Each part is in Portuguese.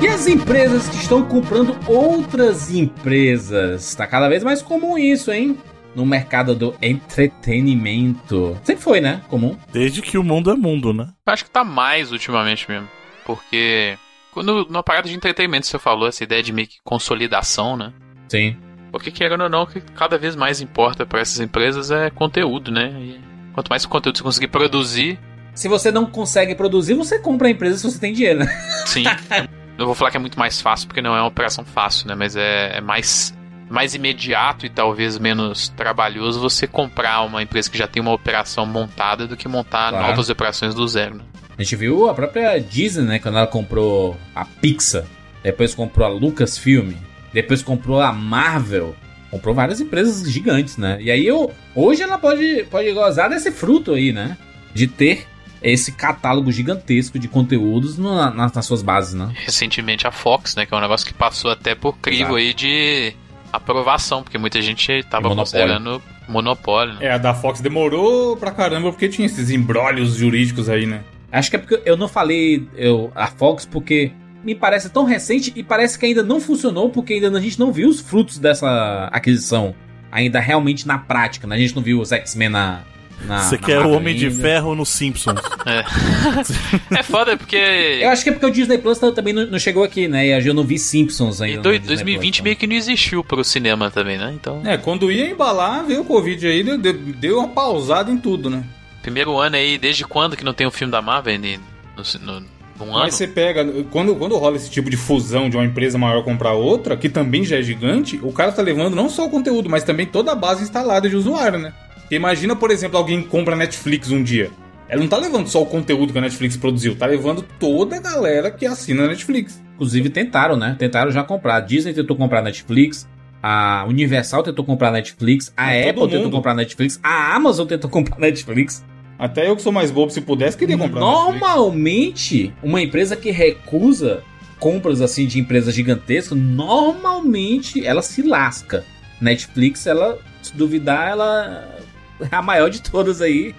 E as empresas que estão comprando outras empresas? Está cada vez mais comum isso, hein? No mercado do entretenimento. Sempre foi, né? Comum. Desde que o mundo é mundo, né? Acho que tá mais ultimamente mesmo. Porque quando na parada de entretenimento você falou essa ideia de meio que consolidação, né? Sim. Porque querendo ou não, o que cada vez mais importa para essas empresas é conteúdo, né? E quanto mais conteúdo você conseguir produzir. Se você não consegue produzir, você compra a empresa se você tem dinheiro, né? Sim. Eu vou falar que é muito mais fácil, porque não é uma operação fácil, né? Mas é, é mais, mais imediato e talvez menos trabalhoso você comprar uma empresa que já tem uma operação montada do que montar Claro. novas operações do zero, né? A gente viu a própria Disney, né? Quando ela comprou a Pixar, depois comprou a Lucasfilm, depois comprou a Marvel. Comprou várias empresas gigantes, né? E aí eu, hoje ela pode, pode gozar desse fruto aí, né? De ter esse catálogo gigantesco de conteúdos no- na- nas suas bases, né? Recentemente a Fox, né? Que é um negócio que passou até por crivo Exato. aí de aprovação, porque muita gente tava E monopólio. considerando monopólio, né? É, a da Fox demorou pra caramba porque tinha esses embrólios jurídicos aí, né? Acho que é porque eu não falei eu, a Fox porque me parece tão recente e parece que ainda não funcionou porque ainda a gente não viu os frutos dessa aquisição ainda realmente na prática, né? A gente não viu os X-Men na, na Você na quer o Homem de. Ferro no Simpsons. É foda porque. Eu acho que é porque o Disney Plus também não, não chegou aqui, né? E eu não vi Simpsons ainda. No do- Disney 2020 Plus, meio que não existiu pro cinema também, né? Então, É, quando ia embalar, veio o Covid aí, deu, deu- uma pausada em tudo, né? primeiro ano aí, desde quando que não tem um filme da Marvel né? no, no, num ano? Mas você pega, quando, quando rola esse tipo de fusão de uma empresa maior comprar outra, que também já é gigante, o cara tá levando não só o conteúdo, mas também toda a base instalada de usuário, né? Porque imagina, por exemplo, alguém compra a Netflix um dia. Ela não tá levando só o conteúdo que a Netflix produziu, tá levando toda a galera que assina a Netflix. Inclusive tentaram, né? Tentaram já comprar. A Disney tentou comprar a Netflix. A Universal tentou comprar a Netflix. A todo Apple tentou comprar a Netflix. A Amazon tentou comprar a Netflix. Até eu que sou mais bobo, se pudesse, queria comprar. Normalmente, uma empresa que recusa compras assim de empresas gigantescas, normalmente ela se lasca. Netflix, ela, se duvidar, ela é a maior de todas aí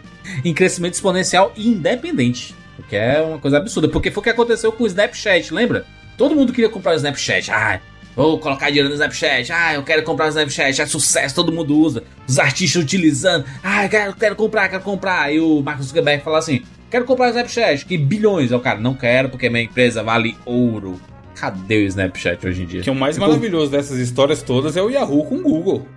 em crescimento exponencial e independente. O que é uma coisa absurda. Porque foi o que aconteceu com o Snapchat, lembra? Todo mundo queria comprar o Snapchat. Ah, vou colocar dinheiro no Snapchat. Ah, eu quero comprar o Snapchat. É sucesso, todo mundo usa. Os artistas utilizando. Ah, eu quero, quero comprar, quero comprar. Aí o Marcos Zuckerberg fala assim: quero comprar o Snapchat. Que bilhões. O cara, não quero porque minha empresa vale ouro. Cadê o Snapchat hoje em dia? Que o mais Ficou- maravilhoso dessas histórias todas é o Yahoo com o Google.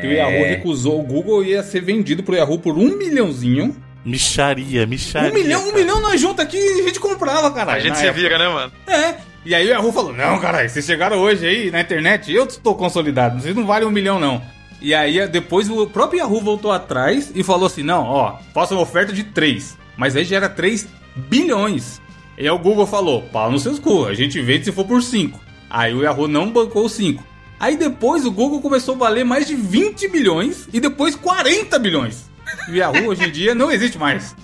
Que o Yahoo É. recusou, o Google ia ser vendido pro Yahoo por um milhãozinho. Micharia, micharia. um milhão, um cara. milhão nós juntos aqui e a gente comprava, caralho. a gente se época. vira, né, mano? É. E aí o Yahoo falou: Não, caralho, vocês chegaram hoje aí na internet, eu estou consolidado, vocês não valem um milhão, não. E aí depois o próprio Yahoo voltou atrás e falou assim: Não, ó, faça uma oferta de 3. Mas aí já era 3 bilhões. E aí o Google falou: Pau nos seus cu, a gente vende se for por 5. Aí o Yahoo não bancou os 5. Aí depois o Google começou a valer mais de 20 bilhões e depois 40 bilhões. E o Yahoo hoje em dia não existe mais.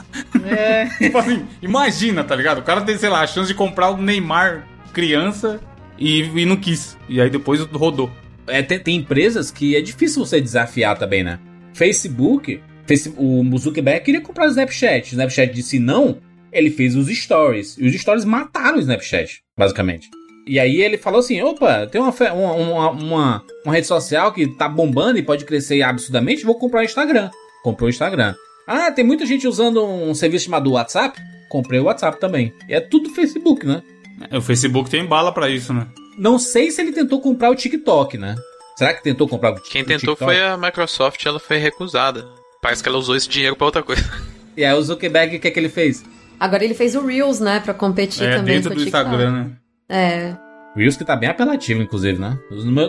É. Tipo assim, imagina, tá ligado? O cara tem, sei lá, a chance de comprar o Neymar criança e, e não quis. E aí depois rodou. É, tem, tem empresas que é difícil você desafiar também, né? Facebook, Face- o Zuckerberg queria comprar o Snapchat. O Snapchat disse não, ele fez os stories. E os stories mataram o Snapchat, basicamente. E aí ele falou assim: opa, tem uma, uma, uma, uma- rede social que tá bombando e pode crescer absurdamente, vou comprar o Instagram. Comprou o Instagram. Ah, tem muita gente usando um serviço chamado WhatsApp? Comprei o WhatsApp também. E é tudo Facebook, né? É, O Facebook tem bala pra isso, né? Não sei se ele tentou comprar o TikTok, né? Será que tentou comprar o Tik- Quem o tentou TikTok? foi a Microsoft, ela foi recusada. Parece que ela usou esse dinheiro pra outra coisa. E aí o Zuckerberg, o que, é que ele fez? Agora ele fez o Reels, né, pra competir É, também dentro com do o TikTok. Instagram, né? É. Reels que tá bem apelativo, inclusive, né?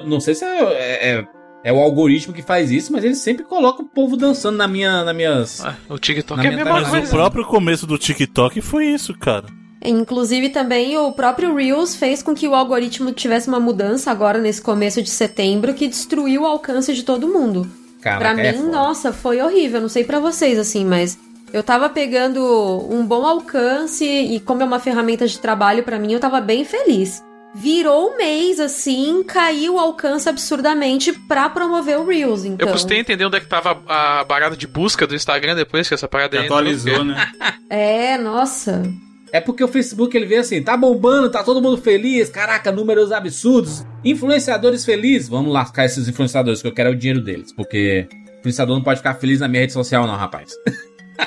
Não, sei se é, é, é- é o algoritmo que faz isso, mas ele sempre coloca o povo dançando na minha, nas minhas... Ah, o TikTok Na é a minha mesma Mas coisa. o próprio começo do TikTok foi isso, cara. Inclusive também o próprio Reels fez com que o algoritmo tivesse uma mudança agora nesse começo de setembro que destruiu o alcance de todo mundo. Caraca, Pra mim, é nossa, foi horrível. Não sei pra vocês assim, mas eu tava pegando um bom alcance e como é uma ferramenta de trabalho pra mim, eu tava bem feliz. Virou um mês assim, caiu o alcance absurdamente pra promover o Reels, então. Eu custei entender onde é que tava a barata de busca do Instagram depois que essa parada entrou, Atualizou, porque né? É, nossa. É porque o Facebook ele vê assim, tá bombando, tá todo mundo feliz, caraca, números absurdos, influenciadores felizes. Vamos lascar esses influenciadores, que eu quero é o dinheiro deles, porque influenciador não pode ficar feliz na minha rede social, não, rapaz.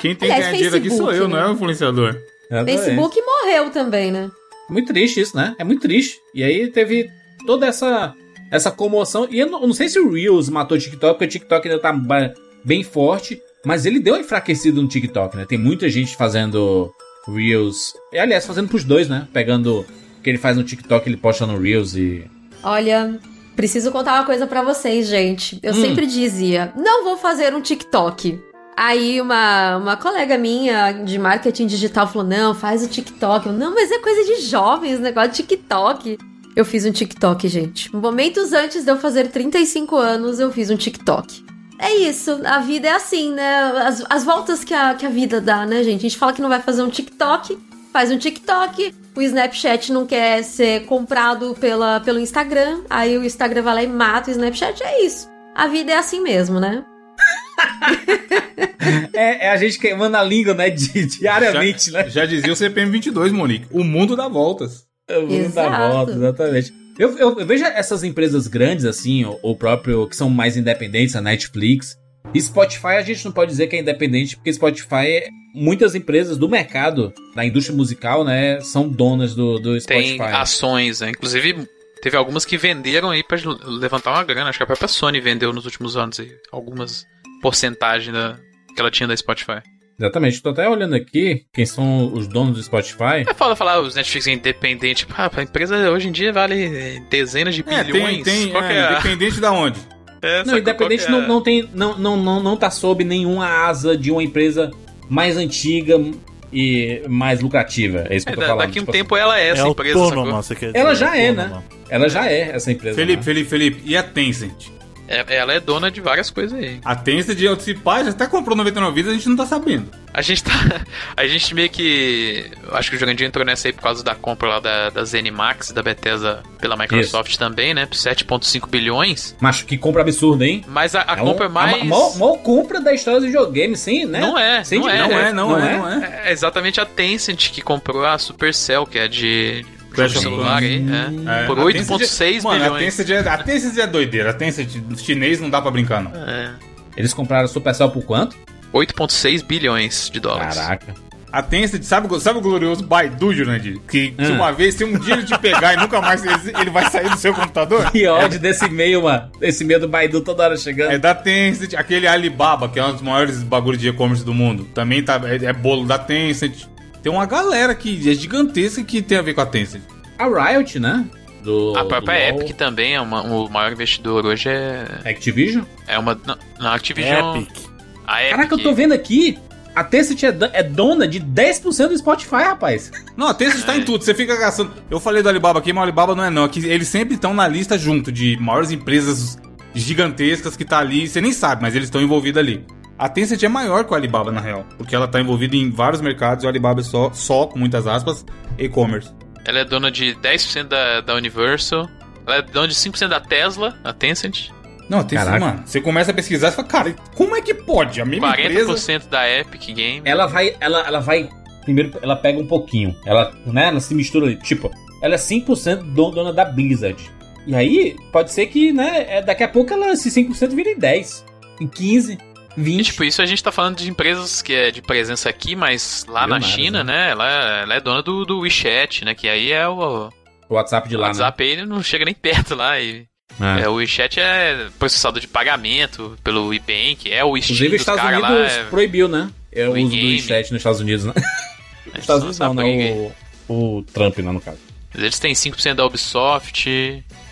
Quem tem que ganhar dinheiro aqui sou Facebook, eu, não é né? o influenciador. Facebook morreu também, né? Muito triste isso, né? É muito triste. E aí teve toda essa essa comoção. E eu não, eu não sei se o Reels matou o TikTok, porque o TikTok ainda tá bem forte. Mas ele deu uma enfraquecida no TikTok, né? Tem muita gente fazendo Reels. E, aliás, fazendo pros dois, né? Pegando o que ele faz no TikTok, ele posta no Reels e. Olha, preciso contar uma coisa pra vocês, gente. Eu Hum. sempre dizia, não vou fazer um TikTok. Aí uma, uma colega minha de marketing digital falou, não, faz o TikTok. Eu, não, mas é coisa de jovens, negócio de TikTok. Eu fiz um TikTok, gente. Momentos antes de eu fazer 35 anos, eu fiz um TikTok. É isso, a vida é assim, né? As, as voltas que a, que a vida dá, né, gente? A gente fala que não vai fazer um TikTok, faz um TikTok, o Snapchat não quer ser comprado pela, pelo Instagram, aí o Instagram vai lá e mata o Snapchat, é isso. A vida é assim mesmo, né? É, é a gente queimando a língua, né? di- diariamente, né? Já dizia o CPM 22, Monique. O mundo dá voltas. O mundo dá Exato. volta, exatamente. Eu, eu- eu vejo essas empresas grandes, assim, ou, ou próprio, que são mais independentes, a Netflix. E Spotify a gente não pode dizer que é independente, porque Spotify, muitas empresas do mercado, da indústria musical, né, são donas do, do Spotify. Tem ações, né? Inclusive, teve algumas que venderam aí pra levantar uma grana. Acho que a própria Sony vendeu nos últimos anos aí, algumas porcentagens da, que ela tinha da Spotify. Exatamente. Tô até olhando aqui quem são os donos do Spotify. É foda falar os Netflix é independente. Pá, a empresa hoje em dia vale dezenas de É, bilhões. tem, tem Qual que é, é independente da onde? É, Não, independente é não, não tem. Não, não, não, não tá sob nenhuma asa de uma empresa mais antiga e mais lucrativa. É isso que É, eu tô da- falando. daqui um Tipo, tempo ela é É essa empresa, autônoma, sacou? você quer dizer. Ela já é, autônoma. Ela já é essa empresa. Felipe, né? Felipe, Felipe. E a Tencent? É, ela é dona de várias coisas aí. A Tencent, disse, pai, já até comprou 99 vidas, a gente não tá sabendo. A gente tá. A gente meio que. Acho que o Jurandir entrou nessa aí por causa da compra lá da, da ZeniMax, da Bethesda pela Microsoft também, né? Por 7,5 bilhões. Macho, que compra absurda, hein? Mas a, a É um- compra é mais. A maior, maior compra da história do videogame, sim, né? Não é, não de- é. Não é, não, Não é, é? não é. É exatamente a Tencent que comprou a Supercell, que é de. Celular aí, é. É, Por a 8,6 Tencent é- Mano, a bilhões. Tencent, é, a Tencent é doideira. A Tencent, chinês não dá pra brincar, não. É. Eles compraram a Supercell por quanto? 8,6 bilhões de dólares. Caraca. A Tencent, sabe, o- sabe o glorioso Baidu, Jurandir? Que, Hum. uma vez, se um dia ele te pegar e nunca mais ele, ele vai sair do seu computador? Que ódio desse e-mail, mano. Esse e-mail do Baidu toda hora chegando. É da Tencent, aquele Alibaba, que é um dos maiores bagulhos de e-commerce do mundo. Também tá, é, é bolo da Tencent. Tem uma galera que é gigantesca que tem a ver com a Tencent. A Riot, né? Do, A própria do LoL. Epic também é uma, o maior investidor hoje é, Activision? é uma. Não, na Activision. Epic. A Epic. Caraca, eu tô vendo aqui. A Tencent é, é dona de 10% do Spotify, rapaz. Não, a Tencent tá em tudo, você fica gastando. Eu falei do Alibaba aqui, mas o Alibaba não é não. Aqui, eles sempre estão na lista junto de maiores empresas gigantescas que tá ali. Você nem sabe, mas eles estão envolvidos ali. A Tencent é maior que o Alibaba, na real. Porque ela tá envolvida em vários mercados e o Alibaba é só, só com muitas aspas, e-commerce. Ela é dona de 10% da, da Universal. Ela é dona de 5% da Tesla, a Tencent. Não, a Tencent, Caraca. mano, você começa a pesquisar e fala, cara, como é que pode? A mesma 40% empresa... da Epic Game. Ela vai. Ela, ela vai. Primeiro, ela pega um pouquinho. Ela, né, ela se mistura ali. Tipo, ela é 100% do- dona da Blizzard. E aí, pode ser que, né, é, daqui a pouco ela, esse 5% vira em 10, em 15, 20. E, tipo, isso a gente tá falando de empresas que é de presença aqui, mas lá na China, né? Ela, é- ela é dona do, do WeChat, né? Que aí é o, o WhatsApp de o lá, WhatsApp aí não chega nem perto lá. E, né? é, o WeChat é processador de pagamento pelo eBank, é o Steam Inclusive, os dos Estados Unidos lá. É, proibiu, né? É o o uso do. WeChat nos Estados Unidos, né? Nos Estados Unidos não, né? O, o Trump, né, no caso. Eles têm 5% da Ubisoft,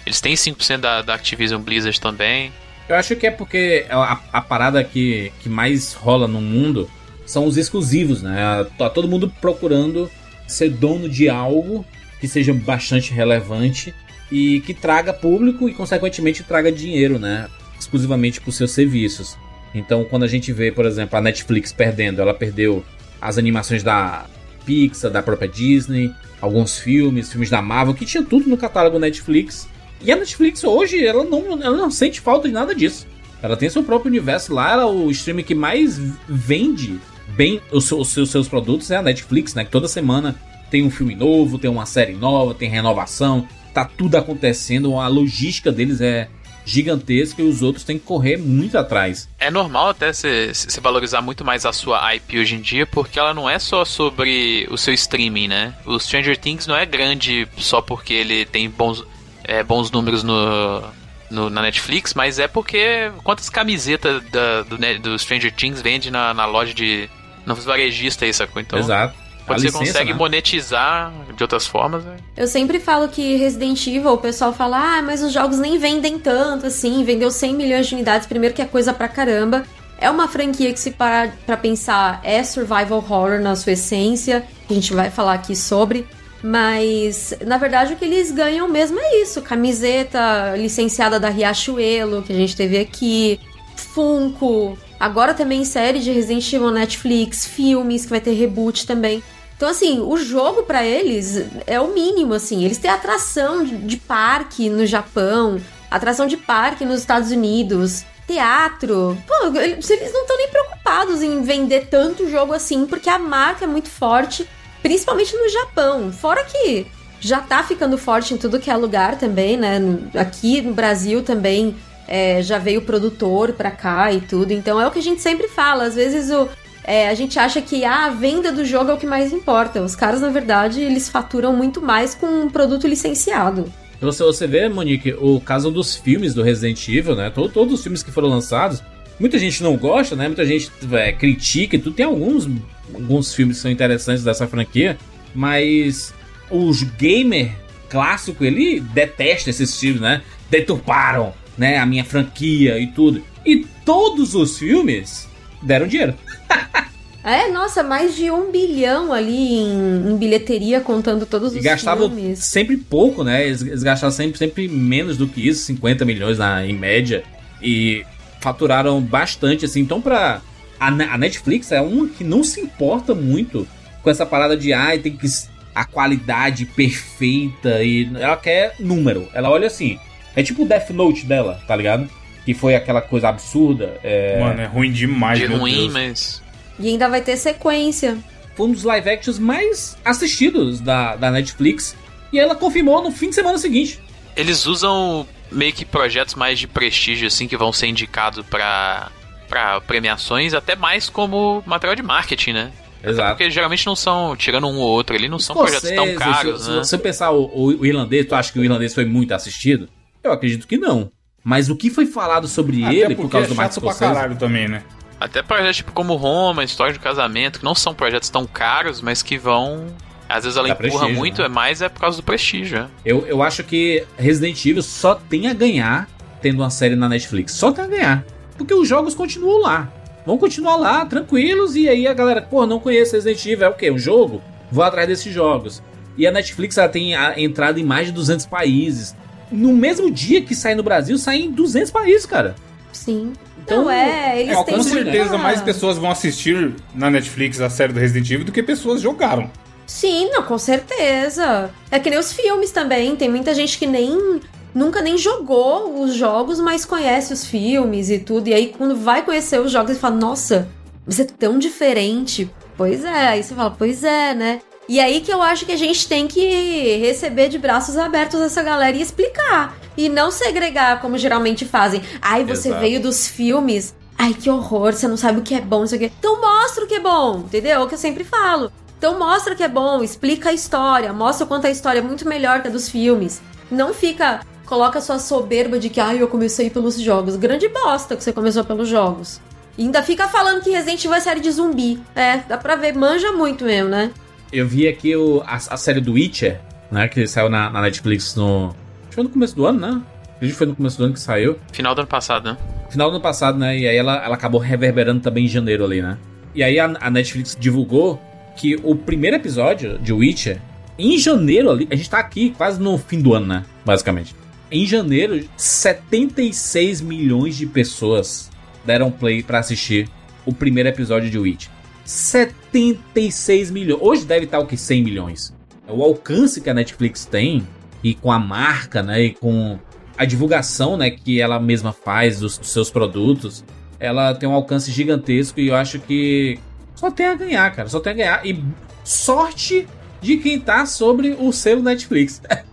eles têm 5% da, da Activision Blizzard também. Eu acho que é porque a, a parada que, que mais rola no mundo são os exclusivos, né? Tá todo mundo procurando ser dono de algo que seja bastante relevante e que traga público e, consequentemente, traga dinheiro, né? Exclusivamente por seus serviços. Então, quando a gente vê, por exemplo, a Netflix perdendo, ela perdeu as animações da Pixar, da própria Disney, alguns filmes, filmes da Marvel, que tinha tudo no catálogo Netflix. E a Netflix hoje, ela não, ela não sente falta de nada disso. Ela tem seu próprio universo lá, ela, é o streaming que mais vende bem os seus, os seus, produtos é a Netflix, né? Que toda semana tem um filme novo, tem uma série nova, tem renovação, tá tudo acontecendo, a logística deles é gigantesca e os outros têm que correr muito atrás. É normal até você valorizar muito mais a sua IP hoje em dia, porque ela não é só sobre o seu streaming, né? O Stranger Things não é grande só porque ele tem bons, é, bons números no, no, na Netflix, mas é porque quantas camisetas da, do, do, Stranger Things vende na, na loja de. no varejista aí, sacou? Então, Exato. Quando você consegue né? monetizar de outras formas. Né? Eu sempre falo que Resident Evil, o pessoal fala, ah, mas os jogos nem vendem tanto assim, vendeu 100 milhões de unidades, primeiro que é coisa pra caramba. É uma franquia que, se parar pra pensar, é survival horror na sua essência, a gente vai falar aqui sobre. Mas, na verdade, o que eles ganham mesmo é isso: camiseta licenciada da Riachuelo, que a gente teve aqui, Funko, agora também série de Resident Evil Netflix, filmes, que vai ter reboot também. Então, assim, o jogo para eles é o mínimo, assim. Eles têm atração de, parque no Japão, atração de parque nos Estados Unidos, teatro. Pô, eles não estão nem preocupados em vender tanto jogo assim, porque a marca é muito forte, principalmente no Japão. Fora que já tá ficando forte em tudo que é lugar também, né? Aqui no Brasil também é, já veio produtor pra cá e tudo. Então é o que a gente sempre fala. Às vezes o, é, a gente acha que ah, a venda do jogo é o que mais importa. Os caras, na verdade, eles faturam muito mais com um produto licenciado. Você, você vê, Monique, o caso dos filmes do Resident Evil, né? Todo, todos os filmes que foram lançados, muita gente não gosta, né? Muita gente é, critica e tudo. Tem alguns, alguns filmes são interessantes dessa franquia, mas os gamer clássico, ele detesta esses filmes, né? Deturparam, né? A minha franquia e tudo. E todos os filmes deram dinheiro. É, nossa, mais de um bilhão ali em, em bilheteria, contando todos e os gastavam filmes. sempre pouco, né? Eles, eles, gastavam sempre, sempre menos do que isso, 50 milhões na, em média. E faturaram bastante, assim. Então, pra. A, a Netflix é uma que não se importa muito com essa parada de ai, ah, tem que. A qualidade perfeita e ela quer número. Ela olha assim. É tipo o Death Note dela, tá ligado? Que foi aquela coisa absurda. É... Mano, é ruim demais, De meu ruim, Deus. mas. E ainda vai ter sequência. Foi um dos live actions mais assistidos da, da Netflix. E ela confirmou no fim de semana seguinte. Eles usam meio que projetos mais de prestígio, assim, que vão ser indicados pra, pra premiações, até mais como material de marketing, né? Exato. Porque geralmente não são, tirando um ou outro ali, não são projetos tão caros, se, né? Se você pensar o, o, o, irlandês, tu acha que o irlandês foi muito assistido? Eu acredito que não. Mas o que foi falado sobre Até ele por causa é do Martin pra caralho também, né? Até projetos tipo como Roma, História de Casamento, que não são projetos tão caros, mas que vão. Às vezes ela Dá empurra muito, né? é mais é por causa do prestígio. é. Eu, eu acho que Resident Evil só tem a ganhar tendo uma série na Netflix. Só tem a ganhar. Porque os jogos continuam lá. Vão continuar lá, tranquilos, e aí a galera, pô, não conheço Resident Evil, é o quê? Um jogo? Vou atrás desses jogos. E a Netflix ela tem a entrada em mais de 200 países. No mesmo dia que sai no Brasil, sai em 200 países, cara. Sim. Então, Então, é, eles É, têm com certeza mais pessoas vão assistir na Netflix a série do Resident Evil do que pessoas jogaram. Sim, não, com certeza. É que nem os filmes também. Tem muita gente que nem. Nunca nem jogou os jogos, mas conhece os filmes e tudo. E aí, quando vai conhecer os jogos, ele fala: Nossa, você é tão diferente. Pois é. Aí você fala: Pois é, né? E aí que eu acho que a gente tem que receber de braços abertos essa galera e explicar. E não segregar como geralmente fazem. Ai, você Exato. veio dos filmes. Ai, que horror, você não sabe o que é bom, não sei o quê. Então mostra o que é bom, entendeu? É o que eu sempre falo. Então mostra que é bom, explica a história, mostra o quanto a história é muito melhor que a dos filmes. Não fica, coloca sua soberba de que, ai, eu comecei pelos jogos. Grande bosta que você começou pelos jogos. E ainda fica falando que Resident Evil é série de zumbi. É, dá pra ver, manja muito mesmo, né? Eu vi aqui o, a, a série do Witcher, né? Que saiu na, na Netflix no. Acho que foi no começo do ano, né? Acredito que foi no começo do ano que saiu. Final do ano passado, né? Final do ano passado, né? E aí ela, ela acabou reverberando também em janeiro ali, né? E aí a, a Netflix divulgou que o primeiro episódio de Witcher, em janeiro ali, a gente tá aqui quase no fim do ano, né? Basicamente. Em janeiro, 76 milhões de pessoas deram play pra assistir o primeiro episódio de Witcher. 76 milhões. Hoje deve estar o que? 100 milhões. O alcance que a Netflix tem, e com a marca, né? E com a divulgação, né? Que ela mesma faz dos seus produtos, ela tem um alcance gigantesco e eu acho que só tem a ganhar, cara. Só tem a ganhar. E sorte de quem tá sobre o selo Netflix.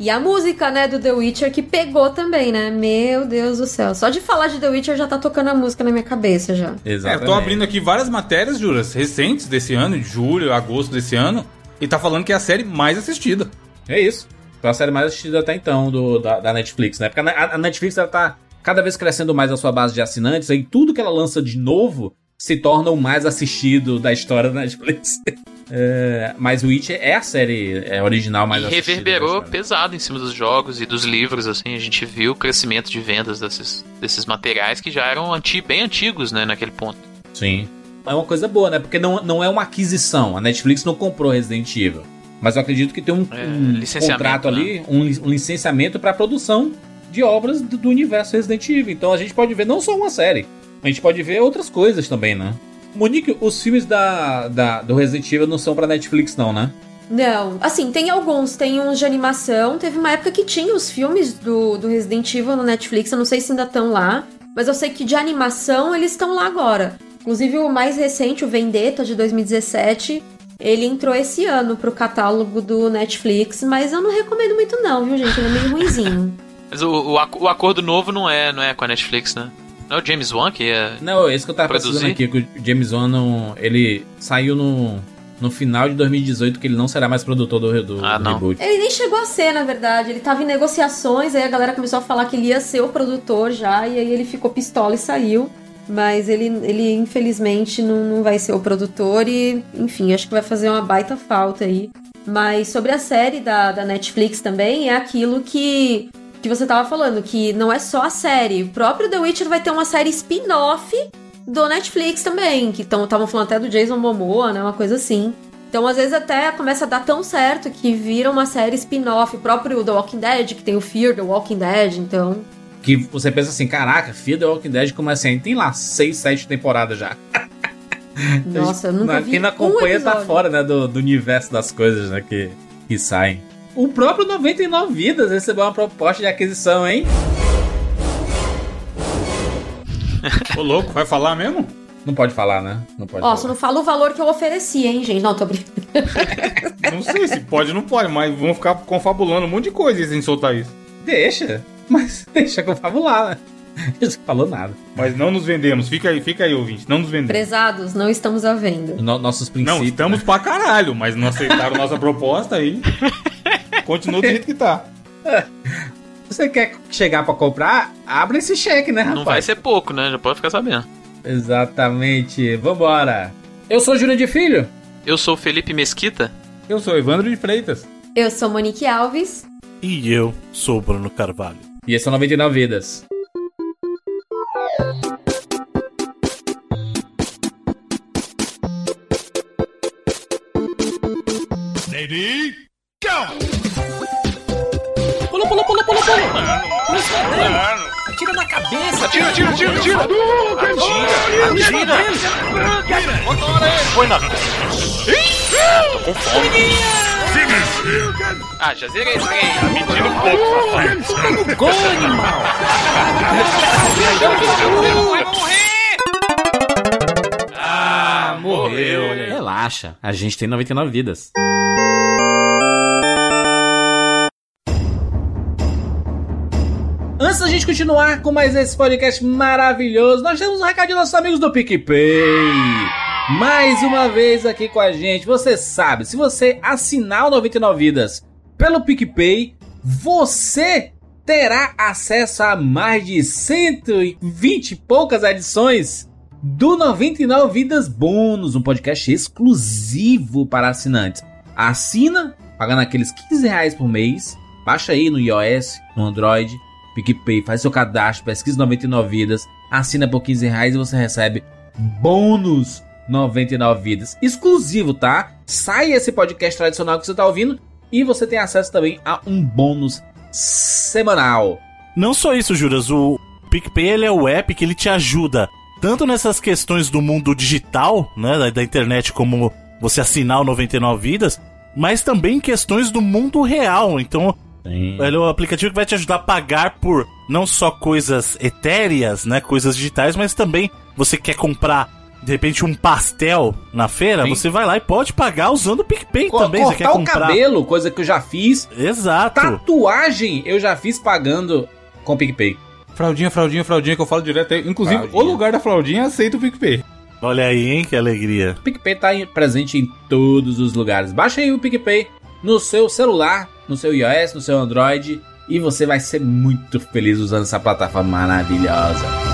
E a música, né, do The Witcher que pegou também, né? Meu Deus do céu. Só de falar de The Witcher já tá tocando a música na minha cabeça já. É, Exatamente. eu tô abrindo aqui várias matérias, Juras, recentes desse ano, de julho, agosto desse ano, e tá falando que é a série mais assistida. É isso. Foi a série mais assistida até então do, da, da Netflix, né? Porque a, a Netflix ela tá cada vez crescendo mais a sua base de assinantes, e tudo que ela lança de novo se torna o mais assistido da história da Netflix. É, mas Witcher é a série é, original mais e assistida. reverberou pesado em cima dos jogos e dos livros, assim, a gente viu o crescimento de vendas desses, desses materiais que já eram anti, bem antigos, né, naquele ponto. Sim. É uma coisa boa, né? Porque não, não é uma aquisição. A Netflix não comprou Resident Evil. Mas eu acredito que tem um, É, um contrato né? ali, um, li- um licenciamento para produção de obras do, do universo Resident Evil. Então a gente pode ver não só uma série, a gente pode ver outras coisas também, né? Monique, os filmes da, da- do Resident Evil não são pra Netflix, não, né? Não, assim, tem alguns, tem uns de animação. Teve uma época que tinha os filmes do, do Resident Evil no Netflix, eu não sei se ainda estão lá, mas eu sei que de animação eles estão lá agora. Inclusive o mais recente, o Vendetta de 2017, ele entrou esse ano pro catálogo do Netflix, mas eu não recomendo muito não, viu, gente? Ele é meio ruinzinho. Mas o, o, o acordo novo não é, não é com a Netflix, né? Não é o James Wan que é... Não, esse que eu tava Produzir? precisando aqui, que o James Wan não, ele saiu no, no final de 2018 que ele não será mais produtor do, do, Ah, do não. reboot. Ele nem chegou a ser, na verdade. Ele tava em negociações, aí a galera começou a falar que ele ia ser o produtor já, e aí ele ficou pistola e saiu. Mas ele, ele infelizmente, não, não vai ser o produtor e, enfim, acho que vai fazer uma baita falta aí. Mas sobre a série da, da Netflix também, é aquilo que, que você tava falando, que não é só a série. O próprio The Witcher vai ter uma série spin-off do Netflix também, que estavam falando até do Jason Momoa, né? Uma coisa assim. Então, às vezes, até começa a dar tão certo que vira uma série spin-off, o próprio The Walking Dead, que tem o Fear The Walking Dead, então. Que você pensa assim, caraca, Fear the Walking Dead como assim? Tem lá 6, 7 temporadas já. Nossa, eu nunca vi Quem não um acompanha tá episódio. fora, né, do, do universo das coisas, né, que, que saem. O próprio 99 Vidas recebeu uma proposta de aquisição, hein? Ô, louco, vai falar mesmo? Não pode falar, né? Não pode Ó, falar. só não fala o valor que eu ofereci, hein, gente? Não, tô brincando. Não sei se pode ou não pode, mas vão ficar confabulando um monte de coisa sem soltar isso. Deixa, mas deixa que eu fabular, né? Não falou nada. Mas não nos vendemos, fica aí, fica aí, ouvinte, não nos vendemos. Prezados, não estamos à venda. No- nossos princípios. Não, estamos né? pra caralho, mas não aceitaram nossa proposta aí. Continua do jeito que tá. Você quer chegar pra comprar? Abre esse cheque, né, rapaz? Não vai ser pouco, né? Já pode ficar sabendo. Exatamente. Vambora. Eu sou Júlio de Filho. Eu sou o Felipe Mesquita. Eu sou Evandro de Freitas. Eu sou Monique Alves. E eu sou o Bruno Carvalho. E esse é o 99 Vidas. Pula, pula, pula, pula, pula. Atira na cabeça. Atira, atira, atira, atira! Atira! Atira! Foi na. Ah, já zerei esse trem. Mentira um pouco, rapaz. Gol, animal. Vai morrer! Ah, morreu. Relaxa, a gente tem 99 vidas. Antes da gente continuar com mais esse podcast maravilhoso, nós temos um recado de nossos amigos do PicPay. Mais uma vez aqui com a gente. Você sabe, se você assinar o 99 Vidas pelo PicPay, você terá acesso a mais de 120 e poucas edições do 99 Vidas Bônus, um podcast exclusivo para assinantes. Assina, pagando aqueles 15 reais por mês. Baixa aí no iOS, no Android, PicPay, faz seu cadastro, pesquisa 99 Vidas, assina por 15 reais e você recebe bônus 99 Vidas. Exclusivo, tá? Sai esse podcast tradicional que você tá ouvindo e você tem acesso também a um bônus semanal. Não só isso, Juras. O PicPay ele é o app que ele te ajuda tanto nessas questões do mundo digital, né, da, da internet, como você assinar o 99 Vidas, mas também questões do mundo real. Então, ele é o aplicativo que vai te ajudar a pagar por não só coisas etéreas, né, coisas digitais, mas também você quer comprar de repente, um pastel na feira, Sim. você vai lá e pode pagar usando o PicPay Co- também. Você quer cortar o comprar. cabelo, coisa que eu já fiz. Exato. Tatuagem eu já fiz pagando com PicPay. Fraldinha, fraldinha, fraldinha, que eu falo direto. aí. Inclusive, Fraldinha. o lugar da fraldinha aceita o PicPay. Olha aí, hein, que alegria. O PicPay tá presente em todos os lugares. Baixa aí o PicPay no seu celular, no seu iOS, no seu Android e você vai ser muito feliz usando essa plataforma maravilhosa.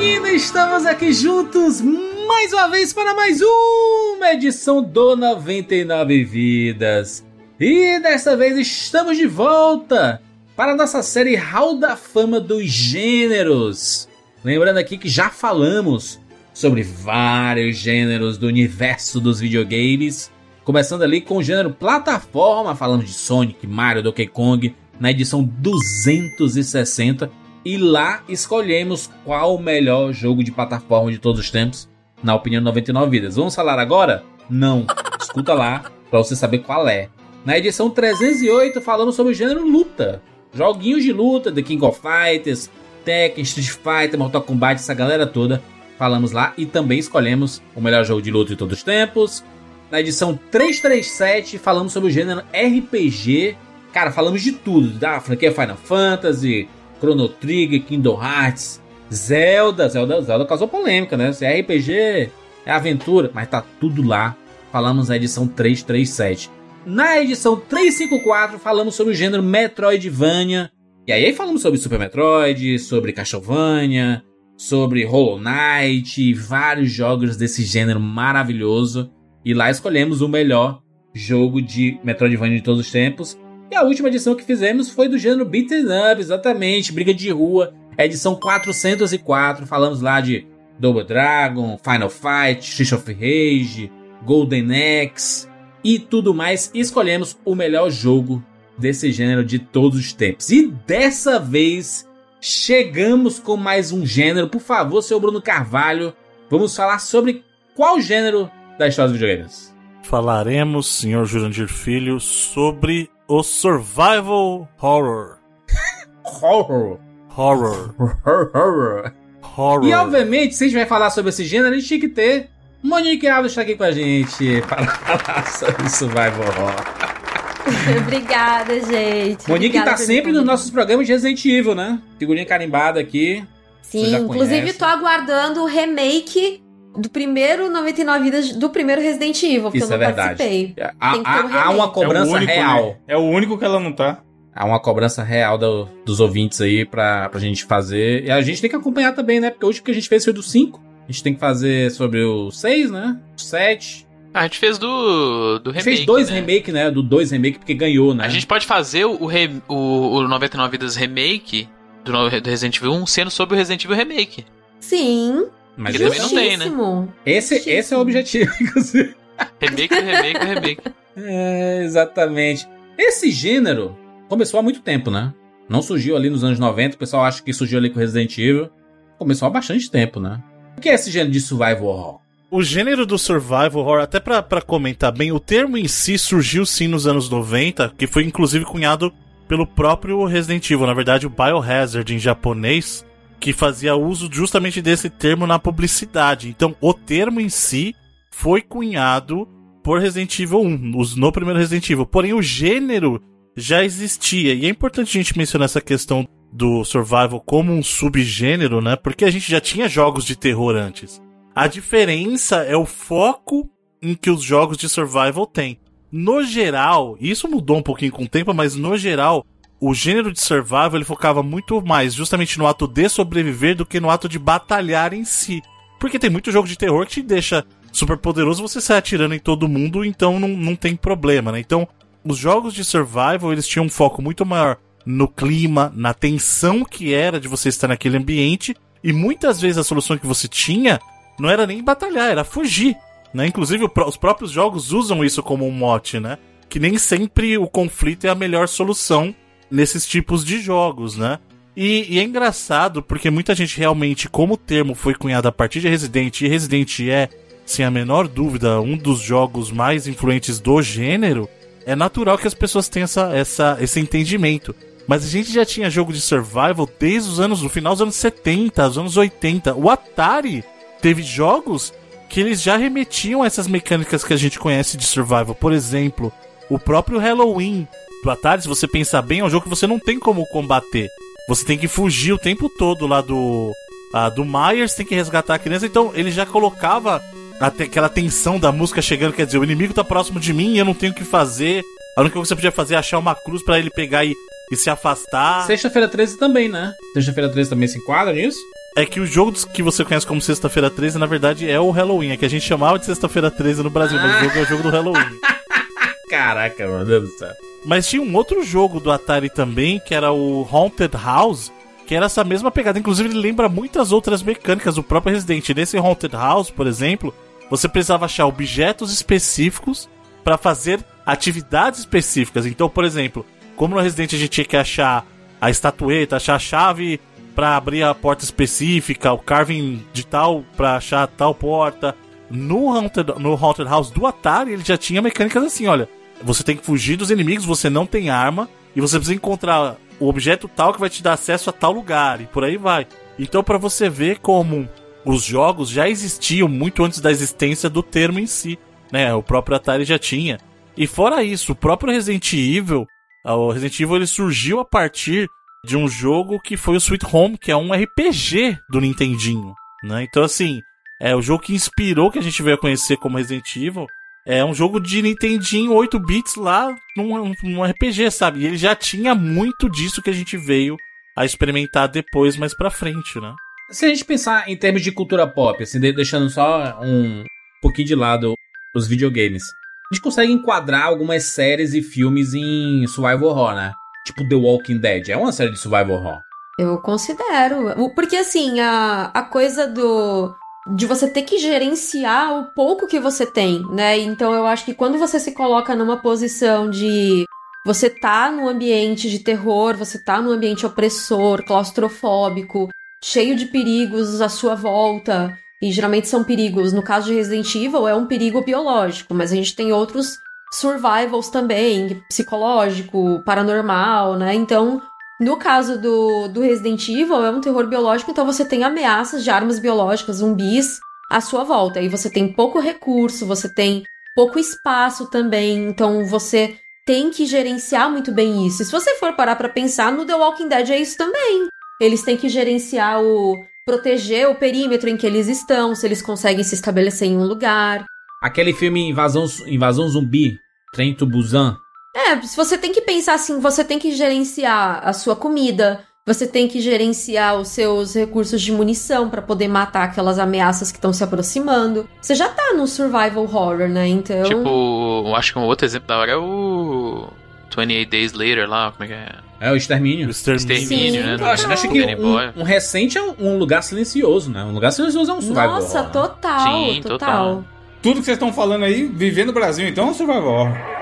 Meninas, estamos aqui juntos mais uma vez para mais uma edição do 99 Vidas. E dessa vez estamos de volta para nossa série Hall da Fama dos Gêneros. Lembrando aqui que já falamos sobre vários gêneros do universo dos videogames. Começando ali com o gênero plataforma, falamos de Sonic, Mario, Donkey Kong, na edição 260. E lá escolhemos qual o melhor jogo de plataforma de todos os tempos, na opinião de 99 Vidas. Vamos falar agora? Não. Escuta lá para você saber qual é. Na edição 308 falamos sobre o gênero luta. Joguinhos de luta, The King of Fighters, Tekken, Street Fighter, Mortal Kombat, essa galera toda. Falamos lá e também escolhemos o melhor jogo de luta de todos os tempos. Na edição 337 falamos sobre o gênero RPG. Cara, falamos de tudo, da franquia Final Fantasy, Chrono Trigger, Kingdom Hearts, Zelda, Zelda, Zelda causou polêmica, né? Se é RPG, é aventura, mas tá tudo lá. Falamos na edição 337. Na edição 354 falamos sobre o gênero Metroidvania. E aí falamos sobre Super Metroid, sobre Castlevania, sobre Hollow Knight, vários jogos desse gênero maravilhoso. E lá escolhemos o melhor jogo de Metroidvania de todos os tempos. E a última edição que fizemos foi do gênero Beaten Up, exatamente, briga de rua, edição 404. Falamos lá de Double Dragon, Final Fight, Street of Rage, Golden Axe e tudo mais. E escolhemos o melhor jogo desse gênero de todos os tempos. E dessa vez chegamos com mais um gênero. Por favor, seu Bruno Carvalho, vamos falar sobre qual gênero da história dos videogames? Falaremos, senhor Jurandir Filho, sobre o Survival Horror. Horror. Horror. Horror. Horror. E obviamente, se a gente vai falar sobre esse gênero, a gente tinha que ter Monique Alves está aqui com a gente para falar sobre Survival Horror. Obrigada, gente. Monique Obrigada tá sempre nos nossos programas de Resident Evil, né? Figurinha carimbada aqui. Sim, inclusive tô aguardando o remake do primeiro 99 vidas do primeiro Resident Evil, porque Isso eu é não verdade. participei. Há, Tem que ter um há- uma remake. cobrança é o único, real. né? É o único que ela não tá. Há uma cobrança real do- dos ouvintes aí pra, pra gente fazer. E a gente tem que acompanhar também, né? Porque o último que a gente fez foi do 5. A gente tem que fazer sobre o 6, né? O 7. A gente fez do, do A gente remake. fez dois né? remake, né? Do 2 remake, porque ganhou, né? A gente pode fazer o, re- o, o 99 Vidas Remake do, no- do Resident Evil 1 sendo sobre o Resident Evil Remake. Sim, Mas Porque também não tem, né? justíssimo. esse, esse é o objetivo, inclusive. Remake do remake do remake. É, exatamente. Esse gênero começou há muito tempo, né? Não surgiu ali nos anos 90, o pessoal acha que surgiu ali com Resident Evil. Começou há bastante tempo, né? O que é esse gênero de survival horror? O gênero do survival horror, até pra comentar bem, o termo em si surgiu sim nos anos 90, que foi inclusive cunhado pelo próprio Resident Evil, na verdade o Biohazard em japonês, que fazia uso justamente desse termo na publicidade. Então, o termo em si foi cunhado por Resident Evil 1, os- no primeiro Resident Evil. Porém, o gênero já existia. E é importante a gente mencionar essa questão do survival como um subgênero, né? Porque a gente já tinha jogos de terror antes. A diferença é o foco em que os jogos de survival têm. No geral, isso mudou um pouquinho com o tempo, mas no geral, o gênero de survival ele focava muito mais justamente no ato de sobreviver do que no ato de batalhar em si. Porque tem muito jogo de terror que te deixa super poderoso, você sai atirando em todo mundo, então não, não tem problema, né? Então, os jogos de survival, eles tinham um foco muito maior no clima, na tensão que era de você estar naquele ambiente, e muitas vezes a solução que você tinha não era nem batalhar, era fugir, né? Inclusive os próprios jogos usam isso como um mote, né? Que nem sempre o conflito é a melhor solução nesses tipos de jogos, né? E, e é engraçado porque muita gente realmente, como o termo foi cunhado a partir de Resident, e Resident é, sem a menor dúvida, um dos jogos mais influentes do gênero, é natural que as pessoas tenham essa, essa, esse entendimento. Mas a gente já tinha jogo de survival desde os anos, no final dos anos 70, os anos 80. O Atari teve jogos que eles já remetiam a essas mecânicas que a gente conhece de survival. Por exemplo, o próprio Halloween Atari, se você pensar bem, é um jogo que você não tem como combater. Você tem que fugir o tempo todo lá do ah, do Myers, tem que resgatar a criança. Então ele já colocava até aquela tensão da música chegando, quer dizer, o inimigo tá próximo de mim e eu não tenho o que fazer. A única coisa que você podia fazer é achar uma cruz para ele pegar e, e se afastar. Sexta-feira 13 também, né? Sexta-feira 13 também se enquadra nisso? É que o jogo que você conhece como Sexta-feira 13, na verdade, é o Halloween. É que a gente chamava de Sexta-feira 13 no Brasil, mas o jogo é o jogo do Halloween. Caraca, meu Deus do céu. Mas tinha um outro jogo do Atari também, que era o Haunted House, que era essa mesma pegada. Inclusive, ele lembra muitas outras mecânicas do próprio Resident. Nesse Haunted House, por exemplo, você precisava achar objetos específicos para fazer atividades específicas. Então, por exemplo, como no Resident a gente tinha que achar a estatueta, achar a chave para abrir a porta específica, o carving de tal para achar tal porta. No Haunted, no Haunted House do Atari, ele já tinha mecânicas assim, olha. Você tem que fugir dos inimigos, você não tem arma, e você precisa encontrar o objeto tal que vai te dar acesso a tal lugar, e por aí vai. Então, para você ver como os jogos já existiam muito antes da existência do termo em si, né? O próprio Atari já tinha. E fora isso, o próprio Resident Evil, o Resident Evil ele surgiu a partir de um jogo que foi o Sweet Home, que é um RPG do Nintendinho, né? Então assim, é o jogo que inspirou que a gente veio a conhecer como Resident Evil. É um jogo de Nintendinho 8 bits lá num, num RPG, sabe? E ele já tinha muito disso que a gente veio a experimentar depois, mais pra frente, né? Se a gente pensar em termos de cultura pop, assim, de- deixando só um pouquinho de lado os videogames, a gente consegue enquadrar algumas séries e filmes em survival horror, né? Tipo The Walking Dead, é uma série de survival horror. Eu considero. Porque assim, a, a coisa do. De você ter que gerenciar o pouco que você tem, né? Então eu acho que quando você se coloca numa posição de. Você tá num ambiente de terror, você tá num ambiente opressor, claustrofóbico, cheio de perigos à sua volta. E geralmente são perigos. No caso de Resident Evil, é um perigo biológico, mas a gente tem outros survivals também, psicológico, paranormal, né? Então, no caso do, do Resident Evil, é um terror biológico, então você tem ameaças de armas biológicas, zumbis, à sua volta. E você tem pouco recurso, você tem pouco espaço também, então você tem que gerenciar muito bem isso. E se você for parar pra pensar, no The Walking Dead é isso também. Eles têm que gerenciar o. proteger o perímetro em que eles estão, se eles conseguem se estabelecer em um lugar. Aquele filme Invasão, Invasão Zumbi, Trem to Busan, É, se você tem que pensar assim, você tem que gerenciar a sua comida, você tem que gerenciar os seus recursos de munição pra poder matar aquelas ameaças que estão se aproximando. Você já tá no survival horror, né? Então. Tipo, eu acho que um outro exemplo da hora é o 28 Days Later lá, como é que é? é o Extermínio. O Extermínio. Sim, né? Eu acho, acho que um, um recente é um lugar silencioso, né? Um lugar silencioso é um survival Nossa, horror, né? total, Sim, total. total. Tudo que vocês estão falando aí, viver no Brasil, então é um survival horror.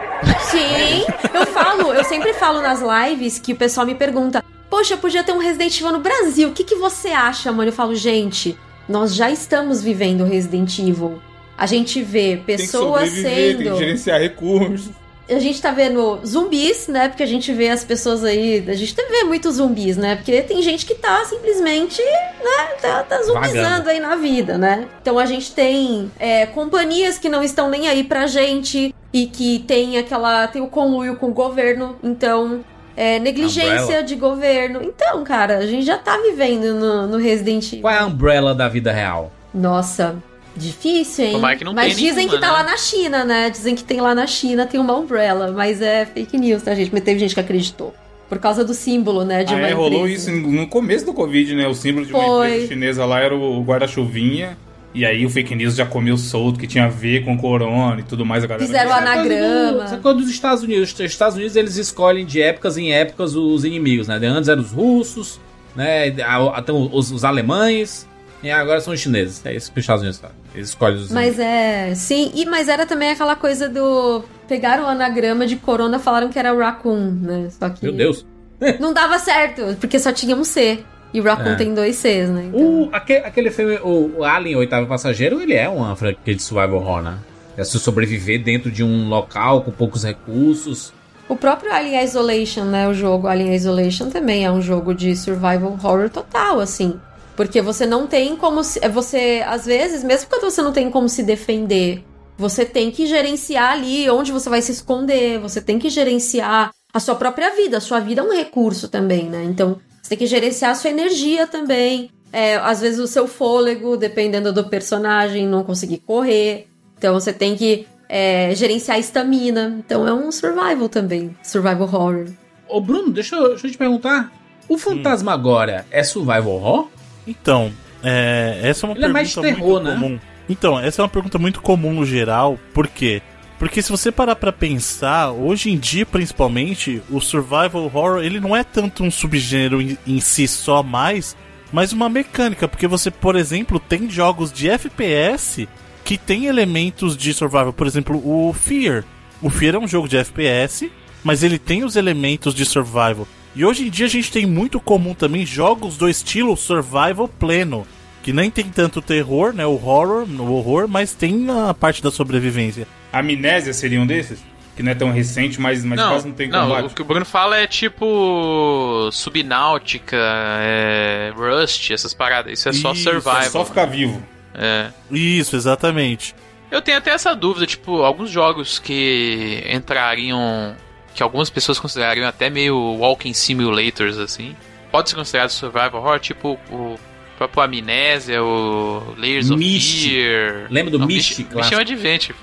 Sim, eu falo, eu sempre falo nas lives que o pessoal me pergunta: Poxa, podia ter um Resident Evil no Brasil, o que, que você acha, mano? Eu falo, gente, nós já estamos vivendo Resident Evil. A gente vê Tem que pessoas tem sendo. que gerenciar recursos. A gente tá vendo zumbis, né? Porque a gente vê as pessoas aí. A gente vê muitos zumbis, né? Porque tem gente que tá simplesmente, né? Tá, tá zumbizando Vagando. aí na vida, né? Então a gente tem é, companhias que não estão nem aí pra gente e que tem aquela. tem o conluio com o governo. Então. É, negligência Umbrella. de governo. Então, cara, a gente já tá vivendo no, no Resident Evil. Qual é a umbrella da vida real? Nossa, difícil, hein? Tomara que não mas dizem nenhuma, que tá né? lá na China, né? Dizem que tem lá na China, tem uma umbrella, mas é fake news, tá, gente? Mas teve gente que acreditou. Por causa do símbolo, né, de Ah, uma é, rolou empresa. isso no começo do Covid, né? O símbolo de uma Foi. empresa chinesa lá era o guarda-chuvinha. E aí o fake news já comeu solto, que tinha a ver com corona e tudo mais. A galera Fizeram anagrama. É coisa dos Estados Unidos. Os Estados Unidos eles escolhem de épocas em épocas os inimigos, né? Antes eram os russos, né? Até os, os alemães. E agora são os chineses. É isso que os Estados Unidos fazem. Eles escolhem os Mas é, sim, e mas era também aquela coisa do pegaram o anagrama de corona, falaram que era raccoon, né? Só que Meu Deus. não dava certo, porque só tinha um C. E Raccoon É. tem dois Cs, né? Então- O, aquele, aquele filme, o, o Alien, o Oitavo Passageiro, ele é uma franquia de survival horror, né? É se sobreviver dentro de um local com poucos recursos. O próprio Alien Isolation, né? O jogo Alien Isolation também é um jogo de survival horror total, assim. Porque você não tem como se. é Você, às vezes, mesmo quando você não tem como se defender, você tem que gerenciar ali onde você vai se esconder, você tem que gerenciar a sua própria vida. A sua vida é um recurso também, né? Então, você tem que gerenciar a sua energia também. É, às vezes o seu fôlego, dependendo do personagem, não conseguir correr. Então você tem que é, gerenciar a estamina. Então é um survival também. Survival horror. Ô, Bruno, deixa eu, deixa eu te perguntar. O Fantasmagória é survival horror? Então, é, essa é uma Ele é pergunta mais terror, muito né? comum. Então, essa é uma pergunta muito comum no geral, por quê? Porque se você parar pra pensar, hoje em dia, principalmente, o survival horror, ele não é tanto um subgênero em, em si só mais, mas uma mecânica, porque você, por exemplo, tem jogos de FPS que tem elementos de survival, por exemplo, o Fear. O Fear é um jogo de FPS, mas ele tem os elementos de survival. E hoje em dia a gente tem muito comum também jogos do estilo survival pleno, que nem tem tanto terror, né, o horror, o horror, mas tem a parte da sobrevivência. Amnésia seria um desses? Que não é tão recente, mas, mas não, quase não tem não, combate. o que o Bruno fala é tipo subnáutica, é, Rust, essas paradas. Isso é só Isso, é survival. É só ficar vivo. É. Isso, exatamente. Eu tenho até essa dúvida, tipo, alguns jogos que entrariam. que algumas pessoas considerariam até meio walking simulators, assim. Pode ser considerado survival horror, tipo o próprio Amnésia, o Layers of Myst. Fear. Lembra do Não, Myst, Myst clássico? é um Adventure.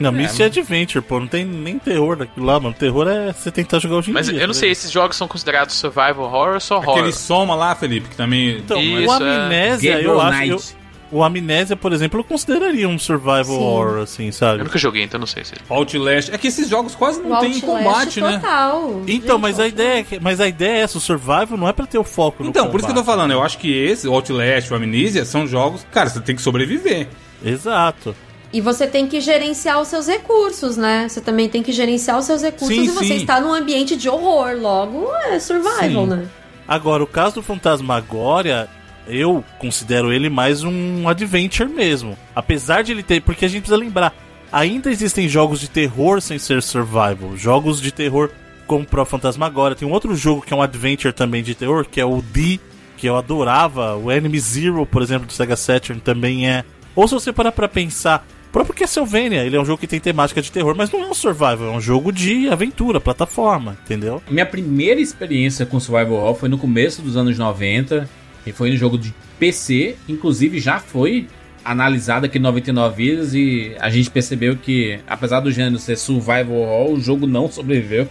Não, Myst é Adventure, pô, não tem nem terror daquilo lá, mano. Terror é você tentar jogar hoje em Mas dia. eu não tá sei, esses jogos são considerados survival horror ou só horror? Aquele soma lá, Felipe, que também. Então, Isso, o é. Amnésia, Gabriel eu acho. Eu, o Amnésia, por exemplo, eu consideraria um survival Sim. horror, assim, Eu sabe? nunca joguei, então não sei se. Outlast. É que esses jogos quase não tem combate, né? total. Então, Gente, mas a ideia, é que- mas a ideia é essa, o survival não é pra ter o foco no Então, por isso que eu tô falando, eu acho que esse, o Outlast, o Amnesia, são jogos, cara, você tem que sobreviver. Exato. E você tem que gerenciar os seus recursos, né? Você também tem que gerenciar os seus recursos Sim, e você sim. está num ambiente de horror. Logo, é survival, Sim. né? Agora, o caso do Fantasmagória, eu considero ele mais um adventure mesmo. Apesar de ele ter. Porque a gente precisa lembrar, ainda existem jogos de terror sem ser survival. Jogos de terror como Pro Fantasmagória. Tem um outro jogo que é um adventure também de terror, que é o D, que eu adorava. O Enemy Zero, por exemplo, do Sega Saturn também é. Ou se você parar pra pensar. O próprio Castlevania, ele é um jogo que tem temática de terror, mas não é um survival, é um jogo de aventura, plataforma, entendeu? Minha primeira experiência com survival horror foi no começo dos anos 90 e foi no jogo de PC, inclusive já foi analisado aqui no 99 Vidas e a gente percebeu que, apesar do gênero ser survival horror, o jogo não sobreviveu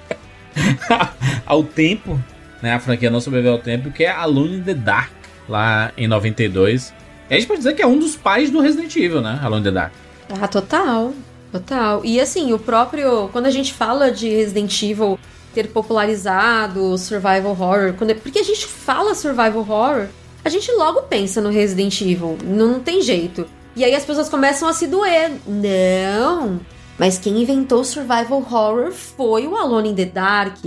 ao tempo, né? A franquia não sobreviveu ao tempo, que é Alone in the Dark, lá em 92. E a gente pode dizer que é um dos pais do Resident Evil, né? Alone in the Dark. Ah, total. Total. E assim, o próprio. Quando a gente fala de Resident Evil ter popularizado o survival horror, quando, porque a gente fala survival horror, a gente logo pensa no Resident Evil. Não, não tem jeito. E aí as pessoas começam a se doer. Não! Mas quem inventou o survival horror foi o Alone in the Dark.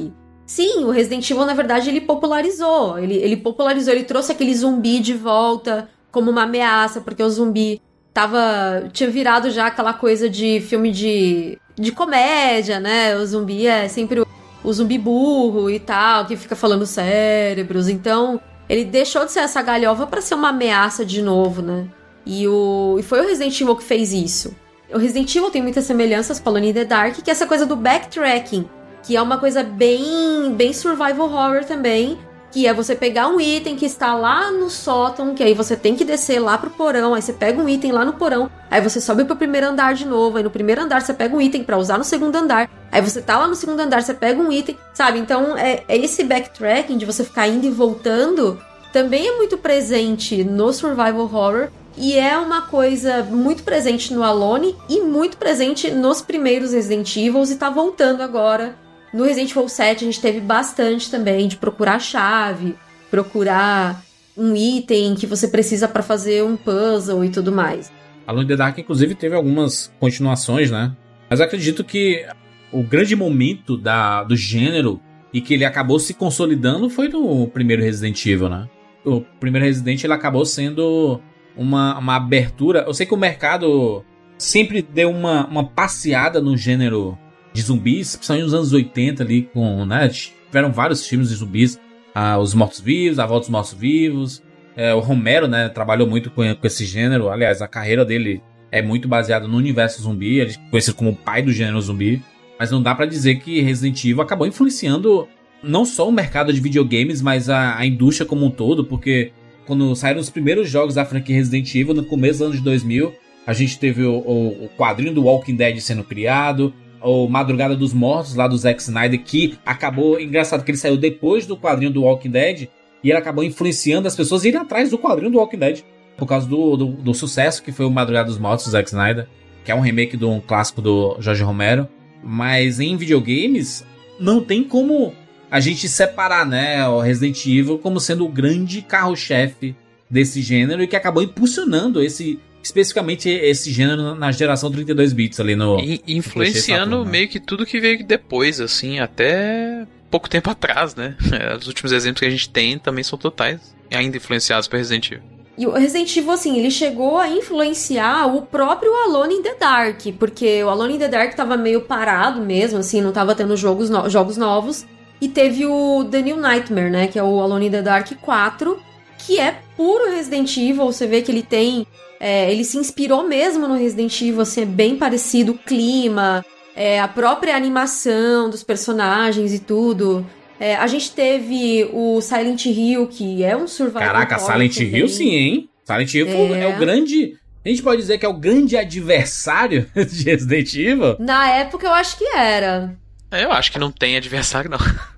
Sim, o Resident Evil, na verdade, ele popularizou. Ele, ele popularizou, ele trouxe aquele zumbi de volta como uma ameaça, porque o zumbi tava. tinha virado já aquela coisa de filme de. de comédia, né? O zumbi é sempre o, o zumbi burro e tal, que fica falando cérebros. Então, ele deixou de ser essa galhova pra ser uma ameaça de novo, né? E, o, e foi o Resident Evil que fez isso. O Resident Evil tem muitas semelhanças com Alone in the Dark, que é essa coisa do backtracking, que é uma coisa bem, bem survival horror também, que é você pegar um item que está lá no sótão, que aí você tem que descer lá pro porão, aí você pega um item lá no porão, aí você sobe pro primeiro andar de novo, aí no primeiro andar você pega um item pra usar no segundo andar, aí você tá lá no segundo andar, você pega um item, sabe? Então é, é esse backtracking de você ficar indo e voltando também é muito presente no survival horror e é uma coisa muito presente no Alone e muito presente nos primeiros Resident Evil e tá voltando agora. No Resident Evil 7 a gente teve bastante também de procurar chave, procurar um item que você precisa pra fazer um puzzle e tudo mais. Alone in the Dark, inclusive, teve algumas continuações, né? Mas acredito que o grande momento da, do gênero e que ele acabou se consolidando foi no primeiro Resident Evil, né? O primeiro Resident ele acabou sendo uma, uma abertura. Eu sei que o mercado sempre deu uma, uma passeada no gênero de zumbis, principalmente nos anos 80 ali, com, né? Tiveram vários filmes de zumbis. Ah, os Mortos-Vivos, A Volta dos Mortos-Vivos. É, o Romero, né, trabalhou muito com, com esse gênero. Aliás, a carreira dele é muito baseada no universo zumbi. Ele é conhecido como o pai do gênero zumbi. Mas não dá para dizer que Resident Evil acabou influenciando não só o mercado de videogames, mas a, a indústria como um todo, porque quando saíram os primeiros jogos da franquia Resident Evil, no começo dos anos 2000, a gente teve o, o, o quadrinho do Walking Dead sendo criado, o Madrugada dos Mortos, lá do Zack Snyder, que acabou. Engraçado que ele saiu depois do quadrinho do Walking Dead, e ele acabou influenciando as pessoas a irem atrás do quadrinho do Walking Dead, por causa do, do, do sucesso que foi o Madrugada dos Mortos do Zack Snyder, que é um remake de um clássico do Jorge Romero. Mas em videogames, não tem como a gente separar, né, o Resident Evil como sendo o grande carro-chefe desse gênero e que acabou impulsionando esse especificamente esse gênero na geração 32 bits ali no E influenciando Saturn, né? meio que tudo que veio depois, assim, até pouco tempo atrás, né? É, Os últimos exemplos que a gente tem também são totais e ainda influenciados por Resident Evil. E o Resident Evil, assim, ele chegou a influenciar o próprio Alone in the Dark, porque o Alone in the Dark tava meio parado mesmo, assim, não tava tendo jogos, no- jogos novos. E teve o The New Nightmare, né, que é o Alone in the Dark 4, que é puro Resident Evil, você vê que ele tem... é, ele se inspirou mesmo no Resident Evil, assim, é bem parecido o clima, é, a própria animação dos personagens e tudo. É, a gente teve o Silent Hill, que é um survival Caraca, horror Silent também. Hill sim, hein? Silent Hill É. é o grande. A gente pode dizer que é o grande adversário de Resident Evil. Na época eu acho que era. É, Eu acho que não tem adversário, não.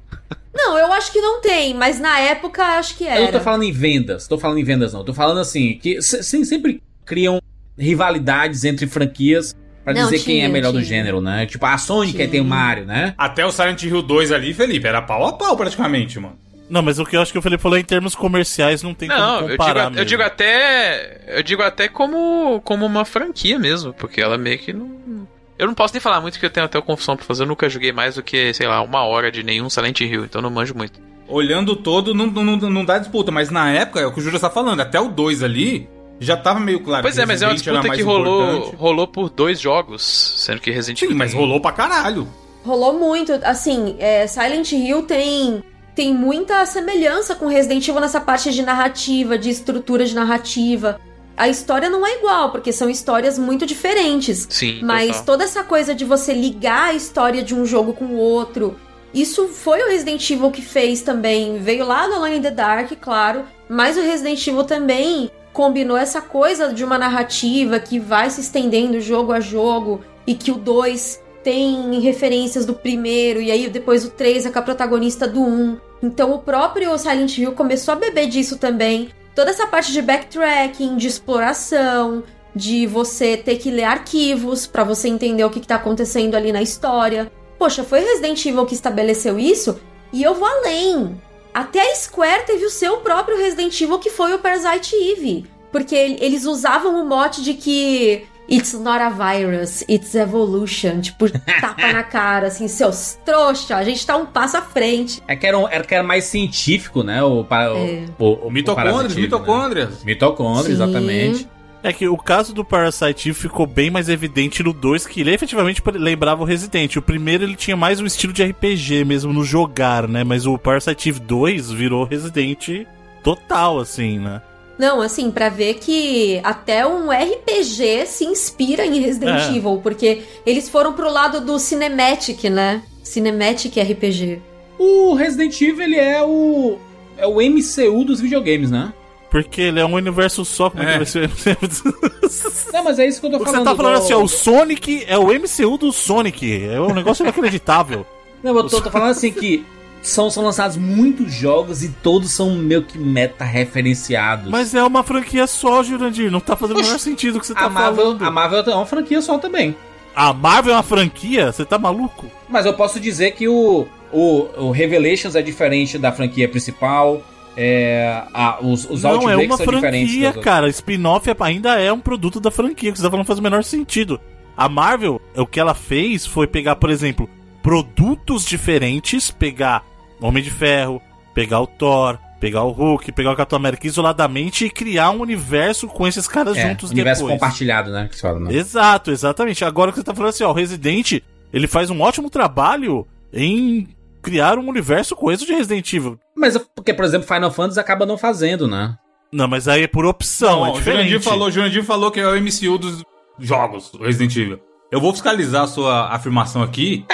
Não, eu acho que não tem, mas na época acho que Eu não tô era. falando em vendas, tô falando em vendas não. Tô falando assim, que se- se- sempre criam rivalidades entre franquias pra Não, dizer quem é tinha, melhor do tinha. gênero, né? Tipo, a Sonic Tinha. tem o Mario, né? Até o Silent Hill 2 ali, Felipe, era pau a pau praticamente, mano. Não, mas o que eu acho que o Felipe falou em termos comerciais não tem Não, como eu digo, comparar eu digo até. Eu digo até como, como uma franquia mesmo, porque ela meio que não. Eu não posso nem falar muito que eu tenho até confusão pra fazer. Eu nunca joguei mais do que, sei lá, uma hora de nenhum Silent Hill, então eu não manjo muito. Olhando todo, não, não, não dá disputa, mas na época, é o que o Júlio tá falando, até o 2 ali, já tava meio claro Pois que é, mas é uma disputa que rolou, importante. rolou por dois jogos, sendo que Resident Sim, Evil. mas tem- rolou pra caralho. Rolou muito. Assim, é, Silent Hill tem, tem muita semelhança com Resident Evil nessa parte de narrativa, de estrutura de narrativa. A história não é igual, porque são histórias muito diferentes. Sim, Mas total. toda essa coisa de você ligar a história de um jogo com o outro, isso foi o Resident Evil que fez também. Veio lá do Alone in the Dark, claro, mas o Resident Evil também combinou essa coisa de uma narrativa que vai se estendendo jogo a jogo e que o 2 tem referências do primeiro e aí depois o 3 é com a protagonista do 1. Então o próprio Silent Hill começou a beber disso também. Toda essa parte de backtracking, de exploração, de você ter que ler arquivos pra você entender o que, que tá acontecendo ali na história. Poxa, foi Resident Evil que estabeleceu isso e eu vou além. Até a Square teve o seu próprio Resident Evil que foi o Parasite Eve. Porque el- eles usavam o mote de que It's not a virus, it's evolution. Tipo, tapa na cara, assim, seus trouxa, a gente tá um passo à frente. É que era, um- era que era mais científico, né? O, para, o- É. o, o, Mitocôndrias, Parasite, né? mitocôndrias. Mitocôndrias, Sim. exatamente. É que o caso do Parasite Eve ficou bem mais evidente no 2, que ele efetivamente lembrava o Resident. O primeiro ele tinha mais um estilo de RPG mesmo no jogar, né? Mas o Parasite Eve 2 virou Resident total, assim, né? Não, assim, pra ver que até um RPG se inspira em Resident É. Evil, porque eles foram pro lado do Cinematic, né? Cinematic RPG. O Resident Evil, ele é o. É o MCU dos videogames, né? Porque ele é um universo só, como É. que vai ser? Não, mas é isso que eu tô falando. você tá falando do- assim, ó, o Sonic é o MCU do Sonic. É um negócio inacreditável. Não, eu tô, tô falando assim que são, são lançados muitos jogos e todos são meio que meta-referenciados. Mas é uma franquia só, Jurandir. Não tá fazendo o menor sentido o que você tá a Marvel, falando. a Marvel é uma franquia só também. A Marvel é uma franquia? Você tá maluco? Mas eu posso dizer que o, o, o Revelations é diferente da franquia principal. É, a- os os não, é uma franquia, cara. Spin-off é- ainda é um produto da franquia. Que você tá falando faz o menor sentido. A Marvel, o que ela fez foi pegar, por exemplo, produtos diferentes, pegar Homem de Ferro, pegar o Thor, pegar o Hulk, pegar o Capitão América isoladamente e criar um universo com esses caras É, juntos universo depois. compartilhado, né? Que fala, né? Exato, exatamente. Agora que você tá falando assim, ó, o Resident, ele faz um ótimo trabalho em criar um universo coeso de Resident Evil. Mas é porque, por exemplo, Final Fantasy acaba não fazendo, né? Não, mas aí é por opção, Não, é ó, o diferente. Jurandir falou, Jurandir falou que é o MCU dos jogos, Resident Evil. Eu vou fiscalizar a sua afirmação aqui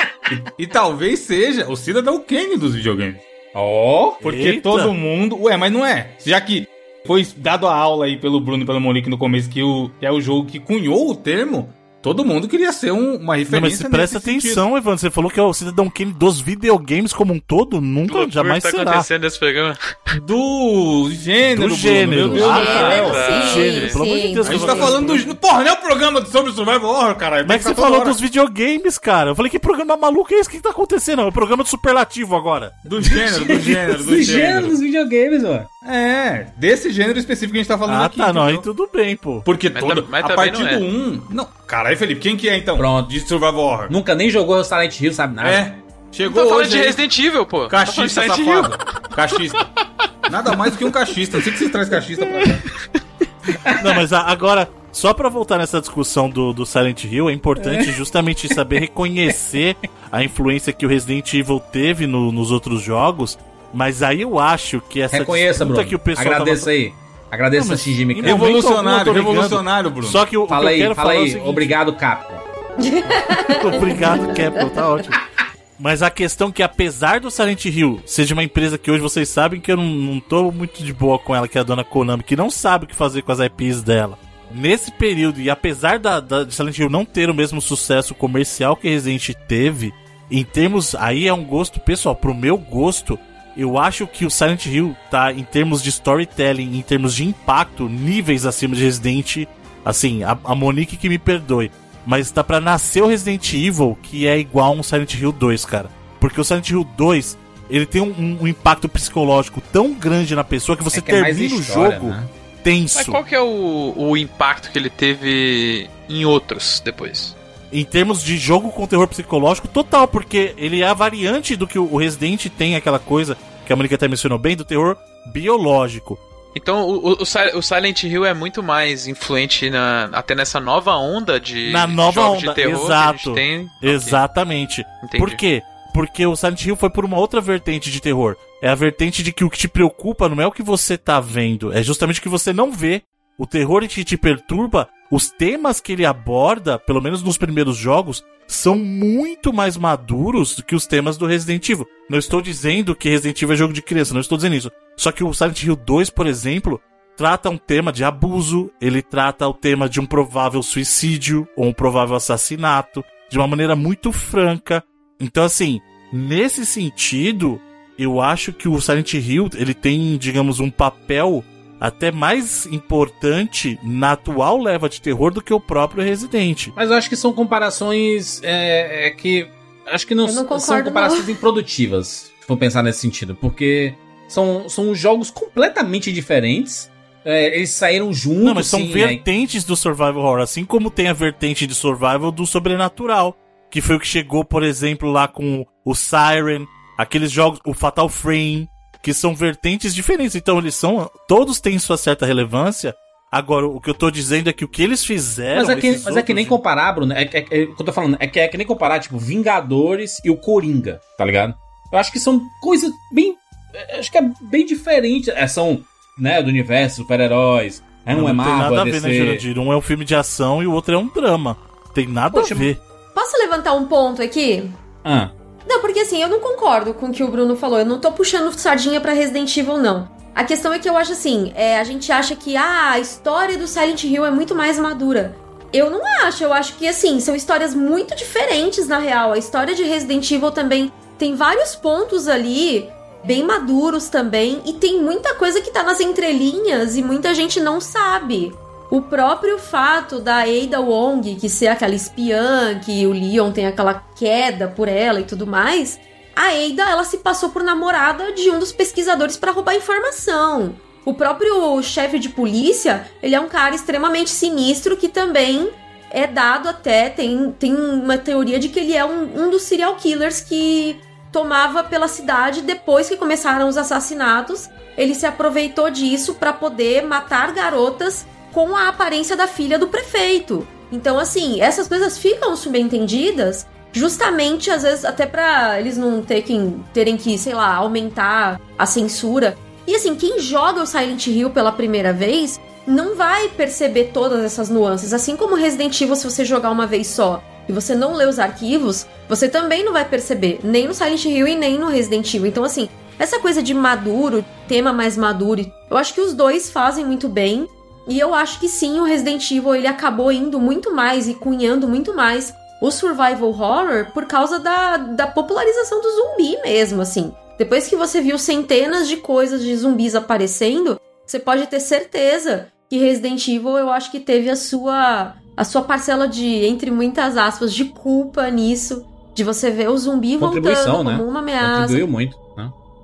e, e talvez seja o Cidadão Kane dos videogames. Ó. Porque Eita. todo mundo. Ué, mas não é. Já que foi dado a aula aí pelo Bruno e pela Monique no começo que, o, que é o jogo que cunhou o termo, todo mundo queria ser um- uma referência. Não, mas se presta nesse sentido. atenção, Evandro. Você falou que é o Cidadão Kane dos videogames como um todo? Nunca, jamais tá será. acontecendo nesse programa? Do gênero, Do Bruno, gênero. Meu Deus Ah, do tá. céu. sim, Gênero, pelo amor de sim. Deus, A gente tá falando do. Porra, não é o programa sobre Survival Horror, caralho. Mas Tem que você que ficar falou toda dos videogames, cara. Eu falei, que programa maluco é esse? O que tá acontecendo? É o programa do superlativo agora. hora. Do gênero, do gênero, do Do gênero gênero. dos videogames, mano. É, desse gênero específico que a gente tá falando Ah, aqui. tá, não, aí tudo bem, pô. Porque Mas todo, mas a partir não é. do 1... Não, caralho, Felipe, quem que é então? Pronto. De Survival Horror. Nunca nem jogou Silent Hill, sabe nada. É, chegou Tô falando hoje de Resident Evil, pô. Cachista Silent Hill. safado. Cachista. Nada mais do que um cachista. Não sei que você traz cachista pra cá. Não, mas a- agora, só pra voltar nessa discussão do, do Silent Hill, é importante justamente saber reconhecer a influência que o Resident Evil teve no- nos outros jogos. Mas aí eu acho que essa Reconheça, disputa Bruno. que o pessoal Agradeça tava... aí. Agradeça Não, mas Shinji Mikami. eu Revolucionário, revolucionário, Bruno. Só que o, o Fala que eu aí, quero fala falar é o aí. seguinte, Obrigado, Capcom. Obrigado, Capcom, tá ótimo. Mas a questão é que apesar do Silent Hill ser de uma empresa que hoje vocês sabem que eu não, não tô muito de boa com ela, que é a dona Konami, que não sabe o que fazer com as IPs dela. Nesse período, e apesar da, da de Silent Hill não ter o mesmo sucesso comercial que Resident teve, em termos. Aí é um gosto pessoal. Pro meu gosto, eu acho que o Silent Hill tá, em termos de storytelling, em termos de impacto, níveis acima de Resident. Assim, a, a Monique que me perdoe. Mas tá pra nascer o Resident Evil, que é igual um Silent Hill 2, cara. Porque o Silent Hill 2, ele tem um, um impacto psicológico tão grande na pessoa que você É que é mais termina o história, jogo né? tenso. Mas qual que é o, o impacto que ele teve em outros depois? Em termos de jogo com terror psicológico, total, porque ele é a variante do que o Resident tem aquela coisa que a Monica até mencionou bem, do terror biológico. Então o, o, o Sil- o Silent Hill é muito mais influente na, até nessa nova onda de Na nova onda, de terror exato. que a gente tem. Exatamente. entendi. Por quê? Porque o Silent Hill foi por uma outra vertente de terror. É a vertente de que o que te preocupa não é o que você tá vendo, é justamente o que você não vê. O terror que te perturba, os temas que ele aborda, pelo menos nos primeiros jogos, são muito mais maduros do que os temas do Resident Evil. Não estou dizendo que Resident Evil é jogo de criança, não estou dizendo isso. Só que o Silent Hill 2, por exemplo, trata um tema de abuso, ele trata o tema de um provável suicídio ou um provável assassinato de uma maneira muito franca. Então, assim, nesse sentido, eu acho que o Silent Hill ele tem, digamos, um papel até mais importante na atual leva de terror do que o próprio Resident. Mas eu acho que são comparações é, é que. Acho que não, não são concordo, comparações improdutivas, se for pensar nesse sentido. Porque são, são jogos completamente diferentes. É, eles saíram juntos. Não, mas são sim, é- vertentes do survival horror, assim como tem a vertente de survival do sobrenatural, que foi o que chegou, por exemplo, lá com o Siren, aqueles jogos, o Fatal Frame, que são vertentes diferentes. Então eles são, todos têm sua certa relevância. Agora, o que eu tô dizendo é que o que eles fizeram. Mas é que, mas é que nem comparar, Bruno. É, é, é, o que eu tô falando é que é que nem comparar, tipo, Vingadores e o Coringa, tá ligado? Eu acho que são coisas bem. é, Acho que é bem diferente. É, são, né, do universo, super-heróis. É, um não, é não tem Marvel, nada a é ver, né. Jurandir? Um é um filme de ação e o outro é um drama. Tem nada Poxa, a ver. Posso levantar um ponto aqui? Ah, Não, porque assim, eu não concordo com o que o Bruno falou. Eu não tô puxando sardinha pra Resident Evil, não. A questão é que eu acho assim, é, a gente acha que ah, a história do Silent Hill é muito mais madura. Eu não acho, eu acho que assim, são histórias muito diferentes na real. A história de Resident Evil também tem vários pontos ali bem maduros também e tem muita coisa que tá nas entrelinhas e muita gente não sabe. O próprio fato da Ada Wong, que ser aquela espiã, que o Leon tem aquela queda por ela e tudo mais, a Ada, ela se passou por namorada de um dos pesquisadores para roubar informação. O próprio chefe de polícia, ele é um cara extremamente sinistro que também é dado até, tem, tem uma teoria de que ele é um, um dos serial killers que tomava pela cidade depois que começaram os assassinatos. Ele se aproveitou disso para poder matar garotas com a aparência da filha do prefeito. Então, assim, essas coisas ficam subentendidas justamente às vezes até para eles não terem, terem que, sei lá, aumentar a censura. E assim, quem joga o Silent Hill pela primeira vez não vai perceber todas essas nuances, assim como Resident Evil se você jogar uma vez só e você não lê os arquivos, você também não vai perceber, nem no Silent Hill e nem no Resident Evil. Então assim, essa coisa de maduro, tema mais maduro, eu acho que os dois fazem muito bem. E eu acho que sim, o Resident Evil ele acabou indo muito mais e cunhando muito mais o survival horror por causa da, da popularização do zumbi mesmo, assim. Depois que você viu centenas de coisas de zumbis aparecendo, você pode ter certeza que Resident Evil eu acho que teve a sua a sua parcela de entre muitas aspas de culpa nisso, de você ver o zumbi voltando como né? uma ameaça. Contribuiu muito.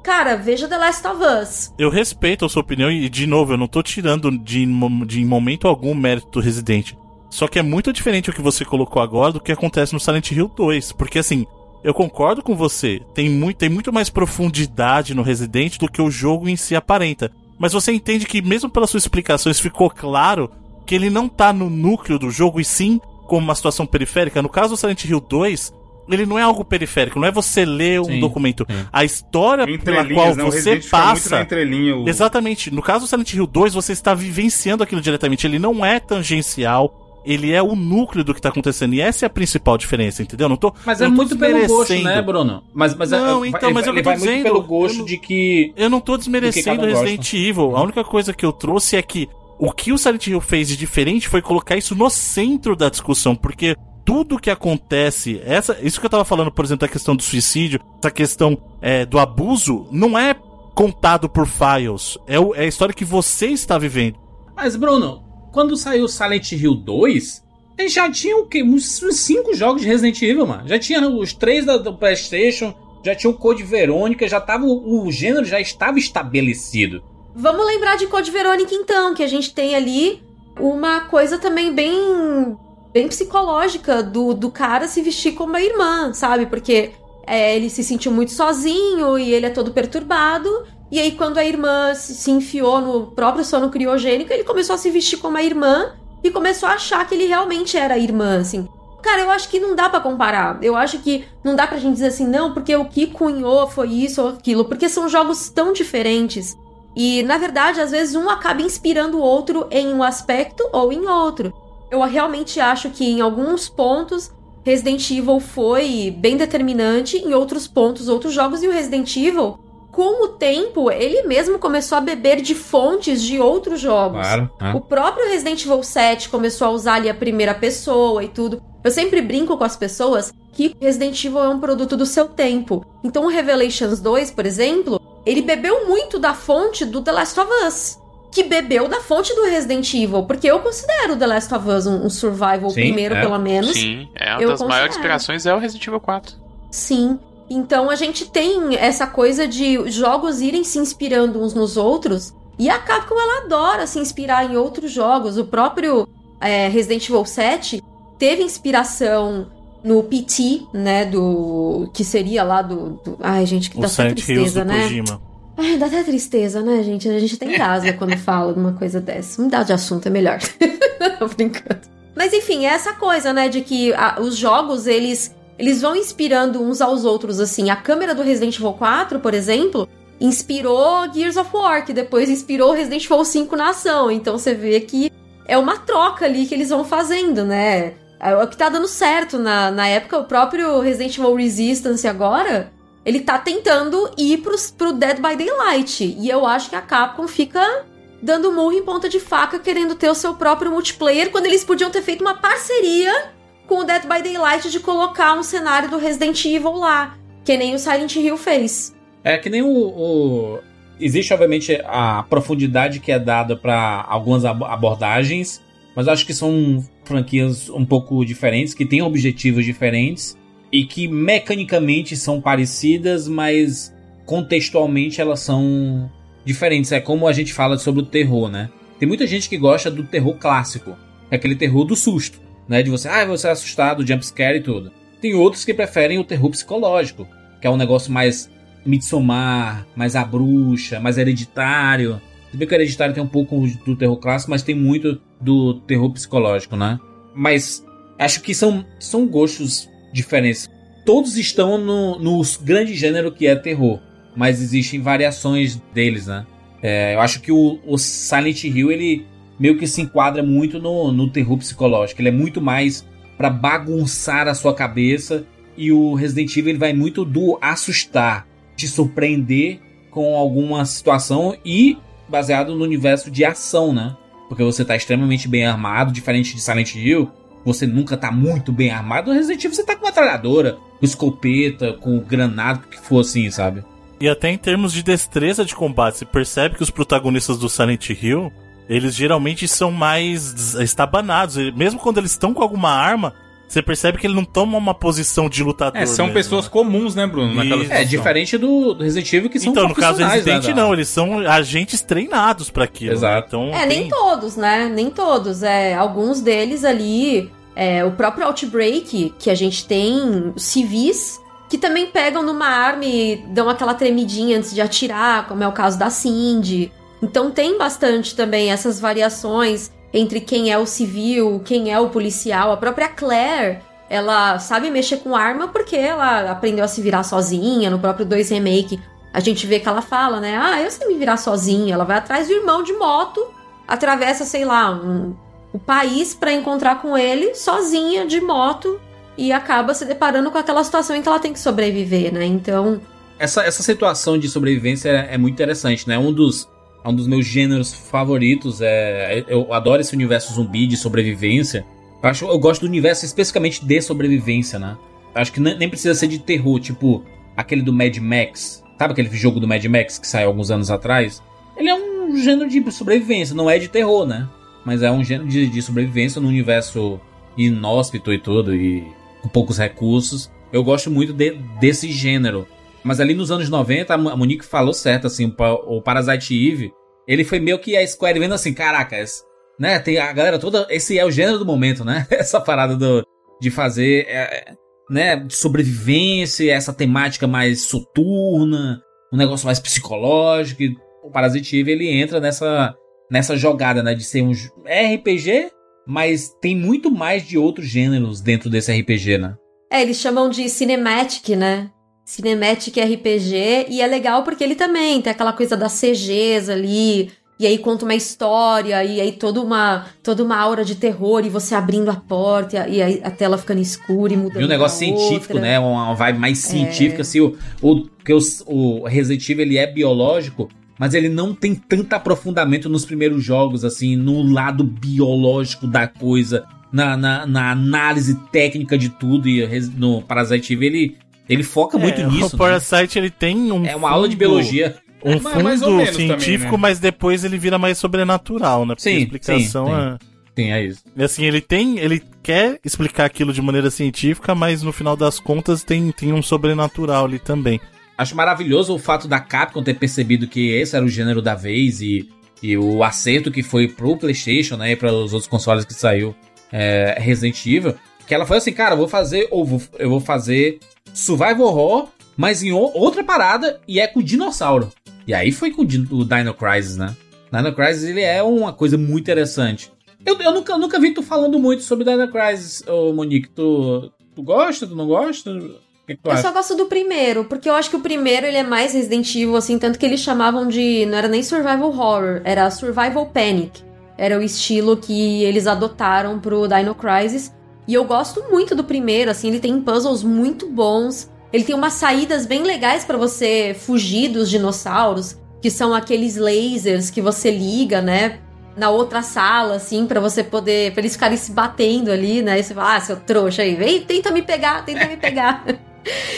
Cara, veja The Last of Us. Eu respeito a sua opinião e, de novo, eu não tô tirando de, de momento algum mérito do Resident. Só que é muito diferente o que você colocou agora do que acontece no Silent Hill 2. Porque assim, eu concordo com você, tem muito, tem muito mais profundidade no Resident do que o jogo em si aparenta. Mas você entende que, mesmo pelas suas explicações, ficou claro que ele não tá no núcleo do jogo e sim como uma situação periférica. No caso do Silent Hill 2, ele não é algo periférico, não é você ler um Sim, documento. sim. A história Entre pela linhas, qual né? Você muito passa. na entrelinha, o- Exatamente. No caso do Silent Hill 2, você está vivenciando aquilo diretamente. Ele não é tangencial. Ele é o núcleo do que tá acontecendo. E essa é a principal diferença, entendeu? Não tô. Mas eu é não tô muito pelo gosto, né, Bruno? Mas, mas é- Não, é- então, mas é que ele eu tô vai muito dizendo. pelo Eu gosto não- de que Eu não tô desmerecendo um Resident Evil. A única coisa que eu trouxe é que o que o Silent Hill fez de diferente foi colocar isso no centro da discussão, porque tudo que acontece, essa, isso que eu tava falando, por exemplo, da questão do suicídio, essa questão é, do abuso, não é contado por files. É, o- é a história que você está vivendo. Mas, Bruno, quando saiu Silent Hill 2, a gente já tinha o quê? Uns uns cinco jogos de Resident Evil, mano. Já tinha os três da- do PlayStation, já tinha o Code Verônica, já tava. O, o gênero já estava estabelecido. Vamos lembrar de Code Verônica então, que a gente tem ali uma coisa também bem bem psicológica do, do cara se vestir como a irmã, sabe? Porque é, ele se sentiu muito sozinho e ele é todo perturbado. E aí, quando a irmã se, se enfiou no próprio sono criogênico, ele começou a se vestir como a irmã e começou a achar que ele realmente era a irmã, assim. Cara, eu acho que não dá pra comparar. Eu acho que não dá pra gente dizer assim, não, porque o que cunhou foi isso ou aquilo, porque são jogos tão diferentes. E, na verdade, às vezes um acaba inspirando o outro em um aspecto ou em outro. Eu realmente acho que em alguns pontos Resident Evil foi bem determinante, em outros pontos, outros jogos, e o Resident Evil, com o tempo, ele mesmo começou a beber de fontes de outros jogos. Claro. né? O próprio Resident Evil 7 começou a usar ali a primeira pessoa e tudo. Eu sempre brinco com as pessoas que Resident Evil é um produto do seu tempo. Então o Revelations 2, por exemplo, ele bebeu muito da fonte do The Last of Us. Que bebeu da fonte do Resident Evil. Porque eu considero The Last of Us um, um survival Sim, primeiro, é. pelo menos. Sim, é uma eu das maiores considero. inspirações é o Resident Evil 4. Sim. Então a gente tem essa coisa de jogos irem se inspirando uns nos outros. E a Capcom ela adora se inspirar em outros jogos. O próprio é, Resident Evil 7 teve inspiração no PT, né? Do. Que seria lá do. do- ai, gente, que O dá Hills tristeza, do né? Kojima. Ai, dá até tristeza, né, gente? A gente tem rasga quando fala de uma coisa dessa. Mudar de assunto é melhor. Tô brincando. Mas enfim, é essa coisa, né, de que a- os jogos, eles, eles vão inspirando uns aos outros, assim. A câmera do Resident Evil 4, por exemplo, inspirou Gears of War, que depois inspirou Resident Evil 5 na ação. Então você vê que é uma troca ali que eles vão fazendo, né? É o que tá dando certo. Na, na época, o próprio Resident Evil Resistance agora, ele tá tentando ir pros, pro Dead by Daylight. E eu acho que a Capcom fica dando murro em ponta de faca, querendo ter o seu próprio multiplayer, quando eles podiam ter feito uma parceria com o Dead by Daylight de colocar um cenário do Resident Evil lá. Que nem o Silent Hill fez. É que nem o, o- Existe, obviamente, a profundidade que é dada para algumas ab- abordagens, mas acho que são franquias um pouco diferentes, que têm objetivos diferentes e que mecanicamente são parecidas, mas contextualmente elas são diferentes. É como a gente fala sobre o terror, né? Tem muita gente que gosta do terror clássico, é aquele terror do susto, né? De você, ah, você é assustado, jumpscare e tudo. Tem outros que preferem o terror psicológico, que é um negócio mais Midsommar, mais a bruxa, mais hereditário. Se bem que o hereditário tem um pouco do terror clássico, mas tem muito do terror psicológico, né? Mas acho que são, são gostos diferentes. Todos estão no, no grande gênero que é terror, mas existem variações deles, né? É, eu acho que o, o, Silent Hill ele meio que se enquadra muito no, no terror psicológico. Ele é muito mais para bagunçar a sua cabeça e o Resident Evil ele vai muito do assustar, te surpreender com alguma situação e baseado no universo de ação, né? Porque você tá extremamente bem armado, diferente de Silent Hill, você nunca tá muito bem armado. No Resident Evil você tá com uma tralhadora, com escopeta, com granada, o que for assim, sabe? E até em termos de destreza de combate, você percebe que os protagonistas do Silent Hill, eles geralmente são mais estabanados. Mesmo quando eles estão com alguma arma, você percebe que ele não toma uma posição de lutador. É, são mesmo, pessoas né? comuns, né, Bruno? Naquela É, diferente do, do Resident Evil que são Então, no caso profissionais, Resident, né, não, eles são agentes treinados pra aquilo. Exato. né? Então, É, nem tem- todos, né? Nem todos. É, alguns deles ali, é, o próprio Outbreak, que a gente tem civis que também pegam numa arma e dão aquela tremidinha antes de atirar, como é o caso da Cindy. Então tem bastante também essas variações entre quem é o civil, quem é o policial. A própria Claire, ela sabe mexer com arma porque ela aprendeu a se virar sozinha no próprio 2 Remake. A gente vê que ela fala, né? Ah, eu sei me virar sozinha. Ela vai atrás do irmão de moto, atravessa, sei lá, um- o país pra encontrar com ele sozinha de moto e acaba se deparando com aquela situação em que ela tem que sobreviver, né? Então, Essa, essa situação de sobrevivência é, é muito interessante, né? Um dos, é um dos meus gêneros favoritos. É, eu adoro esse universo zumbi de sobrevivência. Eu, acho, eu gosto do universo especificamente de sobrevivência, né? Eu acho que nem, precisa ser de terror, tipo aquele do Mad Max. Sabe aquele jogo do Mad Max que saiu alguns anos atrás? Ele é um gênero de sobrevivência, não é de terror, né? Mas é um gênero de, de sobrevivência no universo inóspito e tudo, e com poucos recursos. Eu gosto muito de- desse gênero. Mas ali nos anos 90, a Mo- a Monique falou certo, assim, o pa- o Parasite Eve, ele foi meio que a Square vendo assim, caracas, né, tem a galera toda, esse é o gênero do momento, né, essa parada do, de fazer, é, né, sobrevivência, essa temática mais soturna, um negócio mais psicológico, o Parasite Eve, ele entra nessa, nessa jogada, né, de ser um j- RPG, mas tem muito mais de outros gêneros dentro desse RPG, né. é, eles chamam de cinematic, né? Cinematic RPG, e é legal porque ele também tem aquela coisa das CGs ali, e aí conta uma história, e aí toda uma, toda uma aura de terror, e você abrindo a porta, e aí a tela ficando escura e mudando E um negócio científico, outra. né? Uma vibe É. mais científica, assim, o, o, porque os- o Resident Evil ele é biológico, mas ele não tem tanto aprofundamento nos primeiros jogos, assim, no lado biológico da coisa, na, na, na análise técnica de tudo, e no Parasite Evil ele, ele foca muito É, nisso. O né? Parasite ele tem um É uma aula de fundo- biologia. Um É, fundo menos também, científico, né? mas depois ele vira mais sobrenatural, né? Porque Sim, a explicação sim, é. Sim, é isso. E assim, ele tem. Ele quer explicar aquilo de maneira científica, mas no final das contas tem, tem um sobrenatural ali também. Acho maravilhoso o fato da Capcom ter percebido que esse era o gênero da vez e, e o acerto que foi pro PlayStation, né, e para os outros consoles que saiu é, Resident Evil, que ela foi assim, cara, eu vou fazer ou vou- eu vou fazer survival horror, mas em o- outra parada e é com dinossauro. E aí foi com o Din- o Dino Crisis, né? Dino Crisis ele é uma coisa muito interessante. Eu, eu nunca, nunca vi tu falando muito sobre Dino Crisis, ô Monique. Tu, tu gosta, tu não gosta? O que, que Eu acha? só gosto do primeiro, porque eu acho que o primeiro ele é mais Resident Evil, assim, tanto que eles chamavam de. Não era nem Survival Horror, era Survival Panic. Era o estilo que eles adotaram pro Dino Crisis. E eu gosto muito do primeiro, assim, ele tem puzzles muito bons. Ele tem umas saídas bem legais pra você fugir dos dinossauros, que são aqueles lasers que você liga, né? Na outra sala, assim, pra você poder. pra eles ficarem se batendo ali, né? E você fala, ah, seu trouxa aí, vem, tenta me pegar, tenta me pegar.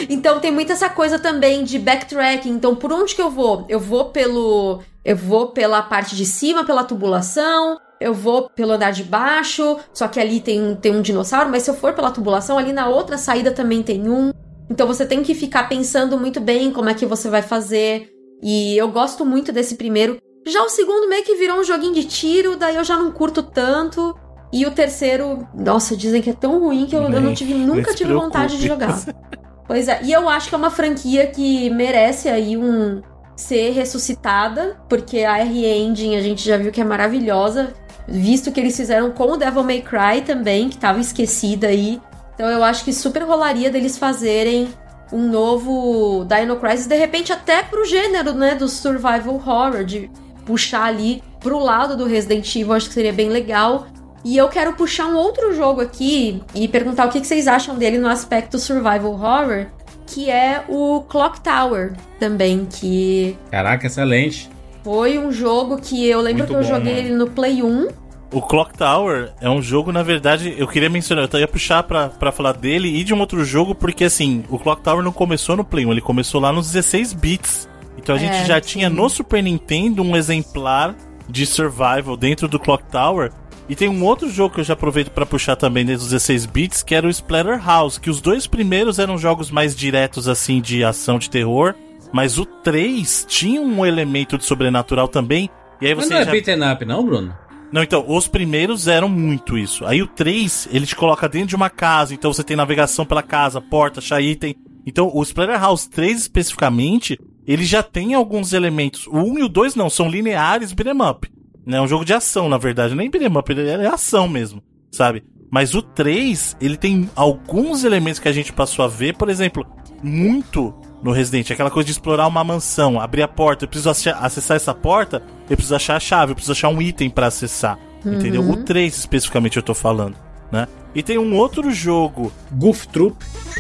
Então tem muito essa coisa também de backtracking. Então, por onde que eu vou? Eu vou pelo. Eu vou pela parte de cima, pela tubulação. Eu vou pelo andar de baixo. Só que ali tem, tem um dinossauro. Mas se eu for pela tubulação, ali na outra saída também tem um. Então você tem que ficar pensando muito bem como é que você vai fazer. E eu gosto muito desse primeiro. Já o segundo meio que virou um joguinho de tiro, daí eu já não curto tanto. E o terceiro, nossa, dizem que é tão ruim que eu, eu não tive, nunca tive vontade de jogar. Pois é, e eu acho que é uma franquia que merece aí um ser ressuscitada, porque a R-Engine a gente já viu que é maravilhosa, visto que eles fizeram com o Devil May Cry também, que tava esquecida aí. Então eu acho que super rolaria deles fazerem um novo Dino Crisis, de repente até pro gênero, né, do survival horror, de puxar ali pro lado do Resident Evil, acho que seria bem legal. E eu quero puxar um outro jogo aqui e perguntar o que vocês acham dele no aspecto survival horror, que é o Clock Tower também, que Caraca, excelente. Foi um jogo que eu lembro Muito que eu bom, joguei mano. ele no Play 1. O Clock Tower é um jogo, na verdade, eu queria mencionar, eu ia puxar pra, pra falar dele e de um outro jogo, porque assim, o Clock Tower não começou no Play 1, ele começou lá nos 16 bits. Então a É, gente já sim. tinha no Super Nintendo um exemplar de survival dentro do Clock Tower. E tem um outro jogo que eu já aproveito pra puxar também desde os 16 bits, que era o Splatterhouse, que os dois primeiros eram jogos mais diretos assim de ação de terror, mas o 3 tinha um elemento de sobrenatural também. E aí Mas você não é já... beaten up, não, Bruno? Não, então, os primeiros eram muito isso. Aí o 3, ele te coloca dentro de uma casa, então você tem navegação pela casa, porta, achar item. Então, o Splatterhouse 3 especificamente, ele já tem alguns elementos. O 1 e o 2 não, são lineares beat'em up. Né? É um jogo de ação, na verdade, nem beat'em up, ele é ação mesmo, sabe? Mas o 3, ele tem alguns elementos que a gente passou a ver, por exemplo, muito no Resident, aquela coisa de explorar uma mansão, abrir a porta, eu preciso acessar essa porta, eu preciso achar a chave, eu preciso achar um item pra acessar. Entendeu? O 3 especificamente eu tô falando, né? E tem um outro jogo, Goof Troop.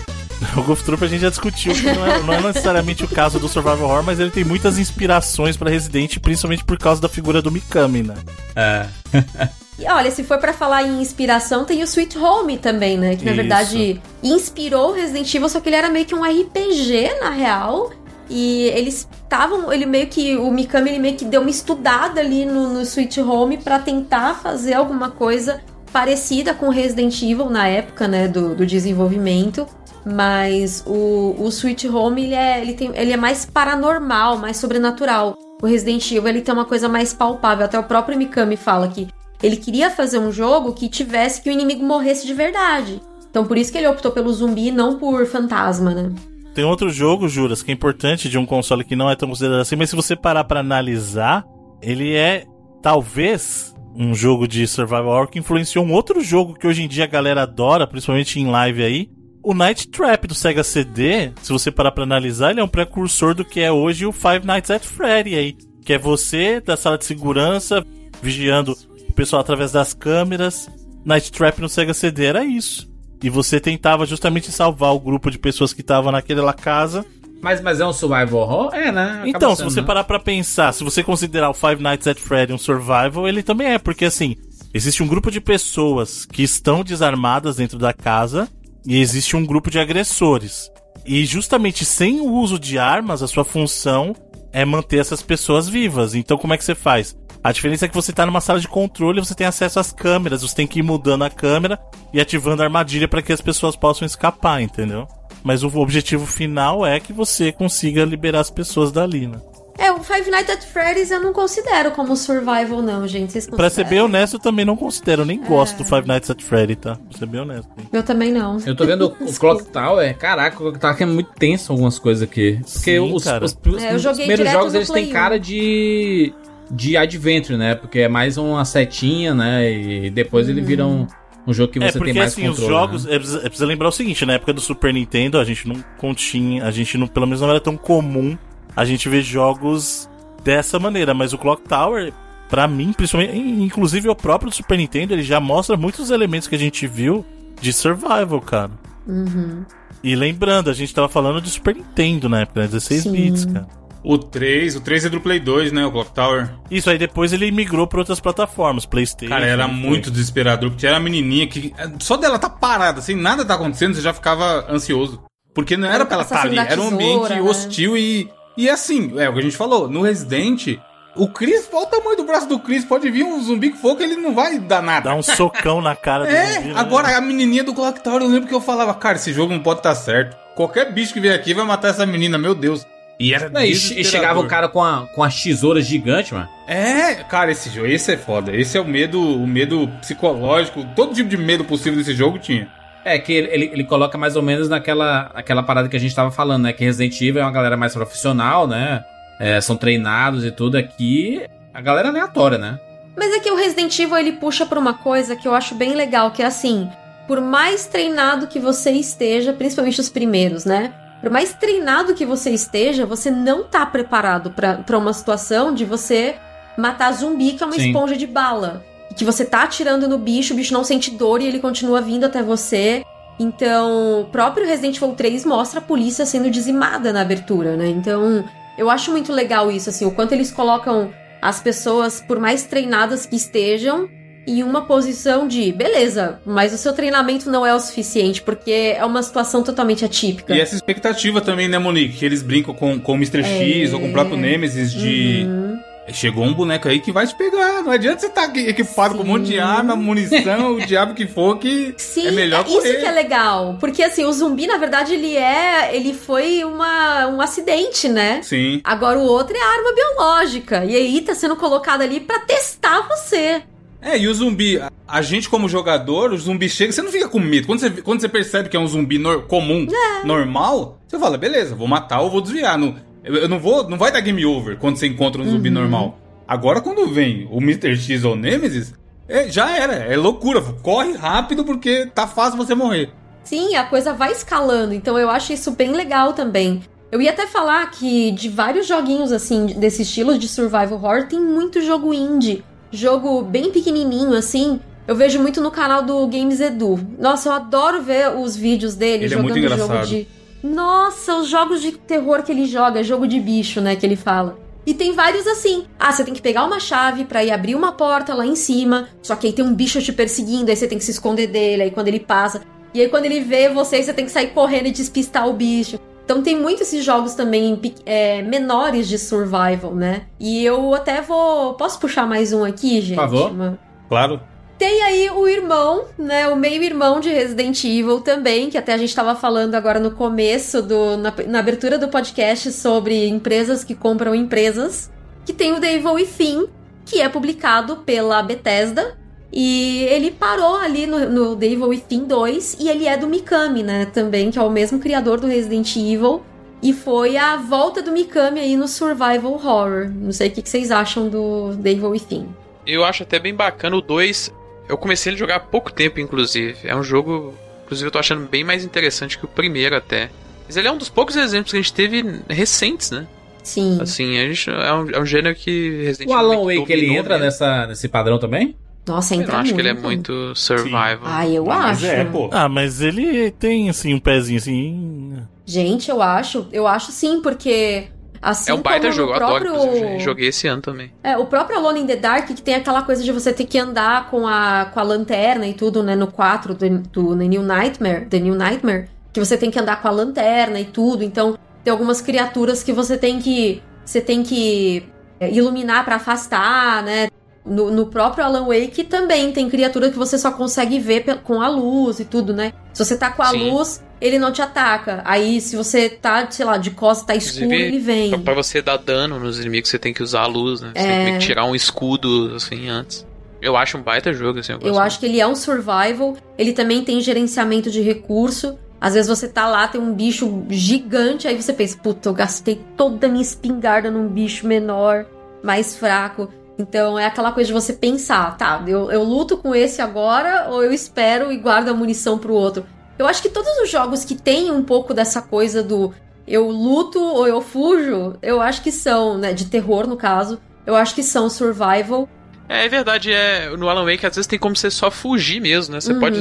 o Golf Troop a gente já discutiu, que não é, não é necessariamente o caso do Survival Horror, mas ele tem muitas inspirações pra Resident, principalmente por causa da figura do Mikami, né? É. E olha, se for pra falar em inspiração, tem o Sweet Home também, né? Que na Isso. verdade inspirou o Resident Evil, só que ele era meio que um RPG na real. E eles estavam, ele meio que, o Mikami ele meio que deu uma estudada ali no, no Sweet Home pra tentar fazer alguma coisa parecida com Resident Evil na época, né, do, do desenvolvimento. Mas o, o Sweet Home, ele é, ele, tem, ele é mais paranormal, mais sobrenatural. O Resident Evil, ele tem uma coisa mais palpável. Até o próprio Mikami fala que ele queria fazer um jogo que tivesse que o inimigo morresse de verdade. Então por isso que ele optou pelo zumbi e não por fantasma, né? Tem outro jogo, Juras, que é importante de um console que não é tão considerado assim, mas se você parar pra analisar, ele é talvez um jogo de survival horror que influenciou um outro jogo que hoje em dia a galera adora, principalmente em live aí. O Night Trap do Sega CD, se você parar pra analisar, ele é um precursor do que é hoje o Five Nights at Freddy aí, que é você da sala de segurança vigiando pessoal através das câmeras. Night Trap no Sega CD era isso. E você tentava justamente salvar o grupo de pessoas que estavam naquela casa. Mas, mas é um survival horror? É, né? Acaba então, se sendo, você né? parar pra pensar, se você considerar o Five Nights at Freddy um survival, ele também é, porque assim, existe um grupo de pessoas que estão desarmadas dentro da casa e existe um grupo de agressores. E justamente sem o uso de armas, a sua função é manter essas pessoas vivas. Então, como é que você faz? A diferença é que você tá numa sala de controle, você tem acesso às câmeras, você tem que ir mudando a câmera e ativando a armadilha para que as pessoas possam escapar, entendeu? Mas o objetivo final é que você consiga liberar as pessoas dali, né? É, o Five Nights at Freddy's eu não considero como survival, não, gente. Vocês Pra ser bem honesto, eu também não considero, eu nem gosto do Five Nights at Freddy, tá? Pra ser bem honesto. hein? Eu também não. Eu tô vendo o Clock Tower, caraca, o Clock Tower que é muito tenso algumas coisas aqui. Porque Sim, os, cara. os- os- É, eu os primeiros jogos eles têm cara de de adventure, né? Porque é mais uma setinha, né? E depois ele vira um, um jogo que É, você porque tem mais assim, os controle. jogos. né? É, precisa, é precisa lembrar o seguinte, na época do Super Nintendo, a gente não continha. A gente não, pelo menos não era tão comum a gente ver jogos dessa maneira. Mas o Clock Tower, pra mim, principalmente, in- inclusive o próprio Super Nintendo, ele já mostra muitos elementos que a gente viu de survival, cara. Uhum. E lembrando, a gente tava falando de Super Nintendo na época, né? 16 Sim. bits, cara. O 3, o 3 é do Play 2, né? O Clock Tower. Isso aí depois ele migrou pra outras plataformas, PlayStation. Cara, era muito desesperador, porque era a menininha que. Só dela tá parada, sem nada tá acontecendo, você já ficava ansioso. Porque não era pra ela estar ali, Assassino da era um tesoura, ambiente né? hostil e. E assim, é o que a gente falou, no Resident, o Chris, olha o tamanho do braço do Chris, pode vir um zumbi que for que ele não vai dar nada. Dá um socão na cara do É, zumbi, né? agora a menininha do Clock Tower, eu lembro que eu falava, cara, esse jogo não pode estar certo. Qualquer bicho que vier aqui vai matar essa menina, meu Deus. E era Não, e, e chegava o cara com, a, com as tesouras gigantes, mano. É, cara, esse jogo, esse é foda. Esse é o medo, o medo psicológico, todo tipo de medo possível desse jogo tinha. É, que ele, ele, ele coloca mais ou menos naquela, naquela parada que a gente tava falando, né? Que Resident Evil é uma galera mais profissional, né? É, são treinados e tudo. Aqui, a galera é aleatória, né? Mas é que o Resident Evil ele puxa pra uma coisa que eu acho bem legal, que é assim, por mais treinado que você esteja, principalmente os primeiros, né? Por mais treinado que você esteja, você não tá preparado pra uma situação de você matar zumbi, que é uma Sim. esponja de bala. E que você tá atirando no bicho, o bicho não sente dor e ele continua vindo até você. Então, o próprio Resident Evil 3 mostra a polícia sendo dizimada na abertura, né? Então, eu acho muito legal isso, assim, o quanto eles colocam as pessoas, por mais treinadas que estejam, em uma posição de, beleza, mas o seu treinamento não é o suficiente, porque é uma situação totalmente atípica. E essa expectativa também, né, Monique? Que eles brincam com, com o Mr. X É. ou com o próprio Nemesis de. Uhum. Chegou um boneco aí que vai te pegar. Não adianta você estar aqui equipado com um monte de Sim. arma, munição, o diabo que for, que Sim, é melhor isso correr. que é legal. Porque assim, o zumbi, na verdade, ele é. Ele foi uma, um acidente, né? Sim. Agora o outro é a arma biológica. E aí tá sendo colocado ali pra testar você. É, e o zumbi, a- gente como jogador, o zumbi chega, você não fica com medo. Quando você, quando você percebe que é um zumbi nor- comum, É. normal, você fala, beleza, vou matar ou vou desviar. Não, eu, eu não vou, não vai dar game over quando você encontra um Uhum. zumbi normal. Agora quando vem o Mr. X ou o Nemesis, é, já era, é loucura. Corre rápido porque tá fácil você morrer. Sim, a coisa vai escalando, então eu acho isso bem legal também. Eu ia até falar que de vários joguinhos assim, desse estilo de survival horror, tem muito jogo indie. Jogo bem pequenininho assim. Eu vejo muito no canal do Games Edu. Nossa, eu adoro ver os vídeos dele Ele é jogando muito jogo de. Nossa, os jogos de terror que ele joga, jogo de bicho, né, que ele fala. E tem vários assim. Ah, você tem que pegar uma chave pra ir abrir uma porta lá em cima. Só que aí tem um bicho te perseguindo, aí você tem que se esconder dele, aí quando ele passa. E aí quando ele vê você, você tem que sair correndo e despistar o bicho. Então tem muito esses jogos também é, menores de survival, né? E eu até vou. Posso puxar mais um aqui, gente? favor. Uma- Claro. Tem aí o irmão, né? O meio-irmão de Resident Evil também, que até a gente tava falando agora no começo, do, na, na abertura do podcast, sobre empresas que compram empresas. Que tem o The Evil Within, que é publicado pela Bethesda. E ele parou ali no, no The Evil Within 2, e ele é do Mikami, né? Também, que é o mesmo criador do Resident Evil. E foi a volta do Mikami aí no Survival Horror. Não sei o que que vocês acham do The Evil Within. Eu acho até bem bacana o 2. Eu comecei a jogar há pouco tempo, inclusive. É um jogo, inclusive, eu tô achando bem mais interessante que o primeiro até. Mas ele é um dos poucos exemplos que a gente teve recentes, né? Sim. Assim, a gente, é, um, é um gênero que Resident O Alan Wake, ele entra mesmo. nessa, nesse padrão também? Nossa, Eu entra não acho que ele é muito. muito survival. Ah, eu Mas acho. é, pô. Ah, mas ele tem, assim, um pezinho assim. Gente, eu acho. Eu acho sim, porque. Assim é um baita como jogo, eu adoro, próprio... inclusive, joguei esse ano também. É, o próprio Alone in the Dark, que tem aquela coisa de você ter que andar com a, com a lanterna e tudo, né? No 4 do, do The New Nightmare, The New Nightmare, que você tem que andar com a lanterna e tudo. Então, tem algumas criaturas que você tem que. Você tem que é, iluminar pra afastar, né? No, no próprio Alan Wake também tem criatura que você só consegue ver com a luz e tudo, né? Se você tá com a Sim. luz, ele não te ataca. Aí, se você tá, sei lá, de costas, tá escuro, Inclusive, ele vem. Pra, pra você dar dano nos inimigos, você tem que usar a luz, né? Você É. tem que tirar um escudo, assim, antes. Eu acho um baita jogo, assim. Eu, Eu acho que ele é um survival. Ele também tem gerenciamento de recurso. Às vezes você tá lá, tem um bicho gigante, aí você pensa, puta, eu gastei toda a minha espingarda num bicho menor, mais fraco. Então é aquela coisa de você pensar, tá, eu, eu luto com esse agora ou eu espero e guardo a munição pro outro. Eu acho que todos os jogos que têm um pouco dessa coisa do eu luto ou eu fujo, eu acho que são, né, de terror no caso, eu acho que são survival. É, é verdade, é, no Alan Wake às vezes tem como você só fugir mesmo, né? Você Uhum. pode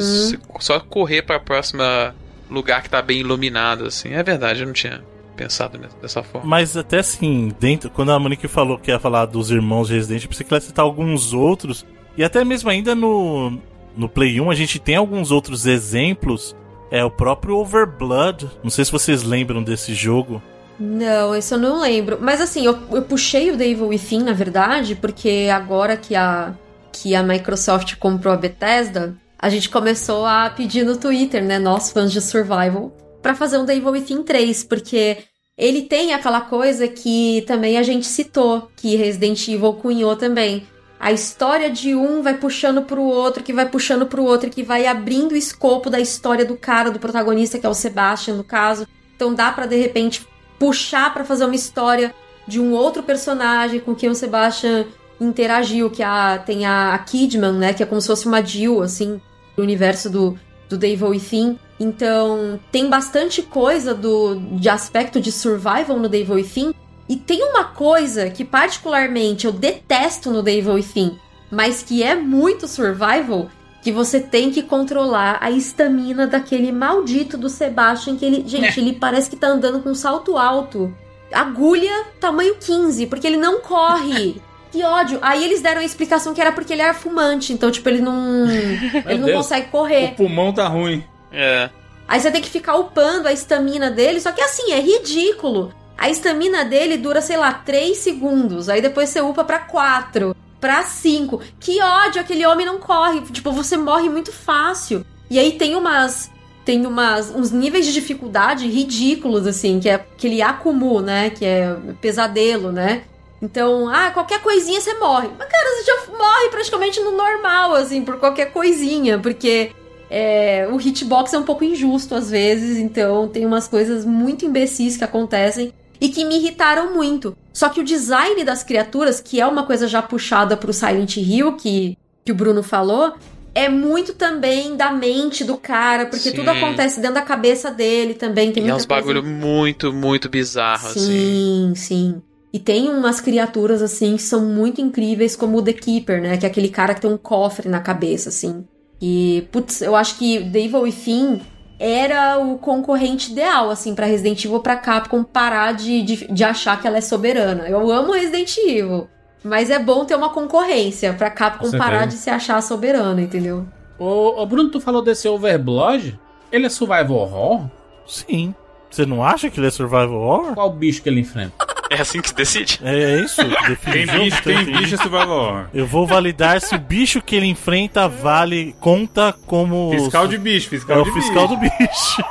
só correr pra próxima lugar que tá bem iluminado, assim. É verdade, eu não tinha pensado mesmo dessa forma. Mas até assim, dentro, quando a Monique falou que ia falar dos irmãos Resident, eu pensei que ela ia citar alguns outros. E até mesmo ainda no, no Play 1 a gente tem alguns outros exemplos. É o próprio Overblood. Não sei se vocês lembram desse jogo. Não, isso eu não lembro. Mas assim, eu, eu puxei o The Evil Within, na verdade, porque agora que a, que a Microsoft comprou a Bethesda, a gente começou a pedir no Twitter, né, nós fãs de Survival, pra fazer um The Evil Within 3, porque ele tem aquela coisa que também a gente citou, que Resident Evil cunhou também, a história de um vai puxando pro outro, que vai puxando pro outro, que vai abrindo o escopo da história do cara, do protagonista, que é o Sebastian, no caso. Então dá pra de repente puxar pra fazer uma história de um outro personagem com quem o Sebastian interagiu, que a, tem a, a Kidman, né, que é como se fosse uma Jill, assim, do universo do, do Devil Within. Então, tem bastante coisa do de aspecto de survival no Devil Within. E tem uma coisa que particularmente eu detesto no Devil Within, mas que é muito survival, que você tem que controlar a estamina daquele maldito do Sebastian, que ele, gente, ele parece que tá andando com um salto alto. Agulha tamanho 15, porque ele não corre. Que ódio. Aí eles deram a explicação que era porque ele era fumante, então tipo ele não ele não Deus. consegue O correr. pulmão tá ruim. É. Aí você tem que ficar upando a estamina dele, só que assim, é ridículo. A estamina dele dura, sei lá, 3 segundos. Aí depois você upa pra 4, pra 5. Que ódio, aquele homem não corre. Tipo, você morre muito fácil. E aí tem umas. Tem umas, uns níveis de dificuldade ridículos, assim, que é aquele Akumu, né? Que é pesadelo, né? Então, ah, qualquer coisinha você morre. Mas, cara, você já morre praticamente no normal, assim, por qualquer coisinha, porque é, o hitbox é um pouco injusto às vezes, então tem umas coisas muito imbecis que acontecem e que me irritaram muito. Só que o design das criaturas, que é uma coisa já puxada pro Silent Hill, que, que o Bruno falou, é muito também da mente do cara, porque Sim. tudo acontece dentro da cabeça dele também. Tem E é uns coisa- bagulho muito, muito bizarro, assim. Sim, sim. E tem umas criaturas, assim, que são muito incríveis, como o The Keeper, né? Que é aquele cara que tem um cofre na cabeça, assim. E, putz, eu acho que The Evil Within era o concorrente ideal, assim, pra Resident Evil pra Capcom parar de, de, de achar que ela é soberana. Eu amo Resident Evil. Mas é bom ter uma concorrência pra Capcom Com certeza. parar de se achar soberana, entendeu? Ô, ô, Bruno, tu falou desse Overblood? Ele é survival horror? Sim. Você não acha que ele é survival horror? Qual bicho que ele enfrenta? É assim que se decide? É isso? Define Tem o bicho, então tem bicho é survival horror. Eu vou validar se o bicho que ele enfrenta vale, conta como. Fiscal de bicho, fiscal É de o fiscal bicho. do bicho.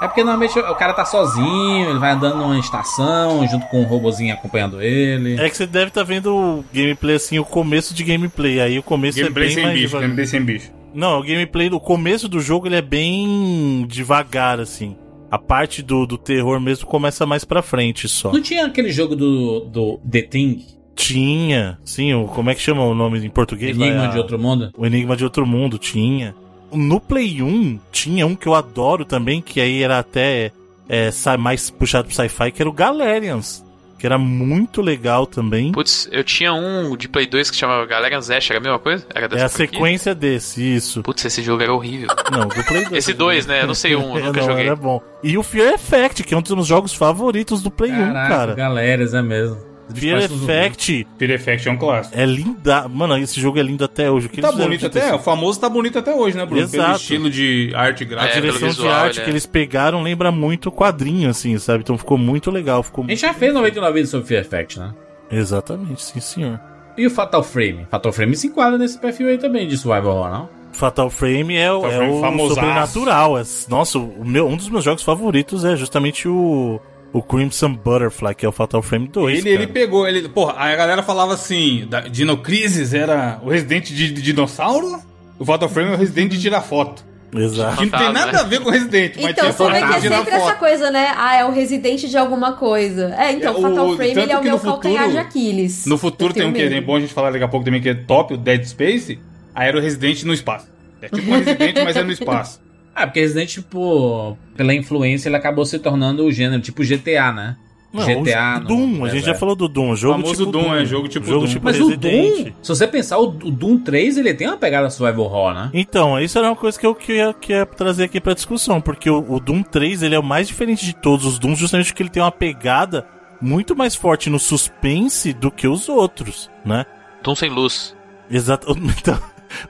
É porque normalmente o cara tá sozinho, ele vai andando numa estação, junto com um robozinho acompanhando ele. É que você deve estar vendo o gameplay assim, o começo de gameplay. Aí o começo Gameplay é bem sem mais bicho, devagar. gameplay sem bicho. Não, o gameplay do começo do jogo ele é bem devagar, assim. A parte do, do terror mesmo começa mais pra frente só. Não tinha aquele jogo do, do The Thing, Tinha, sim, o, como é que chama o nome em português? Enigma É a- de Outro Mundo? O Enigma de Outro Mundo, tinha. No Play 1, tinha um que eu adoro também, que aí era até é, mais puxado pro sci-fi, que era o Galerians. Que era muito legal também. Putz, eu tinha um de Play 2 que chamava Galera Zesh, era a mesma coisa? Era É a sequência desse, isso. Putz, esse jogo era horrível. Não, do Play 2. Esse dois, né? Eu não sei um, eu nunca não, joguei. Era bom. E o Fear Effect, que é um dos meus jogos favoritos do Play 1, Caraca, cara. galeras, é mesmo. Fear. Effect Fear Effect é um clássico. é linda. Mano, esse jogo é lindo até hoje. O que Tá bonito até, o famoso tá bonito até hoje, né, Bruno? Pelo Exato. estilo de arte A gráfica. É, pelo direção visual, de arte ele é- que eles pegaram lembra muito o quadrinho, assim, sabe? Então ficou muito legal. Ficou... A gente já fez 99 vídeos sobre Fear Effect, né? Exatamente, sim, senhor. E o Fatal Frame? Fatal Frame se enquadra nesse perfil aí também de survival horror, não? Fatal Frame é, o- Fatal é Frame o famosaço. sobrenatural. É- nossa, o meu, um dos meus jogos favoritos é justamente o, o Crimson Butterfly, que é o Fatal Frame 2. Ele, ele cara. pegou, ele, porra, a galera falava assim, da Dinocrisis era o Resident de, de dinossauro, o Fatal Frame é o Resident de tirar foto. Exato. Que não tem nada a ver com o Resident, mas Então, você vê que é sempre essa coisa, né? Ah, é o residente de alguma coisa. É, então, É, o- Fatal Frame ele é o meu no futuro- calcanhar de Aquiles. No futuro tem um que é bom a gente falar daqui a pouco também, que é top, o Dead Space, aí era o Resident no espaço. É tipo um Resident, mas é no espaço. Ah, porque Resident, tipo, pela influência, ele acabou se tornando o gênero, tipo GTA, né? Não, GTA o Doom, no a gente já deserto. falou do Doom. Jogo famoso tipo Doom, é, jogo tipo jogo Doom. tipo Mas o Resident. Doom, se você pensar, o, o Doom 3, ele tem uma pegada survival horror, né? Então, isso era uma coisa que eu queria, queria trazer aqui pra discussão, porque o, o Doom 3 ele é o mais diferente de todos os Dooms, justamente porque ele tem uma pegada muito mais forte no suspense do que os outros, né? Doom sem luz. Exato. Então,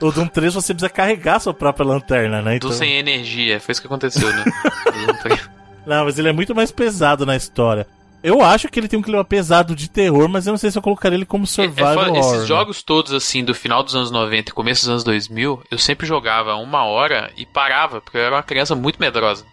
o Doom 3 você precisa carregar sua própria lanterna, né? Então, Doom sem energia. Foi isso que aconteceu, né? Não, mas ele é muito mais pesado na história. Eu acho que ele tem um clima pesado de terror, mas eu não sei se eu colocaria ele como É survival foda, horror. esses né? jogos todos, assim, do final dos anos 90 e começo dos anos 2000, eu sempre jogava uma hora e parava, porque eu era uma criança muito medrosa.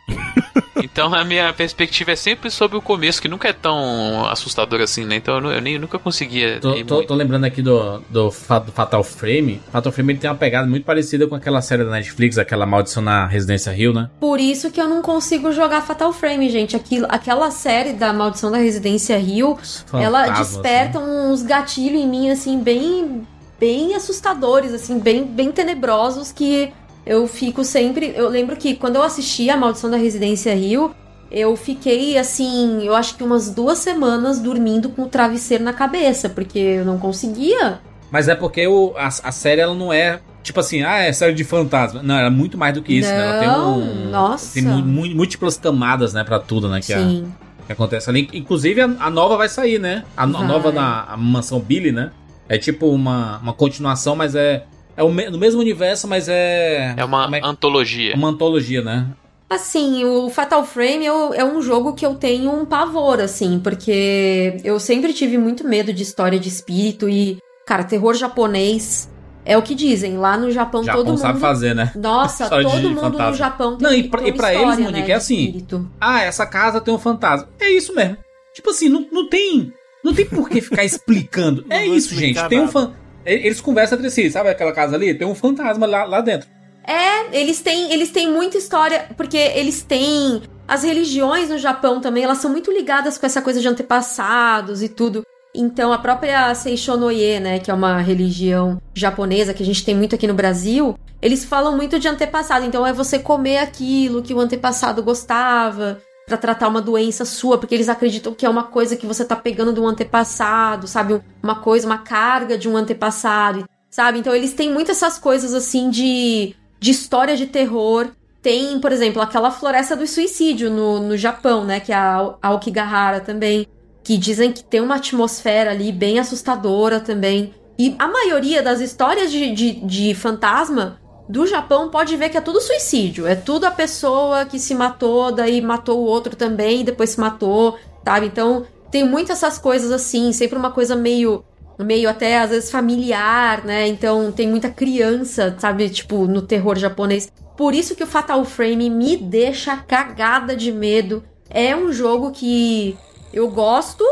Então a minha perspectiva é sempre sobre o começo, que nunca é tão assustador assim, né? Então eu, eu nem, nunca conseguia Tô, tô- tô lembrando aqui do, do, Fa- do Fatal Frame. Fatal Frame ele tem uma pegada muito parecida com aquela série da Netflix, aquela Maldição na Residência Rio, né? Por isso que eu não consigo jogar Fatal Frame, gente. Aquilo, aquela série da Maldição da Residência Rio, ela Fantasmas, desperta né? uns gatilhos em mim, assim, bem, bem assustadores, assim, bem, bem tenebrosos, que eu fico sempre... Eu lembro que quando eu assisti a Maldição da Residência Rio, eu fiquei, assim, eu acho que umas duas semanas dormindo com o travesseiro na cabeça, porque eu não conseguia. Mas é porque o, a, a série ela não é tipo assim, ah, é série de fantasma. Não, ela é muito mais do que isso, né? Ela tem Não, um. nossa. Tem múltiplas camadas, né, pra tudo, né? Que, a- Sim. que acontece ali. Inclusive, a, a nova vai sair, né? A, a nova da a Mansão Billy, né? É tipo uma, uma continuação, mas é. É o me- no mesmo universo, mas é. É uma é- antologia. uma antologia, né? Assim, o Fatal Frame eu- é um jogo que eu tenho um pavor, assim, porque eu sempre tive muito medo de história de espírito e, cara, terror japonês é o que dizem. Lá no Japão, Japão todo mundo. sabe fazer, né? Nossa, História todo mundo fantasma. no Japão tem Não, e tem pra- uma e pra eles, história, Monique, né, é assim. espírito. Ah, essa casa tem um fantasma. É isso mesmo. Tipo assim, não, não tem. Não tem por que ficar explicando. Não é isso, gente. Tem um nada. Eles conversam entre si, sabe aquela casa ali? Tem um fantasma lá, lá dentro. É, eles têm, eles têm muita história, porque eles têm. As religiões no Japão também, elas são muito ligadas com essa coisa de antepassados e tudo. Então, a própria Seishonoye, né, que é uma religião japonesa que a gente tem muito aqui no Brasil, eles falam muito de antepassado. Então, é você comer aquilo que o antepassado gostava pra tratar uma doença sua, porque eles acreditam que é uma coisa que você tá pegando de um antepassado, sabe? Uma coisa, uma carga de um antepassado, sabe? Então, eles têm muito essas coisas assim de, de história de terror. Tem, por exemplo, aquela floresta do suicídio no, no Japão, né? Que é a Ao- Aokigahara também que dizem que tem uma atmosfera ali bem assustadora também. E a maioria das histórias de, de, de fantasma do Japão pode ver que é tudo suicídio. É tudo a pessoa que se matou, daí matou o outro também, depois se matou, sabe? Então tem muitas essas coisas assim, sempre uma coisa meio. Meio até às vezes familiar, né? Então tem muita criança, sabe? Tipo, no terror japonês. Por isso que o Fatal Frame me deixa cagada de medo. É um jogo que eu gosto,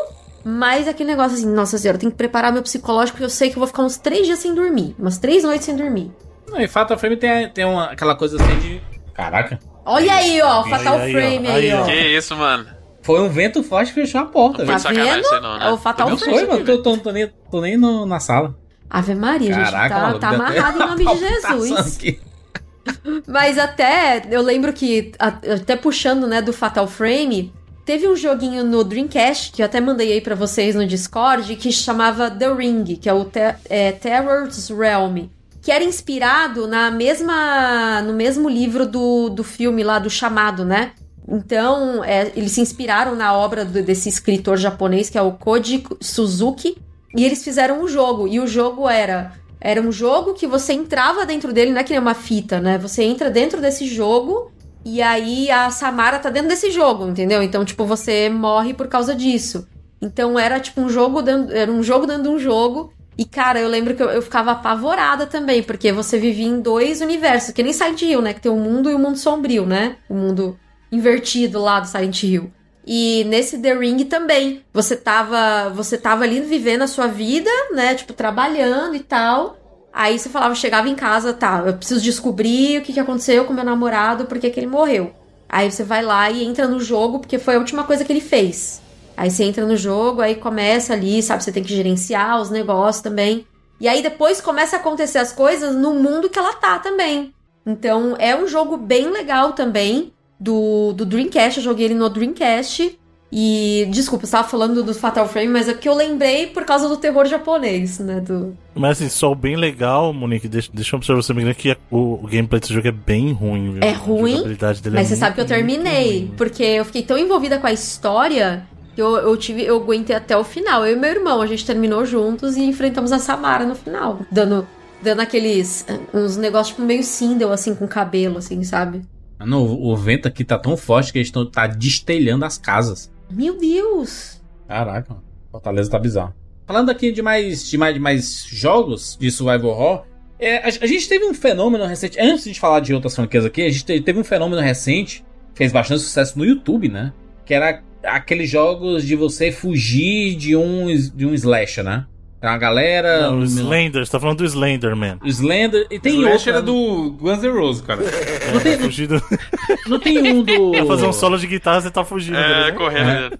mas é aquele negócio assim, nossa senhora, eu tenho que preparar meu psicológico porque eu sei que eu vou ficar uns três dias sem dormir. Umas três noites sem dormir. Não, e Fatal Frame tem, tem uma, aquela coisa assim de. Caraca. Olha aí, ó, o Aí, Fatal aí, ó, Frame aí, aí, ó. ó. Que isso, mano? Foi um vento forte que fechou a porta. Foi velho. Tá sacanagem vendo? não, né? É o Fatal Não Frame. foi, mano. Tô, tô, tô nem, tô nem no- na sala. Ave Maria, gente, Caraca, tá, maluco, tá amarrado em nome de Jesus. aqui. Mas até, eu lembro que, até puxando, né, do Fatal Frame, teve um joguinho no Dreamcast, que eu até mandei aí pra vocês no Discord, que chamava The Ring, que é o Te é, Terror's Realm, que era inspirado na mesma, no mesmo livro do, do filme lá, do Chamado, né? Então, é, eles se inspiraram na obra do- desse escritor japonês, que é o Koji Suzuki, e eles fizeram um jogo, e o jogo era era um jogo que você entrava dentro dele, não é que nem uma fita, né? Você entra dentro desse jogo e aí a Samara tá dentro desse jogo, entendeu? Então, tipo, você morre por causa disso. Então era tipo um jogo dando, era um jogo dando um jogo. E, cara, eu lembro que eu, eu ficava apavorada também, porque você vivia em dois universos, que nem Silent Hill, né? Que tem o mundo e o mundo sombrio, né? O mundo invertido lá do Silent Hill. E nesse The Ring também, você tava, você tava ali vivendo a sua vida, né, tipo trabalhando e tal. Aí você falava, chegava em casa, tá, eu preciso descobrir o que, que aconteceu com meu namorado, por que que ele morreu. Aí você vai lá e entra no jogo, porque foi a última coisa que ele fez. Aí você entra no jogo, aí começa ali, sabe, você tem que gerenciar os negócios também. E aí depois começa a acontecer as coisas no mundo que ela tá também. Então é um jogo bem legal também do, do Dreamcast. Eu joguei ele no Dreamcast. E, desculpa, eu estava falando do Fatal Frame, mas é porque eu lembrei por causa do terror japonês, né? Do... Mas assim, só o bem legal, Monique, deixa, deixa eu observar você, Miguel, que o, o gameplay desse jogo é bem ruim, viu? É ruim, dele Mas é você sabe que eu muito, muito terminei, porque eu fiquei tão envolvida com a história eu, eu tive, eu aguentei até o final. Eu e meu irmão, a gente terminou juntos e enfrentamos a Samara no final, dando, dando aqueles uns negócios tipo meio Sindel assim com cabelo assim, sabe? Mano, o, o vento aqui tá tão forte que eles estão tá destelhando as casas. Meu Deus. Caraca. Fortaleza tá bizarro. Falando aqui de mais, de mais, de mais jogos de survival horror, é, a, a gente teve um fenômeno recente, antes de falar de outras franquias aqui, a gente te- teve um fenômeno recente fez bastante sucesso no YouTube, né? Que era aqueles jogos de você fugir de um, de um slasher, né? Tem uma galera. Não, o Slender, você tá falando do Slenderman. o Slender. E tem o Slash outro. era do Guns N' Roses, cara. Não tem, Fugido. não tem um do. Pra fazer um solo de guitarra, você tá fugindo. É, né? correndo.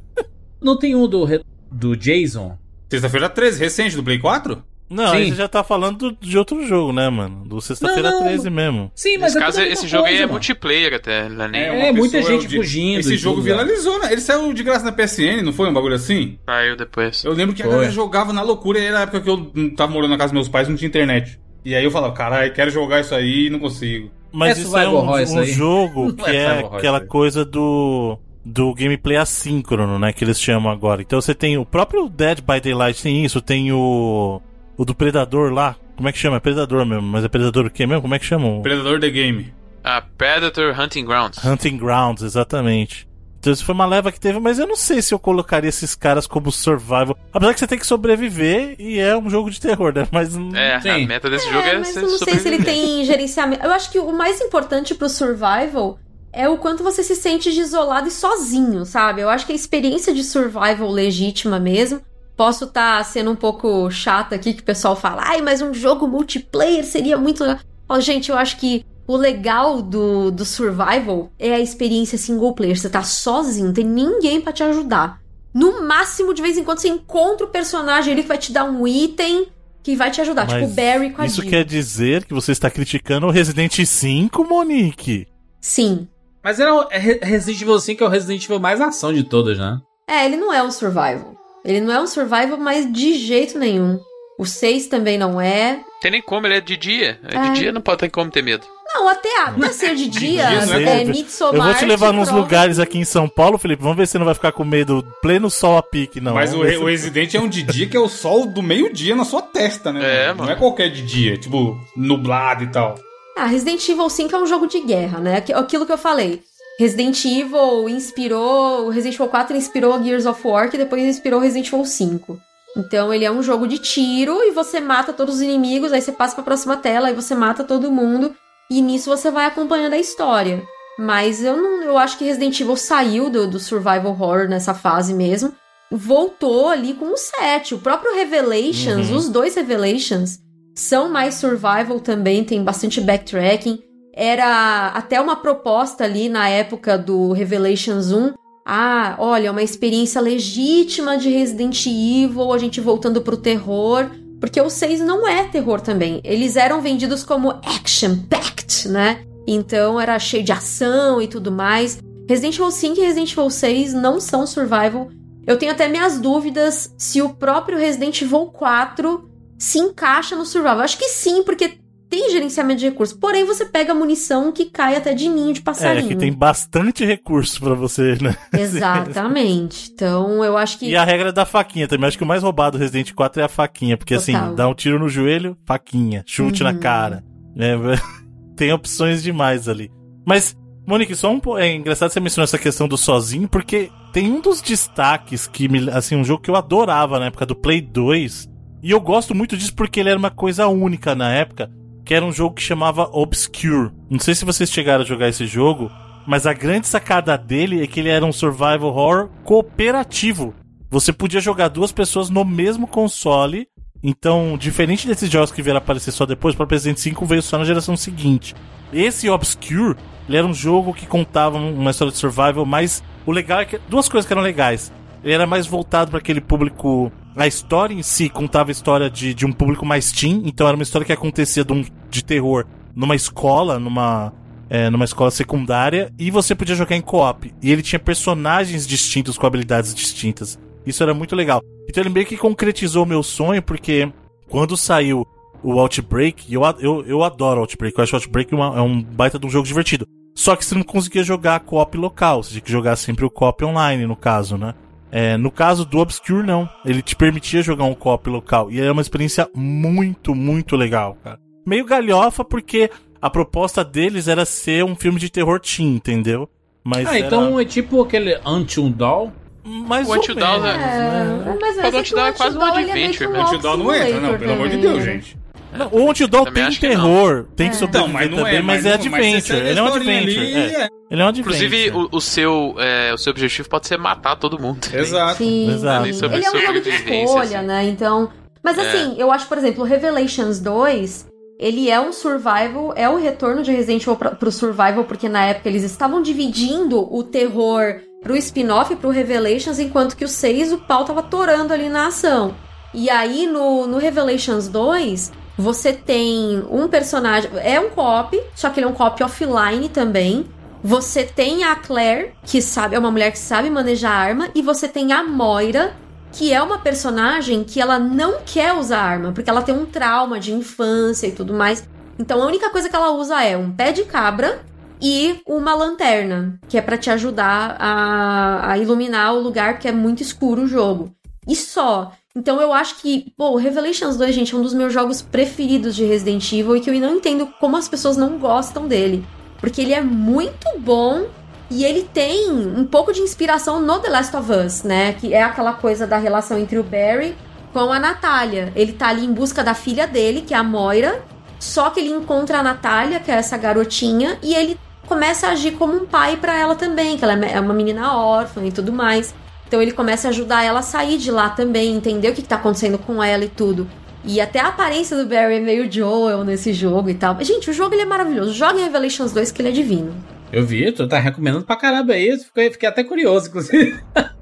Não tem um do, do Jason. Sexta-feira 13, recente, do Play 4? Não, Sim. aí você já tá falando do- de outro jogo, né, mano? Do Sexta-feira Não, não, 13 mesmo. Sim, mas Nesse é caso, a esse jogo aí coisa, é multiplayer até, não é nem... É, muita gente de- fugindo Esse jogo tudo, né? viralizou, né? Ele saiu de graça na PSN, não foi um bagulho assim? Saiu depois. Eu lembro que a Foi. galera jogava na loucura e era a época que eu tava morando na casa dos meus pais não tinha internet. E aí eu falava, caralho, quero jogar isso aí e não consigo. Mas É isso é um, um aí? jogo Não que é é aquela coisa do do gameplay assíncrono, né, que eles chamam agora. Então você tem o próprio Dead by Daylight tem isso, tem o o do Predador lá. Como é que chama? É Predador mesmo, mas é Predador o quê mesmo? Como é que chama? O Predador The Game. Ah, Predator Hunting Grounds. Hunting Grounds, exatamente. Então isso foi uma leva que teve, mas eu não sei se eu colocaria esses caras como survival. Apesar que você tem que sobreviver e é um jogo de terror, né? Mas É, a meta desse jogo é, mas ser eu não sei se ele tem gerenciamento. Eu acho que o mais importante pro survival é o quanto você se sente isolado e sozinho, sabe? Eu acho que a experiência de survival legítima mesmo. Posso estar sendo um pouco chata aqui, que o pessoal fala, ai, mas um jogo multiplayer seria muito legal. Ó, gente, eu acho que o legal do, do survival é a experiência single player. Você tá sozinho, não tem ninguém pra te ajudar. No máximo, de vez em quando, você encontra o personagem ali que vai te dar um item que vai te ajudar. tipo o Mas Barry com a isso Jill. quer dizer que você está criticando o Resident 5, Monique? Sim. Mas era o é Re- Resident Evil 5 é o Resident Evil mais ação de todas, né? É, ele não é um survival. Ele não é um survival, mas de jeito nenhum. O 6 também não é. Tem nem como, ele é de dia. É É. De dia não pode ter como ter medo. Não, até, até ser de dia, dia não é, é Midsommar... Eu vou te levar nos lugares aqui em São Paulo, Felipe. Vamos ver se você não vai ficar com medo pleno sol a pique, não. Mas o, Vamos ver o Resident é um de dia que é o sol do meio-dia na sua testa, né? É, mano? Não é qualquer de dia, tipo, nublado e tal. Ah, Resident Evil 5 é um jogo de guerra, né? Aqu- Aquilo que eu falei. Resident Evil inspirou... Resident Evil 4 inspirou Gears of War, que depois inspirou Resident Evil 5. Então ele é um jogo de tiro e você mata todos os inimigos, aí você passa pra próxima tela, aí você mata todo mundo. E nisso você vai acompanhando a história. Mas eu não, eu acho que Resident Evil saiu do, do survival horror nessa fase mesmo. Voltou ali com o 7. O próprio Revelations, Uhum. os dois Revelations, são mais survival também, tem bastante backtracking. Era até uma proposta ali na época do Revelations 1. Ah, olha, uma experiência legítima de Resident Evil, a gente voltando pro terror. Porque o 6 não é terror também. Eles eram vendidos como action-packed, né? Então era cheio de ação e tudo mais. Resident Evil 5 e Resident Evil 6 não são survival. Eu tenho até minhas dúvidas se o próprio Resident Evil 4 se encaixa no survival. Acho que sim, porque tem gerenciamento de recursos. Porém, você pega munição que cai até de ninho de É, passarinho. que tem bastante recurso pra você, né? Exatamente. Então, eu acho que. E a regra da faquinha também. Acho que o mais roubado do Resident 4 é a faquinha. Porque Total. assim, dá um tiro no joelho, faquinha. Chute na Uhum. cara. É, tem opções demais ali. Mas, Monique, só um po- É engraçado você mencionar essa questão do sozinho, porque tem um dos destaques que me. Assim, um jogo que eu adorava na época do Play 2. E eu gosto muito disso porque ele era uma coisa única na época. Que era um jogo que chamava Obscure. Não sei se vocês chegaram a jogar esse jogo. Mas a grande sacada dele é que ele era um survival horror cooperativo. Você podia jogar duas pessoas no mesmo console. Então, diferente desses jogos que vieram aparecer só depois, para Resident 5 veio só na geração seguinte. Esse Obscure, ele era um jogo que contava uma história de survival, mas o legal é que duas coisas que eram legais. Ele era mais voltado para aquele público. A história em si contava a história de, de um público mais teen, então era uma história que acontecia de, um- de terror numa escola, numa é, numa escola secundária e você podia jogar em co-op. E ele tinha personagens distintos com habilidades distintas. Isso era muito legal. Então ele meio que concretizou o meu sonho, porque quando saiu o Outbreak, eu, eu, eu adoro Outbreak, eu acho Outbreak uma- é um baita de um jogo divertido. Só que você não conseguia jogar co-op local, você tinha que jogar sempre o co-op online, no caso, né? É, no caso do Obscure, não. Ele te permitia jogar um co-op local. E era uma experiência muito, muito legal, cara. Meio galhofa, porque a proposta deles era ser um filme de terror teen, entendeu? Mas Ah, era então é tipo aquele Until Dawn. mais O ou Until Dawn é- né? É, mas Pode é te que dar o quase um Until Dawn, é adventure que um mesmo. Until Dawn não entra, não, pelo amor de também, Deus, né? gente. Não, o Until Dawn tem terror, tem que É. sobreviver Então, mas não também, é, mas, mas é adventure. Ele é um adventure. ali, é. é. Ele é um adventure. Inclusive, o, o seu, é, o seu objetivo pode ser matar todo mundo. Exato. Sim, Exato. sim. Ele é um jogo de escolha, assim. né? Então. Mas É. assim, eu acho, por exemplo, Revelations 2, ele é um survival, é o retorno de Resident Evil pra, pro survival, porque na época eles estavam dividindo o terror pro spin-off e pro Revelations, enquanto que o 6 o pau tava torando ali na ação. E aí no, no Revelations 2, você tem um personagem. É um co-op, só que ele é um co-op offline também. Você tem a Claire, que sabe, é uma mulher que sabe manejar arma, e você tem a Moira, que é uma personagem que ela não quer usar arma, porque ela tem um trauma de infância e tudo mais. Então a única coisa que ela usa é um pé de cabra e uma lanterna, que é pra te ajudar a, a iluminar o lugar, porque é muito escuro o jogo. E só. Então eu acho que, pô, Revelations 2, gente, é um dos meus jogos preferidos de Resident Evil e que eu não entendo como as pessoas não gostam dele. Porque ele é muito bom e ele tem um pouco de inspiração no The Last of Us, né? Que é aquela coisa da relação entre o Barry com a Natália. Ele tá ali em busca da filha dele, que é a Moira, só que ele encontra a Natália, que é essa garotinha, e ele começa a agir como um pai pra ela também, que ela é uma menina órfã e tudo mais. Então ele começa a ajudar ela a sair de lá também, entender o que, que tá acontecendo com ela e tudo. E até a aparência do Barry é meio Joel nesse jogo e tal. Gente, o jogo ele é maravilhoso. Joga em Revelations 2 que ele é divino. Eu vi, tu tá recomendando pra caramba aí. Fiquei, fiquei até curioso, inclusive.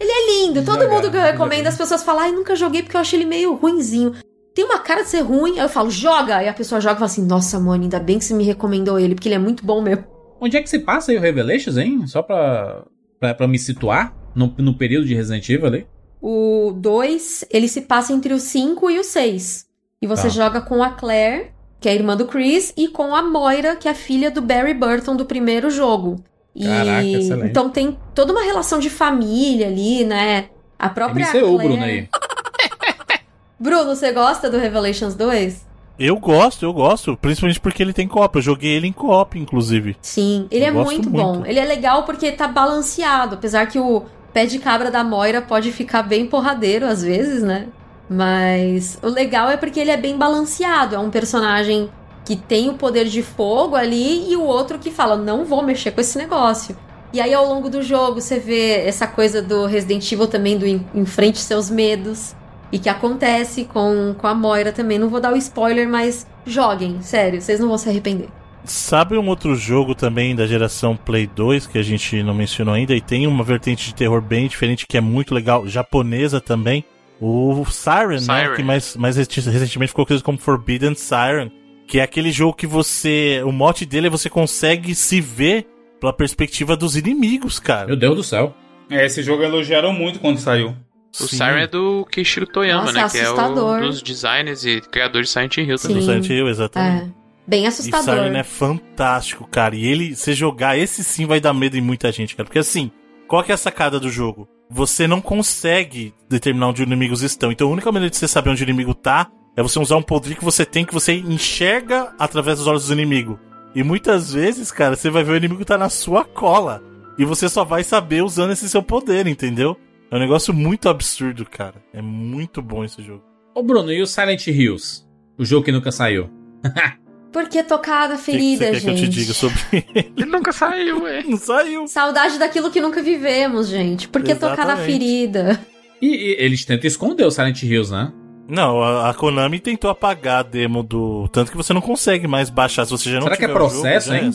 É lindo. Todo Jogar, mundo que eu recomendo, as pessoas falam, ai, nunca joguei porque eu achei ele meio ruinzinho. Tem uma cara de ser ruim, aí eu falo, joga! Aí a pessoa joga e fala assim, nossa, mano, ainda bem que você me recomendou ele, porque ele é muito bom mesmo. Onde é que se passa aí o Revelations, hein? Só pra, pra, pra me situar no, no período de Resident Evil ali. O 2, ele se passa entre o 5 e o 6. E você Tá. joga com a Claire, que é a irmã do Chris, e com a Moira, que é a filha do Barry Burton do primeiro jogo. E Caraca, excelente. então tem toda uma relação de família ali, né? A própria MCU, Claire... Bruno aí. Bruno, você gosta do Revelations 2? Eu gosto, eu gosto. Principalmente porque ele tem co-op. Eu joguei ele em co-op, inclusive. Sim, ele Eu é muito, muito. bom. Ele é legal porque tá balanceado, apesar que o pé de cabra da Moira pode ficar bem porradeiro às vezes, né? Mas o legal é porque ele é bem balanceado. É um personagem que tem o poder de fogo ali e o outro que fala: não vou mexer com esse negócio. E aí, ao longo do jogo, você vê essa coisa do Resident Evil também, do en- enfrente seus medos. E que acontece com, com a Moira também. Não vou dar o spoiler, mas joguem, sério, vocês não vão se arrepender. Sabe um outro jogo também da geração Play 2 que a gente não mencionou ainda e tem uma vertente de terror bem diferente que é muito legal, japonesa também? O Siren, né? Siren. Que mais, mais recentemente ficou conhecido como Forbidden Siren, que é aquele jogo que você. O mote dele é você consegue se ver pela perspectiva dos inimigos, cara. Meu Deus do céu. É, esse jogo elogiaram muito quando saiu. O Sim. Siren é do Keishiro Toyama, Nossa, né? é Que é assustador. um dos designers e criadores de Silent Hill Sim. também. Do Silent Hill, exatamente. É. Bem E assustador. Siren é fantástico, cara. E ele, você jogar, esse sim vai dar medo em muita gente, cara. Porque assim, qual que é a sacada do jogo? Você não consegue determinar onde os inimigos estão. Então a única maneira de você saber onde o inimigo tá é você usar um poder que você tem que você enxerga através dos olhos do inimigo. E muitas vezes, cara, você vai ver o inimigo tá na sua cola. E você só vai saber usando esse seu poder, entendeu? É um negócio muito absurdo, cara. É muito bom esse jogo. Ô, Bruno, e o Silent Hills? O jogo que nunca saiu. Por que tocar na O que que ferida, quer que eu gente? te diga sobre ele? Ele nunca saiu, é. Não saiu. Saudade daquilo que nunca vivemos, gente. Por que tocar na ferida? E, e eles tentam esconder o Silent Hills, né? Não, a, a Konami tentou apagar a demo do. Tanto que você não consegue mais baixar se você já não Será que é tiver o jogo, processo, já é. hein?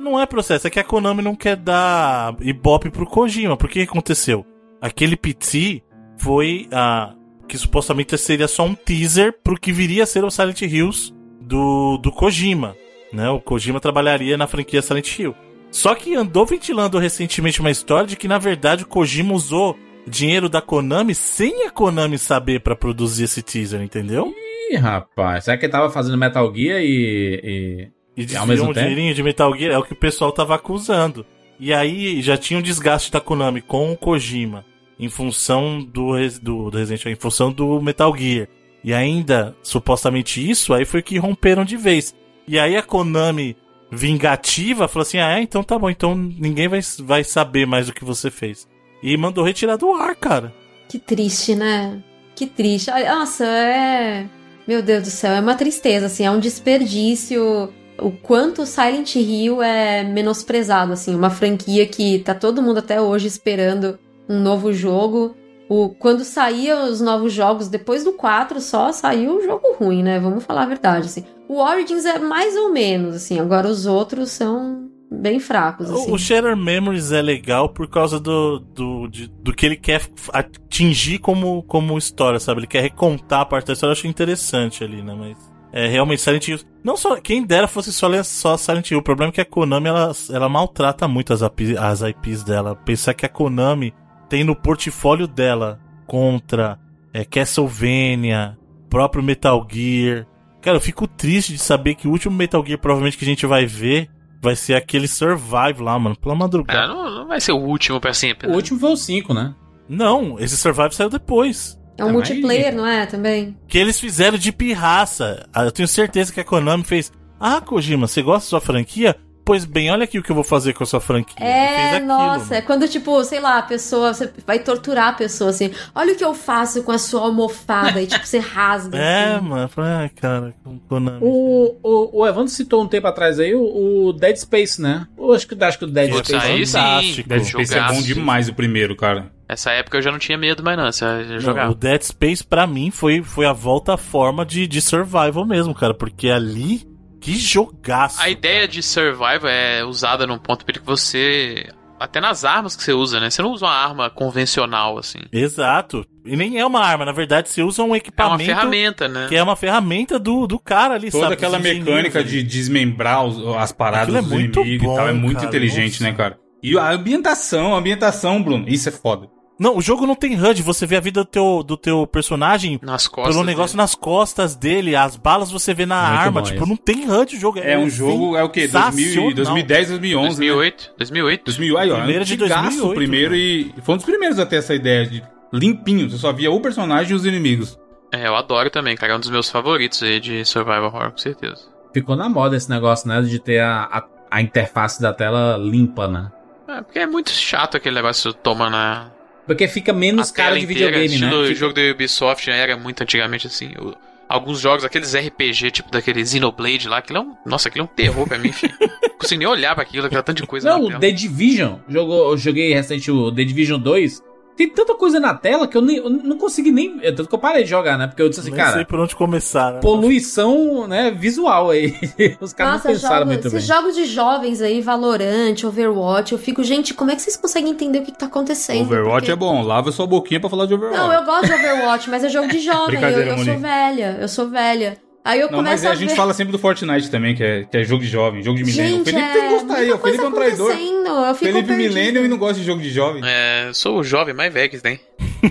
Não é processo, é que a Konami não quer dar ibope pro Kojima. Por que que aconteceu? Aquele PT foi a. que supostamente seria só um teaser pro que viria a ser o Silent Hills do, do Kojima. Né? O Kojima trabalharia na franquia Silent Hill. Só que andou ventilando recentemente uma história de que, na verdade, o Kojima usou dinheiro da Konami sem a Konami saber pra produzir esse teaser, entendeu? Ih, rapaz. Será que ele tava fazendo Metal Gear e. E ao desviou mesmo um tempo? dinheirinho de Metal Gear, é o que o pessoal tava acusando. E aí já tinha um desgaste da Konami com o Kojima em função do, do, do Resident Evil, em função do Metal Gear. E ainda, supostamente isso, aí foi que romperam de vez. E aí a Konami, vingativa, falou assim: ah, é, então tá bom, então ninguém vai, vai saber mais o que você fez. E mandou retirar do ar, cara. Que triste, né? Que triste. Nossa, é. Meu Deus do céu, é uma tristeza, assim, é um desperdício. O quanto Silent Hill é menosprezado, assim, uma franquia que tá todo mundo até hoje esperando um novo jogo. O, quando saíam os novos jogos, depois do 4 só, saiu o jogo ruim, né? Vamos falar a verdade, assim. O Origins é mais ou menos, assim, agora os outros são bem fracos, assim. O, o Memories é legal por causa do, do, de- do que ele quer atingir como, como história, sabe? Ele quer recontar a parte da história, eu acho interessante ali, né? Mas é realmente Silent Hill. Não só, quem dera fosse só, só Silent Hill. O problema é que a Konami ela, ela maltrata muito as, as IPs dela. Pensar que a Konami tem no portfólio dela contra é, Castlevania, próprio Metal Gear. Cara, eu fico triste de saber que o último Metal Gear provavelmente que a gente vai ver vai ser aquele Survive lá, mano, pela madrugada. não, não vai ser o último pra sempre. O né? último foi o 5, né? Não, esse Survive saiu depois. É um Também. multiplayer, não é? Também. Que eles fizeram de pirraça. Ah, Eu tenho certeza que a Konami fez. Ah, Kojima, você gosta da sua franquia? Pois bem, olha aqui o que eu vou fazer com a sua franquia. Fez É, nossa, é mano. quando, tipo, sei lá, a pessoa, você vai torturar a pessoa, assim, olha o que eu faço com a sua almofada, e tipo, você rasga. É, assim. mano. Ah, cara, Konami. O, o, o Evandro citou um tempo atrás aí o, o Dead Space, né? Eu acho que, acho que o Dead Space. aí sim. fantástico. Dead Space é bom demais o primeiro, cara. Essa época eu já não tinha medo mais, não. Você já Não, jogava. o Dead Space, pra mim, foi, foi a volta à forma de, de survival mesmo, cara. Porque ali, que jogaço. A ideia de survival é usada num ponto que você. Até nas armas que você usa, né? Você não usa uma arma convencional, assim. Exato. E nem é uma arma, na verdade, você usa um É uma equipamento. ferramenta, né? Que é uma ferramenta do, do cara ali, Toda sabe? aquela mecânica de desmembrar os- as paradas Aquilo é dos muito inimigos e tal é bom, muito cara, inteligente, nossa. né, cara? E a ambientação, a ambientação, Bruno, isso é foda. Não, o jogo não tem HUD, você vê a vida do teu, do teu personagem Nas costas. pelo negócio né? nas costas dele, as balas você vê na Muito arma, tipo, isso. não tem HUD o jogo. É um jogo, é o quê? 2000, e- sensacional. 2010, 2011, né? 2008. 2008. 2000, aí, ó, Primeiro de antigaço 2008, o primeiro e foi um dos primeiros a ter essa ideia de limpinho, você só via o personagem e os inimigos. É, eu adoro também, cara. É um dos meus favoritos aí de survival horror, com certeza. Ficou na moda esse negócio, né? De ter a, a, a interface da tela limpa, né? É, porque é muito chato aquele negócio que toma na. Porque fica menos tela de inteira, videogame, né? Fica- jogo da Ubisoft já era muito antigamente assim. O- alguns jogos, aqueles RPG, tipo daquele Xenoblade lá, aquilo é um. Nossa, aquilo é um terror pra mim, filho. Não consigo nem olhar pra aquilo, aquela tanto de coisa Não, o. The Division, jogou, eu joguei recente o The Division 2. Tem tanta coisa na tela que eu, nem, eu não consegui nem. é Tanto que eu parei de jogar, né? Porque eu disse assim, Nem sei cara, por onde começar, né? poluição né, visual aí. Os caras Nossa, não pensaram jogos, muito bem. esses jogos de jovens aí, Valorant, Overwatch, eu fico, gente, como é que vocês conseguem entender o que, que tá acontecendo? Overwatch Porque- é bom, lava sua boquinha pra falar de Overwatch. Não, eu gosto de Overwatch, mas é jogo de jovem, eu, eu sou velha, eu sou velha. Aí eu Não, começo mas é, a a gente ver... fala sempre do Fortnite também, que é, que é jogo de jovem, jogo de milênio. O Felipe é, tem que gostar aí, o Felipe é um traidor. Eu fico Felipe milênio e não gosta de jogo de jovem. É, eu sou o jovem mais velho que tem.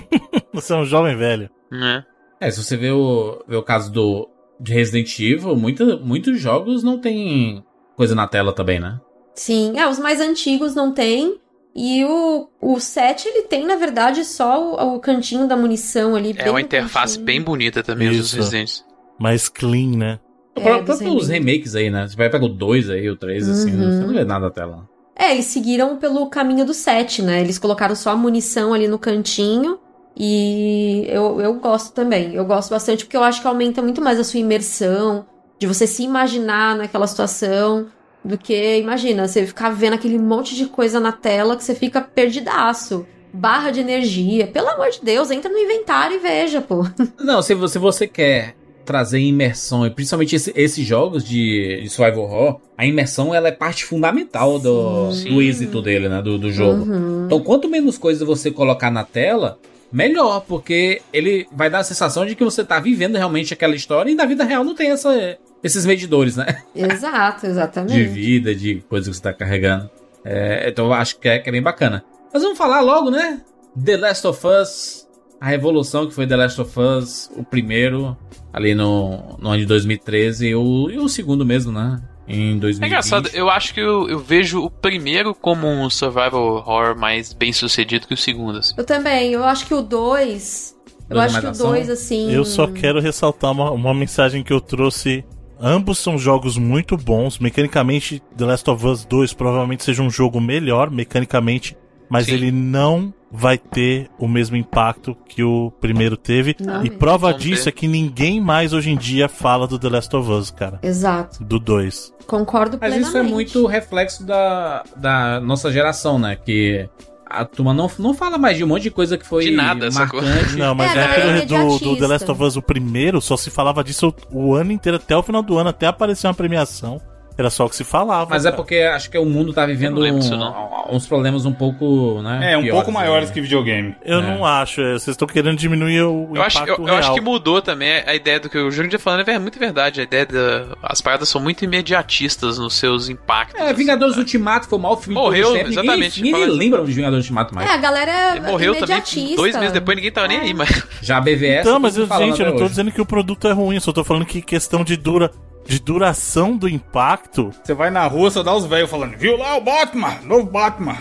Você é um jovem velho. Né? É, se você vê o, vê o caso do de Resident Evil, muita, muitos jogos não tem coisa na tela também, né? Sim, é, os mais antigos não tem. E o, o 7, ele tem, na verdade, só o, o cantinho da munição ali. É bem uma interface cantinho. bem bonita também, os Isso. Residentes. Mais clean, né? É, dos próprio os remakes aí, né? Você vai pegar o 2 aí, o 3, assim, Uhum. você não vê nada na tela. É, eles seguiram pelo caminho do 7, né? Eles colocaram só a munição ali no cantinho. E eu, eu gosto também. Eu gosto bastante porque eu acho que aumenta muito mais a sua imersão, de você se imaginar naquela situação, do que, imagina, você ficar vendo aquele monte de coisa na tela que você fica perdidaço. Barra de energia. Pelo amor de Deus, entra no inventário e veja, pô. Não, se você, você quer trazer imersão, e principalmente esse- esses jogos de, de survival horror, a imersão ela é parte fundamental do, Sim. do êxito dele, né? Do, do jogo. Uhum. Então, quanto menos coisa você colocar na tela, melhor, porque ele vai dar a sensação de que você tá vivendo realmente aquela história e na vida real não tem essa, esses medidores, né? Exato, De exatamente. vida, de coisas que você tá carregando. É, então, eu acho que é, que é bem bacana. Mas vamos falar logo, né? The Last of Us, a revolução que foi The Last of Us, o primeiro, ali no, no ano de 2013, e o, e o segundo mesmo, né? Em 2020. É engraçado, eu acho que eu, eu vejo o primeiro como um survival horror mais bem sucedido que o segundo. Assim. Eu também, eu acho que o 2. Eu Dois é acho que o? 2, assim. Eu só quero ressaltar uma, uma mensagem que eu trouxe. Ambos são jogos muito bons. Mecanicamente, The Last of Us 2 provavelmente seja um jogo melhor mecanicamente mas Sim. ele não vai ter o mesmo impacto que o primeiro teve. Não e mesmo. prova Vamos disso ver. é que ninguém mais hoje em dia fala do The Last of Us, cara. Exato. Do 2. Concordo Mas plenamente. isso é muito reflexo da, da nossa geração, né? Que a turma não, não fala mais de um monte de coisa que foi De nada, marcante. Não, mas É, na época do, do The. Last of Us, o primeiro, só se falava disso o ano inteiro, até o final do ano, até aparecer uma premiação. Era só o que se falava. Mas é cara. porque acho que o mundo tá vivendo Eu lembro um- uns problemas um pouco, né? É, um piores, pouco maiores né? que videogame. Eu É. não acho, é, vocês estão querendo diminuir o Eu acho, impacto eu, eu real. acho que mudou também a ideia do que o Júnior tá falando, é muito verdade. A ideia da. As paradas são muito imediatistas nos seus impactos. É, Vingadores Ultimato foi o maior filme Morreu, exatamente, Ninguém, ninguém lembra de Vingadores Ultimato mais. É, a galera é Ele morreu também imediatista. dois meses depois, ninguém tava nem É. aí, mas. Já a BVS. Então, mas todo eu, gente, eu não tô hoje. dizendo que o produto é ruim, eu só tô falando que questão de dura de duração do impacto. Você vai na rua, só dá os velhos falando, viu lá o Batman, novo Batman.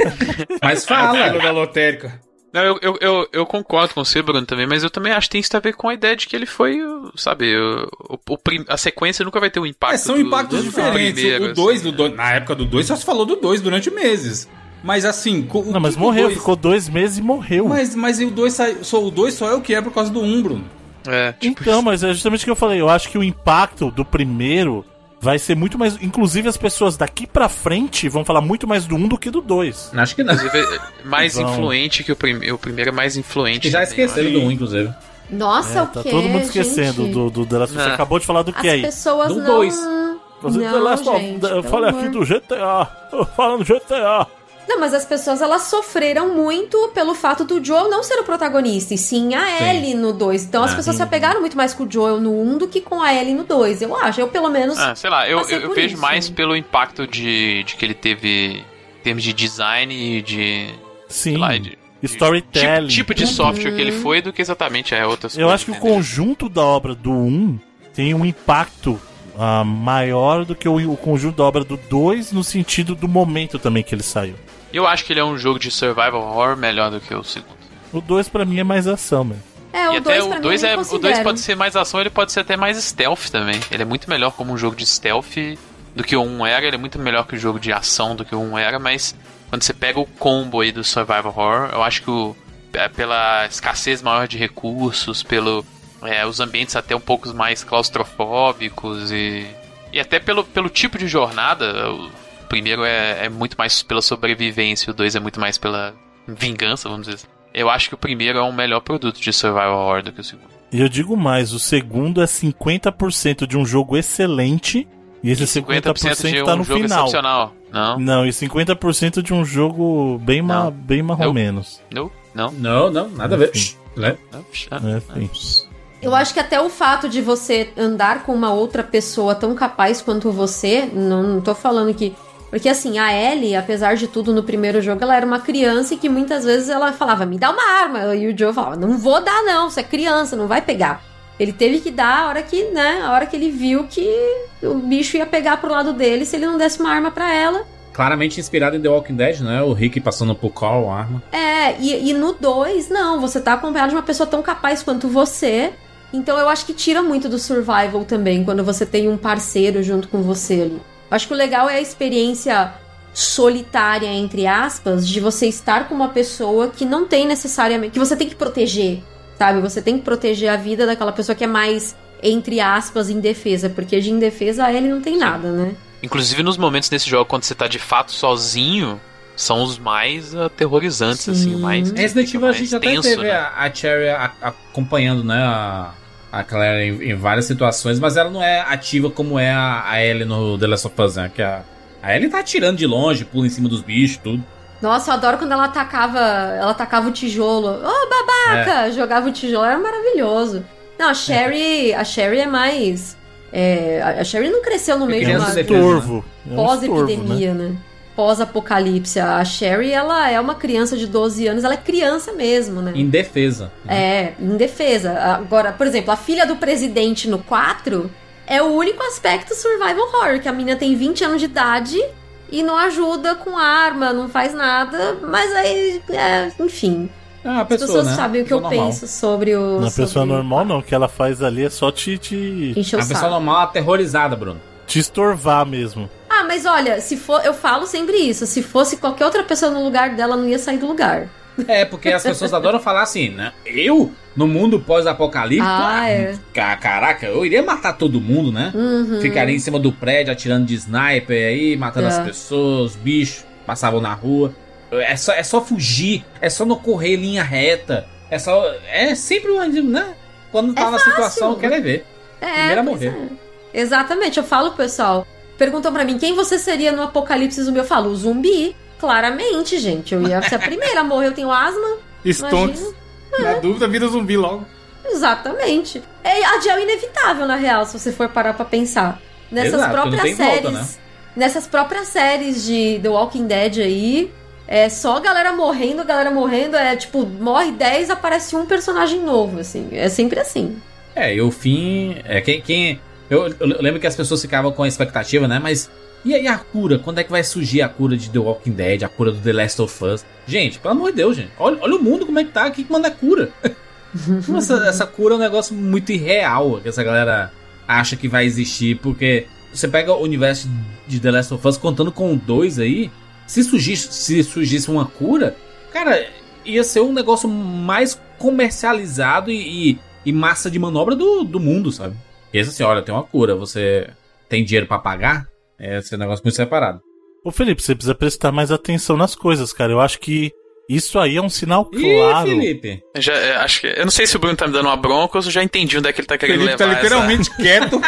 Mas Fala fala. da lotérica. Não, eu, eu, eu, eu concordo com você, Bruno, também, mas eu também acho que tem isso a ver com a ideia de que ele foi, sabe, o, o- o prim- a sequência nunca vai ter um impacto. É, são do- impactos do diferentes. primeiro, o 2 assim, do dois, na época do 2 só se falou do 2 durante meses. Mas assim, Não, mas morreu, dois- ficou dois meses e morreu. Mas, mas o 2 só, o dois só é o que é por causa do 1, um, Bruno. É, tipo, Então, mas é justamente o que eu falei. Eu acho que o impacto do primeiro vai ser muito mais. Inclusive, as pessoas daqui pra frente vão falar muito mais do um do que do dois. Acho que não. inclusive, é mais Vão. influente que o primeiro. O primeiro é mais influente. Já esqueceram do 1, inclusive. Nossa, É, o tá quê, todo mundo esquecendo gente? do, do The Last of Us. Você Não. acabou de falar do As que aí? pessoas Do não... dois. Você The Não, Last of- gente, eu falei aqui amor. do GTA. Eu falando GTA. Não, mas as pessoas elas sofreram muito pelo fato do Joel não ser o protagonista, e sim a Sim. Ellie no 2. Então as Ah, pessoas se sim. apegaram muito mais com o Joel no 1 do que com a Ellie no 2. Eu acho, eu pelo menos. Ah, sei lá, eu, eu, eu vejo isso. mais pelo impacto de, de que ele teve em termos de design e de. Sim. sei lá, de, Storytelling. Tipo, tipo de software que ele foi do que exatamente é outras Eu coisas, acho que o entendeu? conjunto da obra do 1 tem um impacto ah, maior do que o, o conjunto da obra do 2 no sentido do momento também que ele saiu. Eu acho que ele é um jogo de survival horror melhor do que o segundo. O 2 pra mim é mais ação, mesmo. É, e o até 2 o pra 2 mim é, o 2 considero. pode ser mais ação, ele pode ser até mais stealth também. Ele é muito melhor como um jogo de stealth do que o 1 era, ele é muito melhor que o jogo de ação do que o 1 era, mas quando você pega o combo aí do survival horror, eu acho que o, é, pela escassez maior de recursos, pelo é, os ambientes até um pouco mais claustrofóbicos e e até pelo, pelo tipo de jornada, primeiro é, é muito mais pela sobrevivência, o 2 é muito mais pela vingança, vamos dizer assim. Eu acho que o primeiro é um melhor produto de survival horror do que o segundo. E eu digo mais, o segundo é 50% de um jogo excelente e esse 50%, 50% de um tá no jogo final. excepcional. Não, Não, e 50% de um jogo bem, ma, Não. bem mais ou Não. menos. não, não, Não, não, nada a ver. Né? É. Eu acho que até o fato de você andar com uma outra pessoa tão capaz quanto você, não, não tô falando que. Porque assim, a Ellie, apesar de tudo no primeiro jogo, ela era uma criança e que muitas vezes ela falava, me dá uma arma. E o Joe falava, não vou dar, não, você é criança, não vai pegar. Ele teve que dar a hora que, né, a hora que ele viu que o bicho ia pegar pro lado dele se ele não desse uma arma pra ela. Claramente inspirado em The Walking Dead, né? O Rick passando por Carl, a arma. É, e, e no 2, não, você tá acompanhado de uma pessoa tão capaz quanto você. Então eu acho que tira muito do survival também, quando você tem um parceiro junto com você ali. Acho que o legal é a experiência solitária, entre aspas, de você estar com uma pessoa que não tem necessariamente. que você tem que proteger, sabe? Você tem que proteger a vida daquela pessoa que é mais, entre aspas, indefesa. Porque de indefesa a ele não tem nada, né? Inclusive nos momentos nesse jogo, quando você tá de fato sozinho, são os mais aterrorizantes, assim, Sim. mais. Resident Evil a mais gente até tenso, teve né? a, a Cherry acompanhando, né? A, a Claire em, em várias situações, mas ela não é ativa como é a, a Ellie no The Last of Us, né? Que a, a Ellie tá atirando de longe, pula em cima dos bichos, tudo. Nossa, eu adoro quando ela atacava, ela atacava o tijolo. Ô, babaca! Jogava o tijolo, era maravilhoso. Não, a Sherry, a Sherry é mais é, a Sherry não cresceu no meio de uma Estorvo. É um estorvo, né? pós-epidemia, né? Pós-apocalipse. A Sherry, ela é uma criança de 12 anos, ela é criança mesmo, né? Em defesa. É, indefesa. Agora, por exemplo, a filha do presidente no 4 é o único aspecto survival horror, que a menina tem 20 anos de idade e não ajuda com arma, não faz nada, mas aí, é, enfim. É uma As pessoa, pessoas né? sabem o que eu Pessoa normal. penso sobre o. Na sobre pessoa normal, não. O que ela faz ali é só te, te, Encher o A pessoa normal aterrorizada, Bruno. Te estorvar mesmo. Ah, mas olha, se for, eu falo sempre isso. Se fosse qualquer outra pessoa no lugar dela, não ia sair do lugar. É, porque as pessoas adoram falar assim, né? Eu, no mundo pós-apocalíptico, Ah, é. ca- caraca, eu iria matar todo mundo, né? Uhum. Ficaria em cima do prédio atirando de sniper aí, matando É. as pessoas, os bichos passavam na rua. É só, é só fugir, é só não correr em linha reta. É só. É sempre uma. Né? Quando tá na situação, quer é ver. É, Primeiro a pois morrer. é. Exatamente, eu falo pessoal. Perguntam pra mim quem você seria no apocalipse zumbi. Eu falo, o zumbi. Claramente, gente. Eu ia ser a primeira a morrer. Eu tenho asma. Stonks. Imagina. Na dúvida, vira zumbi logo. Exatamente. É adiar o inevitável, na real, se você for parar pra pensar. Nessas Exato, próprias não tem séries. volta, né? Nessas próprias séries de The Walking Dead aí. É só galera morrendo, galera morrendo. É tipo, morre 10, aparece um personagem novo, assim. É sempre assim. É, e o fim. É, quem. quem eu, eu lembro que as pessoas ficavam com a expectativa, né? Mas. E aí a cura? Quando é que vai surgir a cura de The Walking Dead, a cura do The Last of Us? Gente, pelo amor de Deus, gente. Olha, olha o mundo como é que tá. Quem que manda cura? essa, essa cura é um negócio muito irreal que essa galera acha que vai existir, porque você pega o universo de The Last of Us contando com dois aí. Se surgisse, se surgisse uma cura, cara, ia ser um negócio mais comercializado e, e- e massa de manobra do, do mundo, sabe? E esse assim, olha, tem uma cura, você tem dinheiro pra pagar? É esse negócio muito separado. Ô Felipe, você precisa prestar mais atenção nas coisas, cara. Eu acho que isso aí é um sinal claro. Ih, Felipe. Já, é, acho que, eu não sei se o Bruno tá me dando uma bronca ou se eu já entendi onde é que ele tá querendo Felipe tá levar essa- literalmente quieto.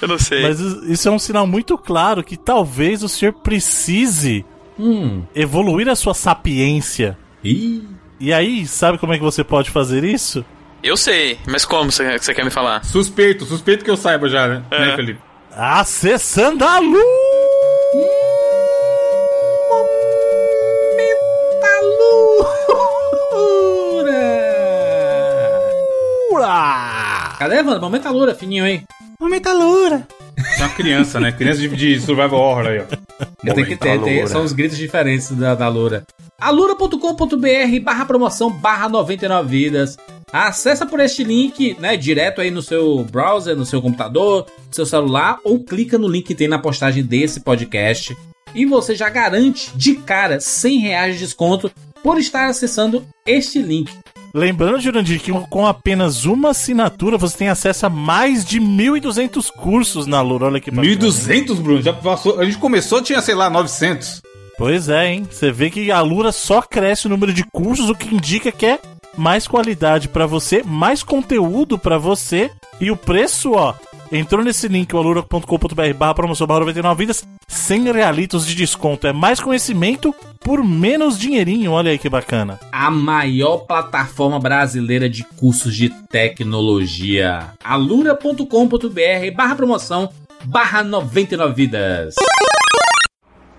Eu não sei. Mas isso é um sinal muito claro que talvez o senhor precise Hum. evoluir a sua sapiência. Ih. E aí, sabe como é que você pode fazer isso? Eu sei, mas como você, quer me falar? Suspeito, suspeito que eu saiba já, né, É. né Felipe? Acessando a luz! Cadê, Evandro? Momento a Lura, fininho aí. Momento a lura! Você é uma criança, né? Criança de, de survival horror aí, ó. Eu tenho que ter, tem- são os gritos diferentes da, da Lura. alura.com.br barra promoção barra 99 vidas. Acessa por este link, né, direto aí no seu browser, no seu computador, no seu celular, ou clica no link que tem na postagem desse podcast. E você já garante de cara 100 reais de desconto por estar acessando este link. Lembrando, Jurandir, que com apenas uma assinatura você tem acesso a mais de 1.200 cursos na Lura. Olha que bacana. 1.200, Bruno. Já passou. A gente começou, tinha, sei lá, 900. Pois é, hein? Você vê que a Lura só cresce o número de cursos, o que indica que é mais qualidade pra você, mais conteúdo pra você e o preço, ó. Entrou nesse link, alura.com.br barra promoção barra 99 vidas, 100 realitos de desconto. É mais conhecimento por menos dinheirinho, olha aí que bacana. a maior plataforma brasileira de cursos de tecnologia. alura.com.br barra promoção barra 99 vidas.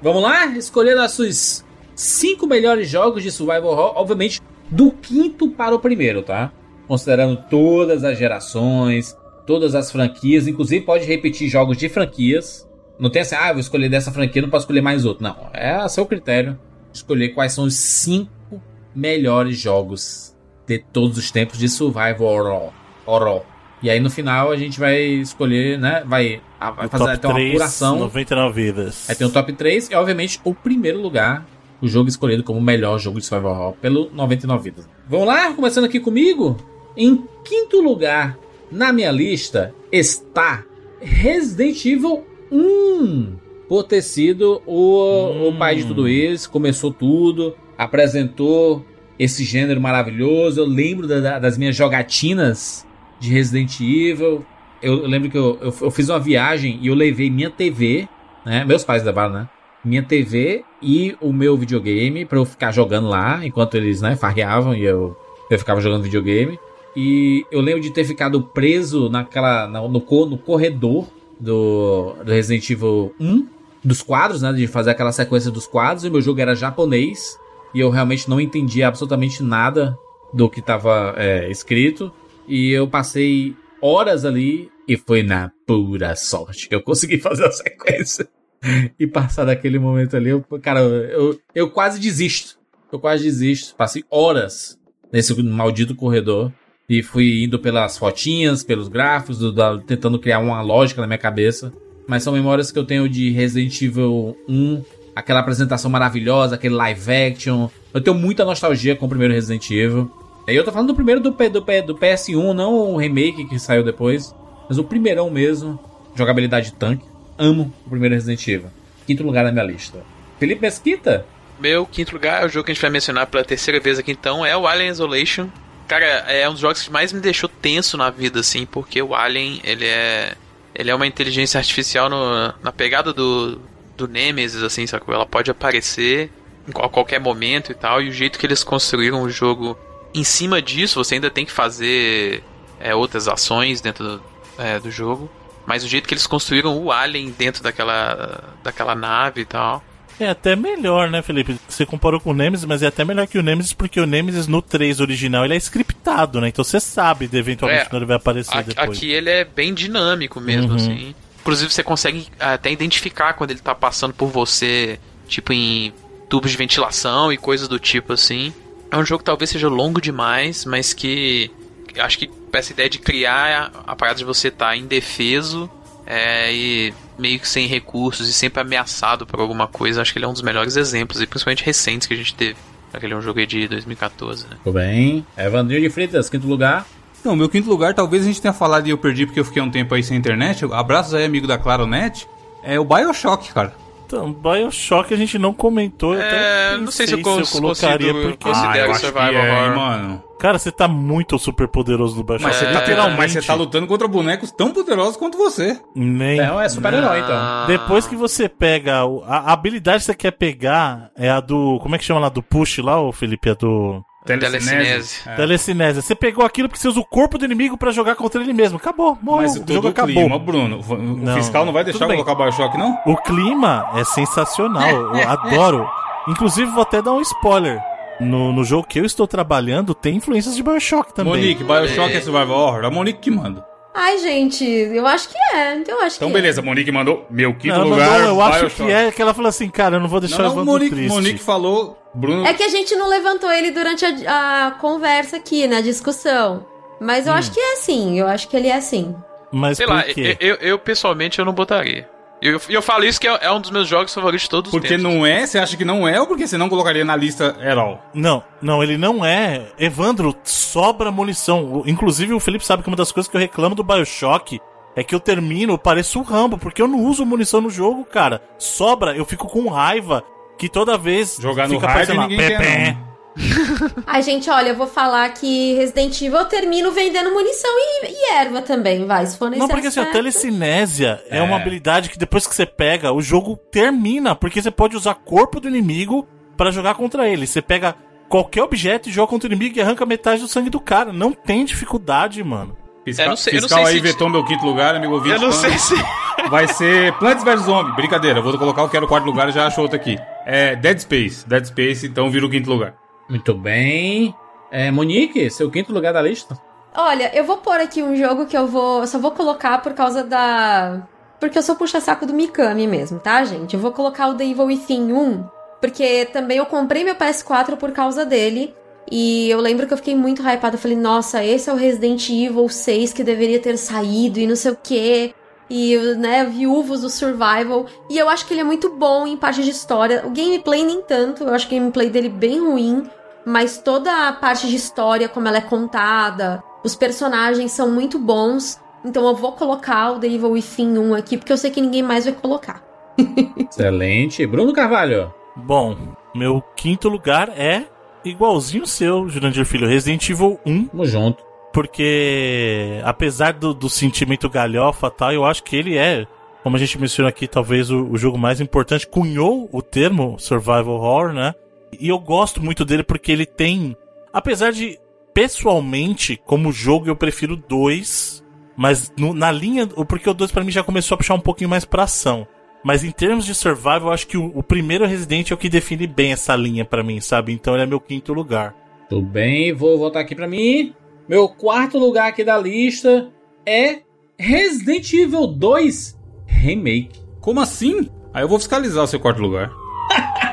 Vamos lá? Escolher nossos cinco melhores jogos de survival horror, obviamente do quinto para o primeiro, tá? Considerando todas as gerações, todas as franquias, inclusive pode repetir jogos de franquias. Não tem assim, ah, vou escolher dessa franquia, não posso escolher mais outro. Não, é a seu critério escolher quais são os cinco melhores jogos de todos os tempos de survival horror. horror. E aí no final a gente vai escolher, né? Vai, fazer até uma 3, apuração. 99 vidas. Aí tem o top 3 e, obviamente, o primeiro lugar, o jogo escolhido como o melhor jogo de survival horror pelo 99 vidas. Vamos lá? Começando aqui comigo. Em quinto lugar na minha lista está Resident Evil 1. Por ter sido o, o pai de tudo isso, começou tudo, apresentou esse gênero maravilhoso. Eu lembro da- da- das minhas jogatinas de Resident Evil. Eu, eu lembro que eu, eu, eu fiz uma viagem e eu levei minha TV, né? Meus pais levaram, né? Minha TV e o meu videogame pra eu ficar jogando lá enquanto eles, né, farreavam e eu, eu ficava jogando videogame. E eu lembro de ter ficado preso naquela na- no, co- no corredor do, do Resident Evil 1, dos quadros, né? De fazer aquela sequência dos quadros. E meu jogo era japonês. E eu realmente não entendia absolutamente nada do que estava escrito. E eu passei horas ali. E foi na pura sorte que eu consegui fazer a sequência. e passar daquele momento ali. Eu, cara, eu, eu quase desisto. Eu quase desisto. Passei horas nesse maldito corredor. E fui indo pelas fotinhas, pelos gráficos, do- da- tentando criar uma lógica na minha cabeça. mas são memórias que eu tenho de Resident Evil 1, aquela apresentação maravilhosa, aquele live action. Eu tenho muita nostalgia com o primeiro Resident Evil. E eu tô falando do primeiro do, do, do PS1, não o remake que saiu depois, mas o primeirão mesmo, jogabilidade tanque. Amo o primeiro Resident Evil. Quinto lugar na minha lista. Felipe Mesquita? Meu quinto lugar é o jogo que a gente vai mencionar pela terceira vez aqui então, é o Alien Isolation. Cara, é um dos jogos que mais me deixou tenso na vida, assim, porque o Alien, ele é. Ele é uma inteligência artificial no- na pegada do, do Nemesis, assim, sacou? Ela pode aparecer qual- qualquer momento e tal, e o jeito que eles construíram o jogo em cima disso, você ainda tem que fazer é, outras ações dentro do, é, do jogo. Mas o jeito que eles construíram o Alien dentro daquela, daquela nave e tal. É até melhor, né, Felipe? Você comparou com o Nemesis, mas é até melhor que o Nemesis, porque o Nemesis no 3 original ele é scriptado, né? Então você sabe de eventualmente É, quando ele vai aparecer A- depois. Aqui ele é bem dinâmico mesmo, Uhum. assim. Inclusive você consegue até identificar quando ele tá passando por você, tipo em tubos de ventilação e coisas do tipo assim. É um jogo que talvez seja longo demais, mas que acho que essa ideia de criar a, a parada de você estar indefeso é, e meio que sem recursos e sempre ameaçado por alguma coisa, acho que ele é um dos melhores exemplos, e principalmente recentes que a gente teve. Aquele é um jogo aí de 2014, né? Tudo bem. Evandrinho de Freitas, quinto lugar. Não, meu quinto lugar, talvez a gente tenha falado e eu perdi porque eu fiquei um tempo aí sem internet. Abraços aí, amigo da Claronet. É o Bioshock, cara. Então, Bioshock a gente não comentou. eu É, até não sei se eu pensei cons- colocaria, consigo- porque. considero eu acho survival que é, horror. mano. Cara, você tá muito super poderoso no Bioshock. Mas, você tá, literalmente. mas você tá lutando contra bonecos tão poderosos quanto você. Nem. Não, é super-herói, então. Ah. Depois que você pega. A, a habilidade que você quer pegar é a do. Como é que chama lá? Do push lá, ô Felipe? É do. Telecinese. É. Telecinésia. Você pegou aquilo porque você usa o corpo do inimigo pra jogar contra ele mesmo. Acabou, morreu. Mas o jogo o acabou. clima, Bruno, o Não, fiscal não vai deixar colocar Bioshock, não? O clima é sensacional. Eu adoro. Inclusive, vou até dar um spoiler. No, no jogo que eu estou trabalhando, tem influências de Bioshock também. Monique, Bioshock é survival horror? A Monique que manda. Ai, gente, eu acho que é. Eu acho Então que beleza, Monique mandou meu quinto Não, lugar, mandou, eu acho que é que ela falou assim, cara, eu não vou deixar Não, o Evandro Monique, triste. Monique falou, Bruno... é. É que a gente não levantou ele durante a, a conversa aqui, na discussão. Mas Hum. eu acho que é assim, eu acho que ele é assim. Mas Sei por lá, quê? eu, eu, eu, pessoalmente eu não botaria. E eu, eu falo isso que é, é um dos meus jogos favoritos de todos os Porque tempos. não é? Você acha que não é ou porque você não colocaria na lista at all? Não, não, ele não é. Evandro, sobra munição. Inclusive, o Felipe sabe que uma das coisas que eu reclamo do Bioshock é que eu termino, eu pareço o Rambo, porque eu não uso munição no jogo, cara. Sobra, eu fico com raiva que toda vez. Jogar no fica hard aparecendo lá, ninguém quer, pé, não. Ai, gente, olha, eu vou falar que Resident Evil eu termino vendendo munição e, e erva também, vai, se for Não, necessário. porque assim, a telecinésia é. É. uma habilidade que depois que você pega, o jogo termina, porque você pode usar corpo do inimigo pra jogar contra ele. Você pega qualquer objeto e joga contra o inimigo e arranca metade do sangue do cara. Não tem dificuldade, mano. Fiscal, É, não sei- eu não fiscal sei aí se- vetou meu quinto lugar, amigo ouvinte. Eu não sei se. Vai ser Plants vs Zombie. Brincadeira, eu vou colocar o que era o quarto lugar e já acho outro aqui. É Dead Space. Dead Space, então vira o quinto lugar. Muito bem. É, Monique, seu quinto lugar da lista. Olha, eu vou pôr aqui um jogo que eu vou. só vou colocar por causa da. Porque eu sou puxa-saco do Mikami mesmo, tá, gente? Eu vou colocar o The Evil Within 1, porque também eu comprei meu PS4 por causa dele. E eu lembro que eu fiquei muito hypada. Eu falei, nossa, esse é o Resident Evil 6 que deveria ter saído e não sei o quê. E, né, viúvos do Survival. E eu acho que ele é muito bom em parte de história. O gameplay nem tanto, eu acho o gameplay dele bem ruim. Mas toda a parte de história, como ela é contada, os personagens são muito bons. Então eu vou colocar o The Evil Within 1 aqui, porque eu sei que ninguém mais vai colocar. Excelente. Bruno Carvalho. Bom, meu quinto lugar é igualzinho o seu, Jurandir Filho, Resident Evil 1. Tamo junto. porque apesar do, do sentimento galhofa e tal, eu acho que ele é, como a gente menciona aqui, talvez o, o jogo mais importante, cunhou o termo survival horror, né? E eu gosto muito dele porque ele tem, apesar de pessoalmente, como jogo eu prefiro dois, mas no- na linha, porque o dois pra mim já começou a puxar um pouquinho mais pra ação. Mas em termos de survival, eu acho que o, o primeiro Resident é o que define bem essa linha pra mim, sabe? Então ele é meu quinto lugar. Tudo bem, vou voltar aqui pra mim. Meu quarto lugar aqui da lista é Resident Evil 2 Remake. Como assim? Aí eu vou fiscalizar o seu quarto lugar.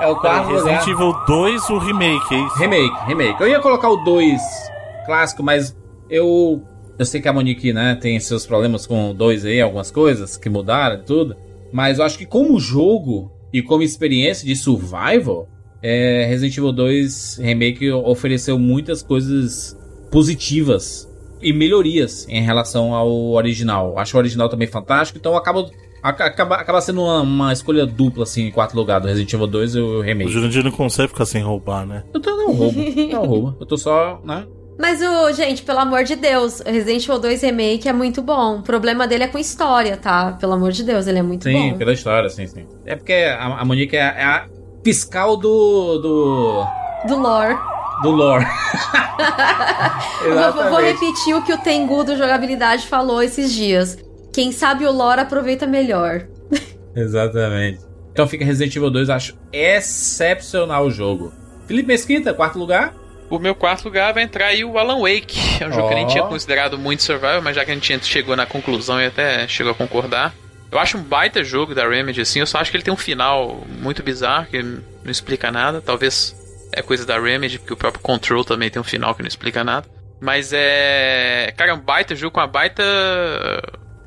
É o quarto. Resident Evil 2, o remake, é isso? Remake, remake. Eu ia colocar o 2 clássico, mas eu Eu sei que a Monique, né, tem seus problemas com o 2 aí, algumas coisas que mudaram e tudo. Mas eu acho que como jogo e como experiência de survival, é, Resident Evil 2 Remake ofereceu muitas coisas positivas e melhorias em relação ao original. Acho o original também fantástico, então acaba, acaba, acaba sendo uma, uma escolha dupla, assim, em quarto lugar do Resident Evil 2 e o O Remake. Jurandir não consegue ficar sem roubar, né? Eu tô não roubo, não roubo. Eu tô só, né? Mas o, gente, pelo amor de Deus, Resident Evil 2 Remake é muito bom. O problema dele é com história, tá? Pelo amor de Deus, ele é muito Sim, bom. pela história, sim, sim. É porque a, a Monique é, é a fiscal do. do. Do lore. do lore. Eu vou, vou repetir o que o Tengu do Jogabilidade falou esses dias. Quem sabe o lore aproveita melhor. Exatamente. Então fica Resident Evil 2, acho excepcional o jogo. Felipe Mesquita, quarto lugar. O meu quarto lugar vai entrar aí o Alan Wake. É um jogo que eu nem Ó. tinha considerado muito survival, mas já que a gente chegou na conclusão e até chegou a concordar. Eu acho um baita jogo da Remedy, assim. Eu só acho que ele tem um final muito bizarro, que não explica nada. Talvez é coisa da Remedy, porque o próprio Control também tem um final que não explica nada. Mas é. Cara, é um baita jogo com uma baita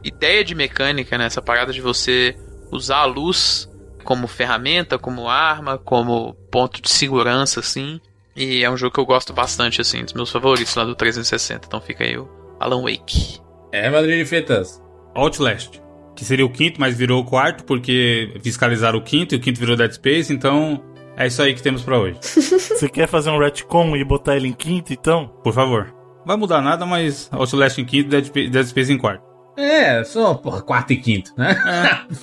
ideia de mecânica, né? Essa parada de você usar a luz como ferramenta, como arma, como ponto de segurança, assim. E é um jogo que eu gosto bastante, assim, dos meus favoritos lá do 360. Então fica aí o Alan Wake. É, Madrid de Fitas. Outlast. Que seria o quinto, mas virou o quarto, porque fiscalizaram o quinto e o quinto virou Dead Space, então é isso aí que temos pra hoje. Você quer fazer um retcon e botar ele em quinto, então? Por favor. Vai mudar nada, mas Outlast em quinto, Space, Dead Space em quarto. É, só, porra, quarto e quinto, né?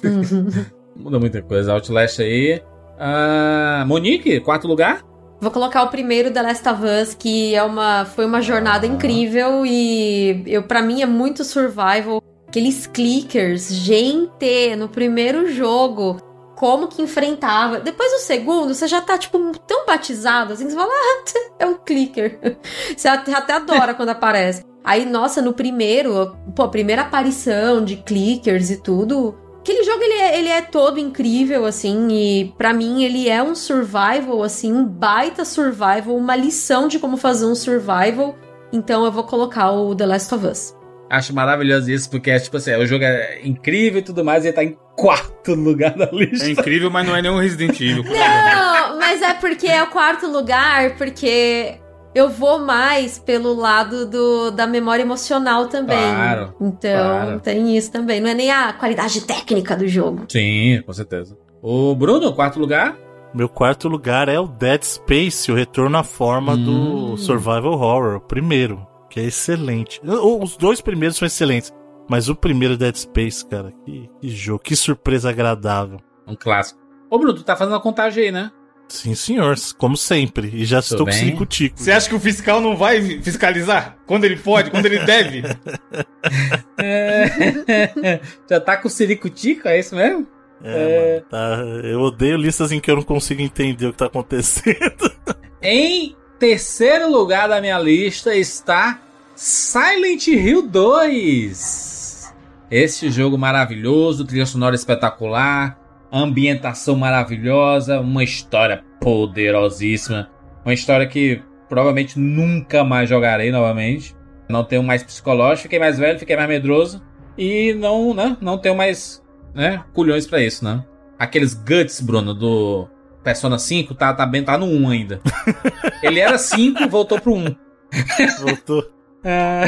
Muda muita coisa. Outlast aí. Ah, Monique, quarto lugar. Vou colocar o primeiro The Last of Us, que é uma, foi uma jornada incrível e eu para mim é muito survival. Aqueles clickers, gente, no primeiro jogo, como que enfrentava. Depois do segundo, você já tá, tipo, tão batizado, assim, que você fala, ah, é um clicker. Você até adora quando aparece. Aí, nossa, no primeiro, pô, a primeira aparição de clickers e tudo, Aquele jogo, ele é, ele é todo incrível, assim, e pra mim ele é um survival, assim, um baita survival, uma lição de como fazer um survival. Então eu vou colocar o The Last of Us. Acho maravilhoso isso, porque é tipo assim, o jogo é incrível e tudo mais, e ele tá em quarto lugar da lista. É incrível, mas não é nenhum Resident Evil. Não, mas é porque é o quarto lugar, porque eu vou mais pelo lado do, da memória emocional também. Claro, Então claro. tem isso também. Não é nem a qualidade técnica do jogo. Sim, com certeza. O Bruno, quarto lugar. Meu quarto lugar é o Dead Space, o retorno à forma Hum. do Survival Horror, o primeiro, que é excelente. Os dois primeiros são excelentes, mas o primeiro Dead Space, cara, que, que jogo, que surpresa agradável. Um clássico. Ô, Bruno, tu tá fazendo a contagem aí, né? Sim, senhor, como sempre. E já estou com ticos. Você acha que o fiscal não vai fiscalizar? Quando ele pode, quando ele deve? É... Já tá com o Ciricutico, é isso mesmo? É, mano, tá. Eu odeio listas em que eu não consigo entender o que tá acontecendo. Em terceiro lugar da minha lista está Silent Hill 2. Este jogo maravilhoso, trilha sonora espetacular, ambientação maravilhosa, uma história poderosíssima. Uma história que provavelmente nunca mais jogarei novamente. Não tenho mais psicológico, fiquei mais velho, fiquei mais medroso. E não, né, não tenho mais né, culhões pra isso, né? Aqueles guts, Bruno, do Persona 5, tá, tá, bem, tá no 1 ainda. Ele era 5, voltou pro 1. Voltou. É.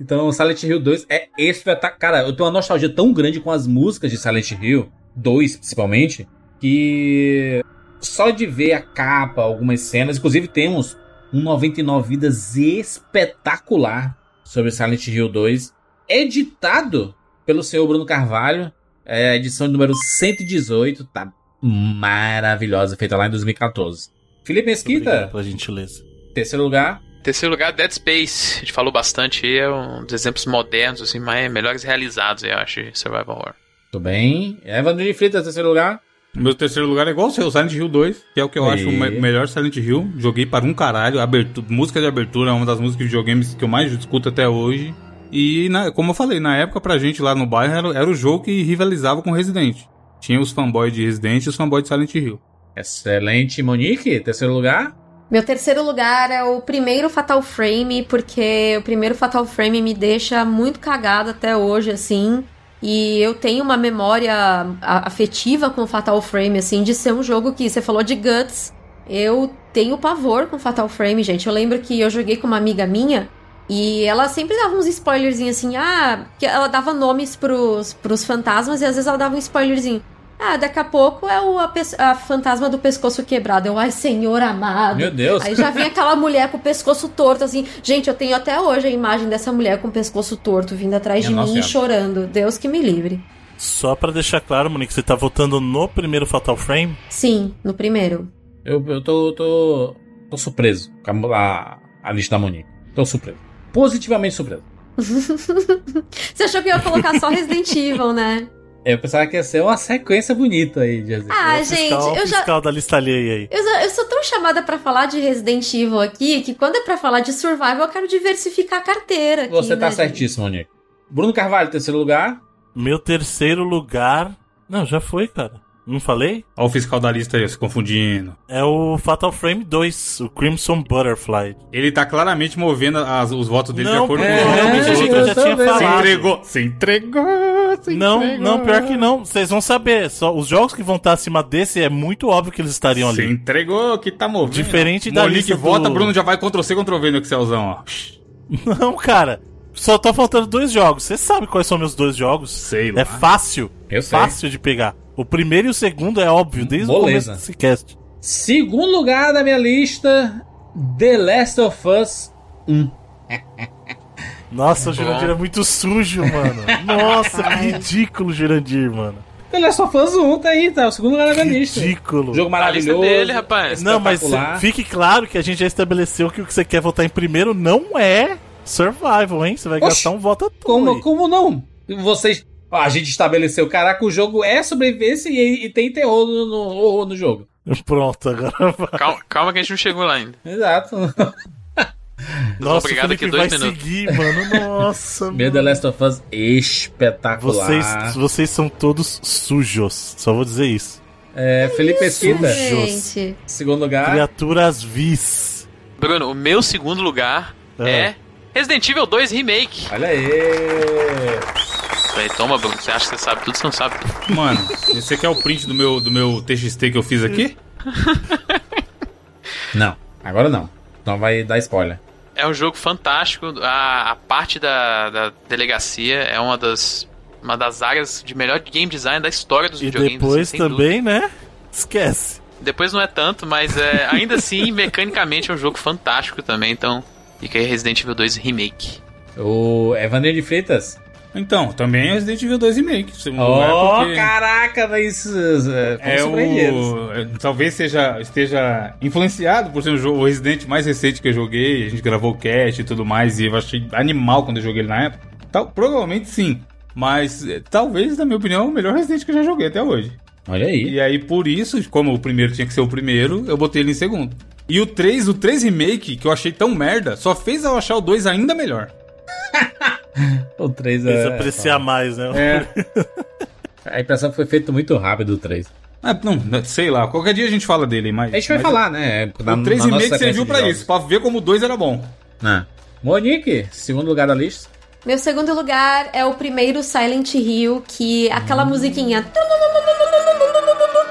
Então, Silent Hill 2 é espetacular. Cara, eu tenho uma nostalgia tão grande com as músicas de Silent Hill 2, principalmente, que só de ver a capa, algumas cenas, inclusive temos um 99 Vidas espetacular sobre Silent Hill 2, editado pelo senhor Bruno Carvalho, é a edição número 118, tá maravilhosa, feita lá em 2014. Felipe Mesquita, Obrigado pela gentileza. terceiro lugar. Terceiro lugar, Dead Space. A gente falou bastante aí, é um dos exemplos modernos, assim, mais, melhores realizados, eu acho, de Survival Horror. Tudo bem. Evandro de Freitas, terceiro lugar. Meu terceiro lugar é igual o seu, Silent Hill 2, que é o que eu Aí. acho o me- melhor Silent Hill. Joguei para um caralho. Abertura, música de abertura é uma das músicas de videogames que eu mais escuto até hoje. E, na- como eu falei, na época pra gente lá no bairro era, era o jogo que rivalizava com Resident. Tinha os fanboys de Resident e os fanboys de Silent Hill. Excelente. Monique, terceiro lugar. Meu terceiro lugar é o primeiro Fatal Frame, porque o primeiro Fatal Frame me deixa muito cagada até hoje, assim. E eu tenho uma memória afetiva com Fatal Frame, assim, de ser um jogo que você falou de Guts. Eu tenho pavor com Fatal Frame, gente. Eu lembro que eu joguei com uma amiga minha e ela sempre dava uns spoilerzinhos assim, ah, que ela dava nomes pros, pros fantasmas e às vezes ela dava um spoilerzinho. Ah, daqui a pouco é o a, a fantasma do pescoço quebrado. Eu, ai, senhor amado. Meu Deus. Aí já vinha aquela mulher com o pescoço torto, assim. Gente, eu tenho até hoje a imagem dessa mulher com o pescoço torto vindo atrás de Minha mim Nossa e chorando. Deus que me livre. Só pra deixar claro, Monique, você tá votando no primeiro Fatal Frame? Sim, no primeiro. Eu, eu tô, tô, tô surpreso com a, a, a lista da Monique. Tô surpreso. Positivamente surpreso. Você achou que eu ia colocar só Resident Evil, né? Eu pensava que ia ser uma sequência bonita aí de exemplo. Ah, o gente, fiscal, o eu já. fiscal da lista alheia aí. Eu, já- eu sou tão chamada pra falar de Resident Evil aqui que quando é pra falar de survival eu quero diversificar a carteira. Aqui, Você tá né, gente? certíssimo, Monique. Bruno Carvalho, terceiro lugar. Meu terceiro lugar. Não, já foi, cara. Não falei? Olha o fiscal da lista aí, se confundindo. É o Fatal Frame 2, o Crimson Butterfly. Ele tá claramente movendo as- os votos dele de Não, acordo é, com os votos dos eu outros. já tinha também. Se falado. entregou, se entregou, se Não, entregou. não, pior que não. Vocês vão saber. Só os jogos que vão estar acima desse é muito óbvio que eles estariam Se ali. entregou, que tá movendo. Diferente da Monique lista do- vota, Bruno já vai Ctrl-C, Ctrl-V no Excelzão, ó. Não, cara. Só tá faltando dois jogos. Você sabe quais são meus dois jogos? Sei lá. É fácil. Eu sei. Fácil de pegar. O primeiro e o segundo é óbvio, desde Moleza. o começo desse cast. Segundo lugar da minha lista, The Last of Us 1. Nossa, o. Jurandir é muito sujo, mano. Nossa, que ridículo, Jurandir, mano. The Last of Us 1 tá aí, tá? O segundo lugar da minha lista. Ridículo. Jogo A lista maravilhoso. dele, rapaz. Não, mas fique claro que a gente já estabeleceu que o que você quer votar em primeiro não é Survival, hein? Você vai Oxi, gastar um voto à toa. Como, aí. como não? Vocês. Ó, a gente estabeleceu, caraca, o jogo é sobrevivência e, e tem terror no, no, horror no jogo. Pronto, agora vai. Calma, calma que a gente não chegou lá ainda. Exato. Nossa, obrigado aqui dois vai minutos. seguir, mano. Nossa, Meu The. Last of Us espetacular. Vocês, vocês são todos sujos. Só vou dizer isso. É, Felipe Mesquita, Sujos. Segundo lugar. Criaturas vis. Bruno, o meu segundo lugar Ah. é Resident Evil 2 Remake. Olha aí. Toma, Bruno. Você acha que você sabe tudo, você não sabe. Mano, você quer o print do meu, do meu TXT que eu fiz aqui? Não, agora não. Então vai dar spoiler. É um jogo fantástico. A, a parte da, da delegacia é uma das, uma das áreas de melhor game design da história dos E videogames. depois assim, sem dúvida. também, né? Esquece. Depois não é tanto, mas é, ainda assim, mecanicamente é um jogo fantástico também. Então, fica aí Resident Evil 2 Remake. O Evander de Freitas. Então, também é Resident Evil 2 Remake. Oh, é porque- caraca, mas. É, É fomos o. é, Talvez seja, esteja influenciado por ser o jogo o Resident mais recente que eu joguei. A gente gravou o cast e tudo mais. E eu achei animal quando eu joguei ele na época. Tal, provavelmente sim. Mas é, talvez, na minha opinião, é o melhor Resident que eu já joguei até hoje. Olha aí. E aí, por isso, como o primeiro tinha que ser o primeiro, eu botei ele em segundo. E o 3, o 3 Remake, que eu achei tão merda, só fez eu achar o 2 ainda melhor. O 3 Precisa é. apreciar mais, né? É. A impressão que foi feito muito rápido o 3. Ah, não, sei lá, qualquer dia a gente fala dele, mas. A gente vai mas falar, né? Na, O 3 na Remake sequência serviu de pra jogos. isso, pra ver como o 2 era bom. Ah. Monique, segundo lugar da lista. Meu segundo lugar é o primeiro Silent Hill, que aquela musiquinha.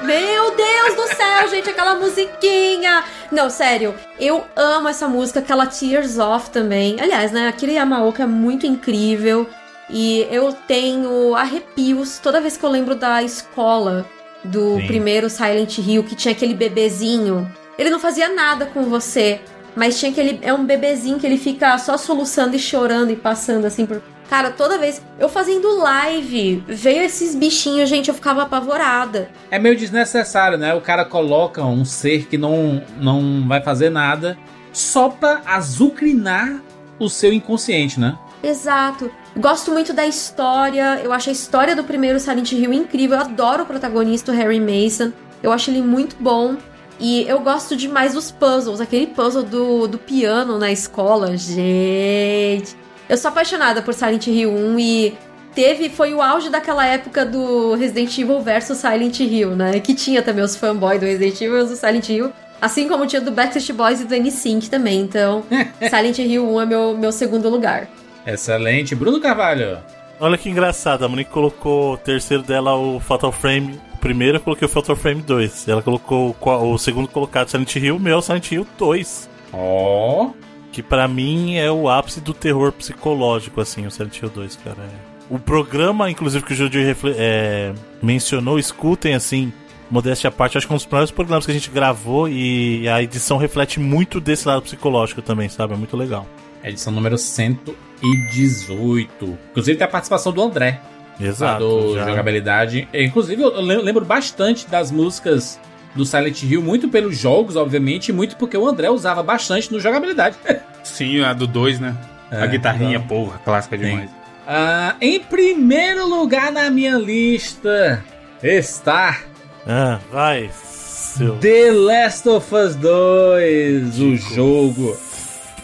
Meu Deus do céu, gente, aquela musiquinha. Não, sério, eu amo essa música, aquela Tears Off também. Aliás, né, aquele Yamaoka é muito incrível. E eu tenho arrepios toda vez que eu lembro da escola do Sim. primeiro Silent Hill, que tinha aquele bebezinho. Ele não fazia nada com você, mas tinha aquele. É um bebezinho que ele fica só soluçando e chorando e passando assim por. Cara, toda vez. Eu fazendo live, veio esses bichinhos, gente, eu ficava apavorada. É meio desnecessário, né? O cara coloca um ser que não, não vai fazer nada só pra azucrinar o seu inconsciente, né? Exato. Gosto muito da história. Eu acho a história do primeiro Silent Hill incrível. Eu adoro o protagonista, o Harry Mason. Eu acho ele muito bom. E eu gosto demais dos puzzles. Aquele puzzle do, do piano na escola. Gente. Eu sou apaixonada por Silent Hill 1 e teve. Foi o auge daquela época do Resident Evil versus Silent Hill, né? Que tinha também os fanboys do Resident Evil e os do Silent Hill. Assim como tinha do Backstreet Boys e do NSYNC também. Então, Silent Hill 1 é meu, meu segundo lugar. Excelente. Bruno Carvalho. Olha que engraçado, a Monique colocou o terceiro dela o Fatal Frame. Primeiro eu coloquei o Fatal Frame 2. Ela colocou o o segundo colocado Silent Hill, o meu Silent Hill 2. Ó. Que pra mim é o ápice do terror psicológico, assim, o Silent Hill 2, cara. É. O programa, inclusive, que o refle- é, mencionou, escutem, assim, modéstia à parte, acho que é um dos primeiros programas que a gente gravou e a edição reflete muito desse lado psicológico também, sabe? É muito legal. Edição número 118. Inclusive tem a participação do André. Exato. do já- jogabilidade. Inclusive, eu lem- lembro bastante das músicas do Silent Hill, muito pelos jogos, obviamente, e muito porque o André usava bastante no jogabilidade. Sim, a do 2, né? É, a guitarrinha, exato. porra, clássica demais. Ah, em primeiro lugar na minha lista está Ah, vai, seu. The Last of Us 2, o jogo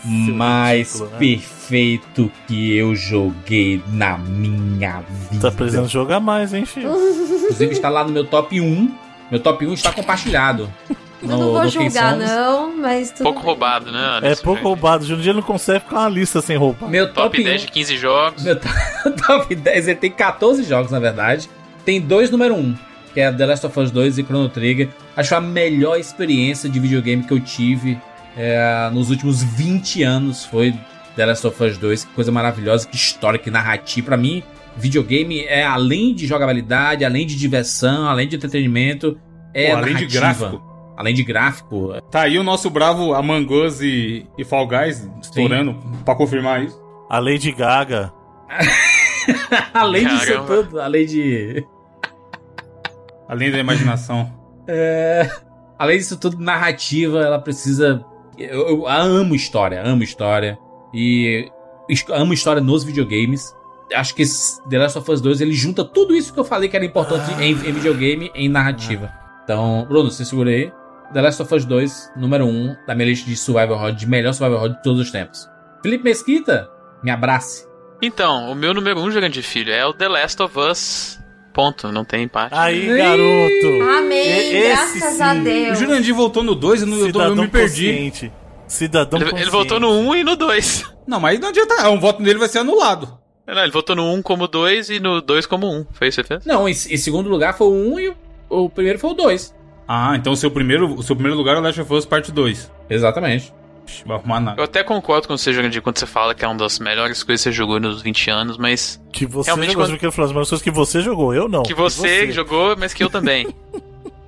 mais ridículo, né? perfeito que eu joguei na minha vida. Tá precisando jogar mais, hein, filho? Inclusive está lá no meu top 1. Meu top 1 está compartilhado. Eu não vou julgar, não, mas tudo Pouco bem. roubado, né? É Anderson? pouco roubado. De um dia não consegue ficar uma lista sem roupa. Meu Top top, 10 1. de 15 jogos. Meu to- top 10, ele tem 14 jogos, na verdade. Tem dois número 1, que é The Last of Us 2 e Chrono Trigger. Acho a melhor experiência de videogame que eu tive é, nos últimos 20 anos foi The Last of Us 2. Que coisa maravilhosa, que história, que narrativa. Pra mim, videogame é além de jogabilidade, além de diversão, além de entretenimento. É Pô, além de narrativa. gráfico. Além de gráfico. Tá aí o nosso bravo Among Us e, e Fall Guys estourando pra confirmar isso. A Lady Gaga. além disso Caramba. tudo, além de. Além da imaginação. É, além disso tudo, narrativa, ela precisa. Eu, eu amo história, amo história. E amo história nos videogames. Acho que The Last of Us 2 ele junta tudo isso que eu falei que era importante em, em videogame em narrativa. Então, Bruno, você segura aí. The Last of Us 2, número 1 da minha lista de Survival Horror, de melhor Survival Horror de todos os tempos. Felipe Mesquita, me abrace. Então, o meu número 1, um, grande filho, é o The Last of Us. Ponto, não tem empate. Aí, Ih! garoto. Amém, E- esse graças sim. a O Deus. Jurandir voltou no 2 e no- eu, eu Cidadão me perdi. consciente. Cidadão ele, ele consciente. votou no 1 e no 2. Não, mas não adianta. Um voto dele vai ser anulado. Não, ele votou no 1 como 2 e no 2 como 1. Foi isso que você fez? Não, em, em segundo lugar foi o 1 e o, o primeiro foi o 2. Ah, então o seu primeiro, o seu primeiro lugar é o Last of Us Parte 2. Exatamente. Vai arrumar nada. Eu até concordo com você, Jurandir, quando você fala que é uma das melhores coisas que você jogou nos 20 anos, mas Que você Realmente, jogou. quando- Eu quero falar as melhores coisas que você jogou, eu não. que você, jogou, mas que eu também.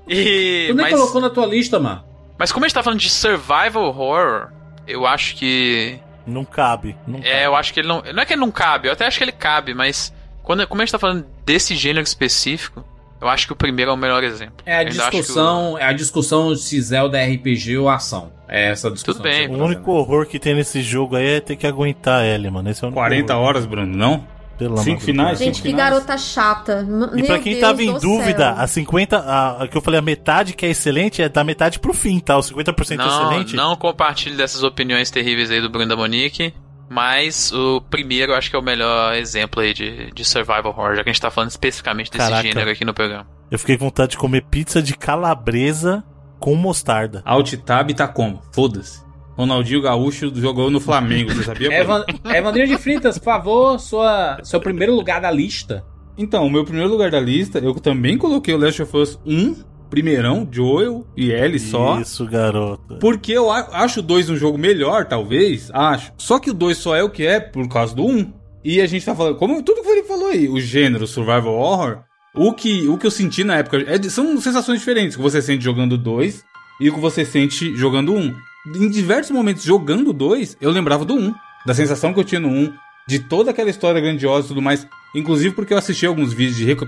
E, Tu nem mas, colocou na tua lista, mano. mas como a gente tá falando de survival horror, eu acho que Não cabe. Não É, eu acho que ele não. Não é que ele não cabe, eu até acho que ele cabe, mas. Quando, como a gente tá falando desse gênero específico, eu acho que o primeiro é o melhor exemplo. É a discussão, é a discussão se Zelda é RPG ou ação. É essa discussão. Tudo bem. O único horror que tem nesse jogo aí é ter que aguentar ele, mano. Esse é o único 40 horror. horas, Bruno, não? Pelo Cinco amor de finais? Deus. Gente, que finais. garota chata. E Meu pra quem Deus tava em dúvida, céu. a 50, a, a que eu falei, a metade que é excelente é da metade pro fim, tá? O 50% Não, excelente. não compartilhe dessas opiniões terríveis aí do Bruno da Monique. Mas o primeiro eu acho que é o melhor exemplo aí de, de survival horror, já que a gente tá falando especificamente desse Caraca. gênero aqui no programa. Eu fiquei com vontade de comer pizza de calabresa com mostarda. Alt Tab tá como? Foda-se. Ronaldinho Gaúcho jogou no Flamengo, você sabia? Evan, Evandrinho de Fritas, por favor, sua, seu primeiro lugar da lista. Então, o meu primeiro lugar da lista, eu também coloquei o Last of Us 1, primeirão, Joel e Ellie só. Isso, garoto. Porque eu acho o 2 um jogo melhor, talvez, acho. Só que o 2 só é o que é por causa do 1. E a gente tá falando, como tudo que ele falou aí, o gênero survival horror, o que, o que eu senti na época, é são sensações diferentes, que você sente jogando o 2 e o que você sente jogando o 1. Em diversos momentos jogando o 2, eu lembrava do 1, da sensação que eu tinha no 1, de toda aquela história grandiosa e tudo mais. Inclusive porque eu assisti alguns vídeos de reca-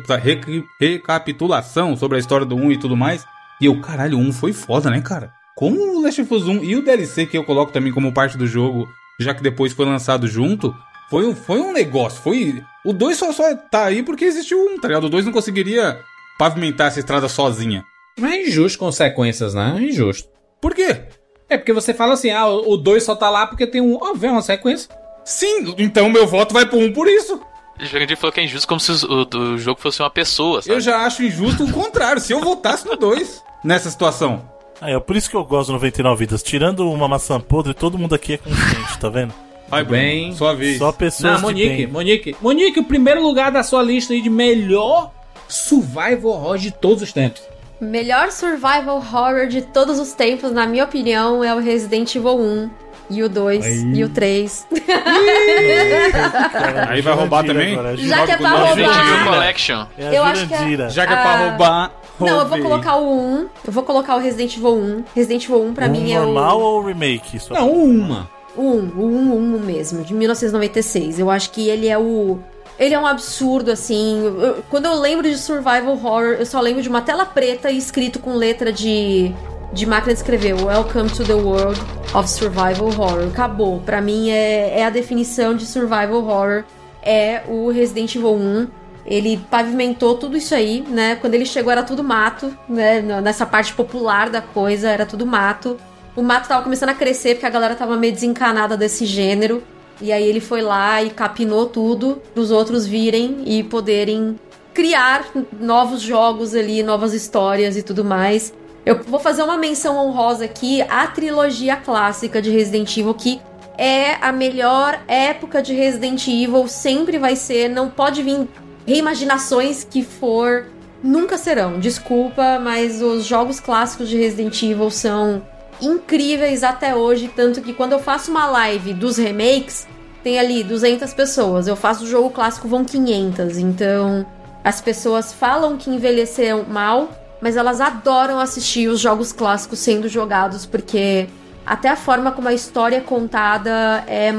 recapitulação sobre a história do 1 e tudo mais. E eu, caralho, o 1 foi foda, né, cara? Como o Last of Us 1 e o DLC que eu coloco também como parte do jogo, já que depois foi lançado junto, foi um, foi um negócio. Foi. O 2 só, só tá aí porque existiu um, tá ligado? O 2 não conseguiria pavimentar essa estrada sozinha. Mas é injusto consequências, né? É injusto. Por quê? É porque você fala assim, ah, o 2 só tá lá porque tem um. Ó, vem uma sequência. Sim, então meu voto vai pro 1 por isso. O Jurandir falou que é injusto como se o, o- o jogo fosse uma pessoa, sabe? Eu já acho injusto o contrário, se eu votasse no 2 nessa situação. Aí, é por isso que eu gosto do 99 vidas. Tirando uma maçã podre, todo mundo aqui é consciente, tá vendo? Vai, Tudo bem. Sua vez. Só pessoas Não, de Monique, bem. Monique, Monique, o primeiro lugar da sua lista aí de melhor survival horror de todos os tempos. Melhor survival horror de todos os tempos, na minha opinião, é o Resident Evil 1. E o 2, Aí. e o 3. Aí vai roubar também? agora, Já que é pra roubar. É Eu acho que é-. Já que é pra roubar. Não, eu vou roubei. colocar o 1. Eu vou colocar o Resident Evil 1. Resident Evil 1 pra um mim é o. normal ou remake? Só- Não, uma. O 1, o 1, o 1 mesmo, de 1996. Eu acho que ele é o. Ele é um absurdo, assim. Eu- quando eu lembro de survival horror, eu só lembro de uma tela preta e escrito com letra de. De máquina de escrever, Welcome to the World of Survival Horror. Acabou. Pra mim é, é a definição de survival horror. É o Resident Evil 1. Ele pavimentou tudo isso aí, né? Quando ele chegou era tudo mato, né? Nessa parte popular da coisa, era tudo mato. O mato tava começando a crescer porque a galera tava meio desencanada desse gênero. E aí ele foi lá e capinou tudo pros outros virem e poderem criar novos jogos ali, novas histórias e tudo mais. Eu vou fazer uma menção honrosa aqui à trilogia clássica de Resident Evil, que é a melhor época de Resident Evil, sempre vai ser, não pode vir reimaginações que for, nunca serão. Desculpa, mas os jogos clássicos de Resident Evil são incríveis até hoje, tanto que quando eu faço uma live dos remakes, tem ali 200 pessoas. Eu faço o jogo clássico vão 500, então as pessoas falam que envelheceram mal, mas elas adoram assistir os jogos clássicos sendo jogados porque até a forma como a história é contada é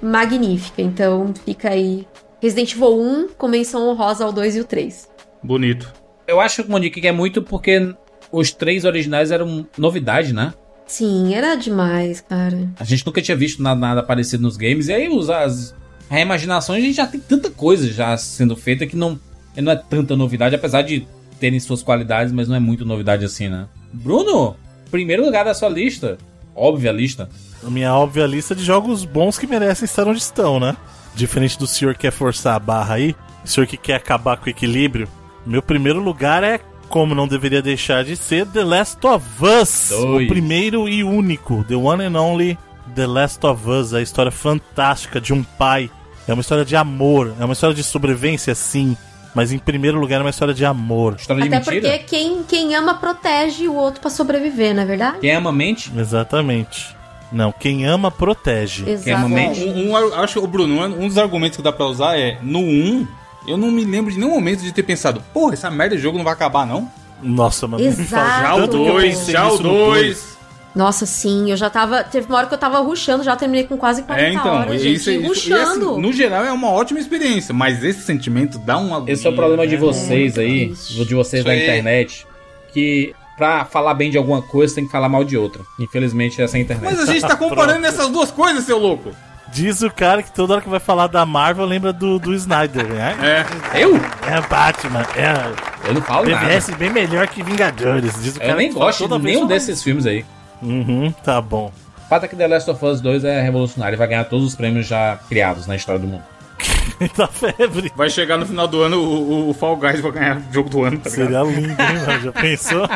magnífica. Então fica aí Resident Evil 1 com menção honrosa ao 2 e o 3. Bonito. Eu acho, Monique, que é muito porque os três originais eram novidade, né? Sim, era demais, cara. A gente nunca tinha visto nada, nada parecido nos games. E aí, os, as reimaginações, a gente já tem tanta coisa já sendo feita que não, não é tanta novidade, apesar de terem suas qualidades, mas não é muito novidade assim, né? Bruno, primeiro lugar da sua lista. Óbvia lista. A minha óbvia lista de jogos bons que merecem estar onde estão, né? Diferente do senhor que quer forçar a barra aí, o senhor que quer acabar com o equilíbrio, meu primeiro lugar é, como não deveria deixar de ser, The Last of Us. Dois. O primeiro e único, The One and Only The Last of Us, a história fantástica de um pai. É uma história de amor, é uma história de sobrevivência, sim. Mas em primeiro lugar é uma história de amor. História de Até mentira. porque quem, quem ama protege o outro pra sobreviver, não é verdade? Quem ama mente. Exatamente. Não, quem ama protege. Exatamente. Um, um, eu acho que o Bruno, um dos argumentos que dá pra usar é, no 1, eu não me lembro de nenhum momento de ter pensado, porra, essa merda de jogo não vai acabar, não? Nossa, mano. Exato. Já o Tanto que eu 2, pensei já o nisso no 2. Nossa, sim, eu já tava. Teve uma hora que eu tava rushando, já terminei com quase 40 É, então, horas, isso, gente, isso, e assim, rushando. no geral é uma ótima experiência, mas esse sentimento dá uma Esse é o problema de né? vocês É, aí, de vocês da internet, que pra falar bem de alguma coisa tem que falar mal de outra. Infelizmente, essa é a internet. Mas a gente tá comparando essas duas coisas, seu louco. Diz o cara que toda hora que vai falar da Marvel lembra do, do Snyder, né? É. Eu? É Batman, é Eu não falo nada. BVS bem melhor que Vingadores. Diz o cara Eu nem gosto de nenhum desses filmes aí. Uhum, tá bom. O fato é que The Last of Us 2 é revolucionário e vai ganhar todos os prêmios já criados na história do mundo. tá febre. Vai chegar no final do ano, o, o- o Fall Guys vai ganhar o jogo do ano, tá? Seria lindo, hein, mano? Já pensou?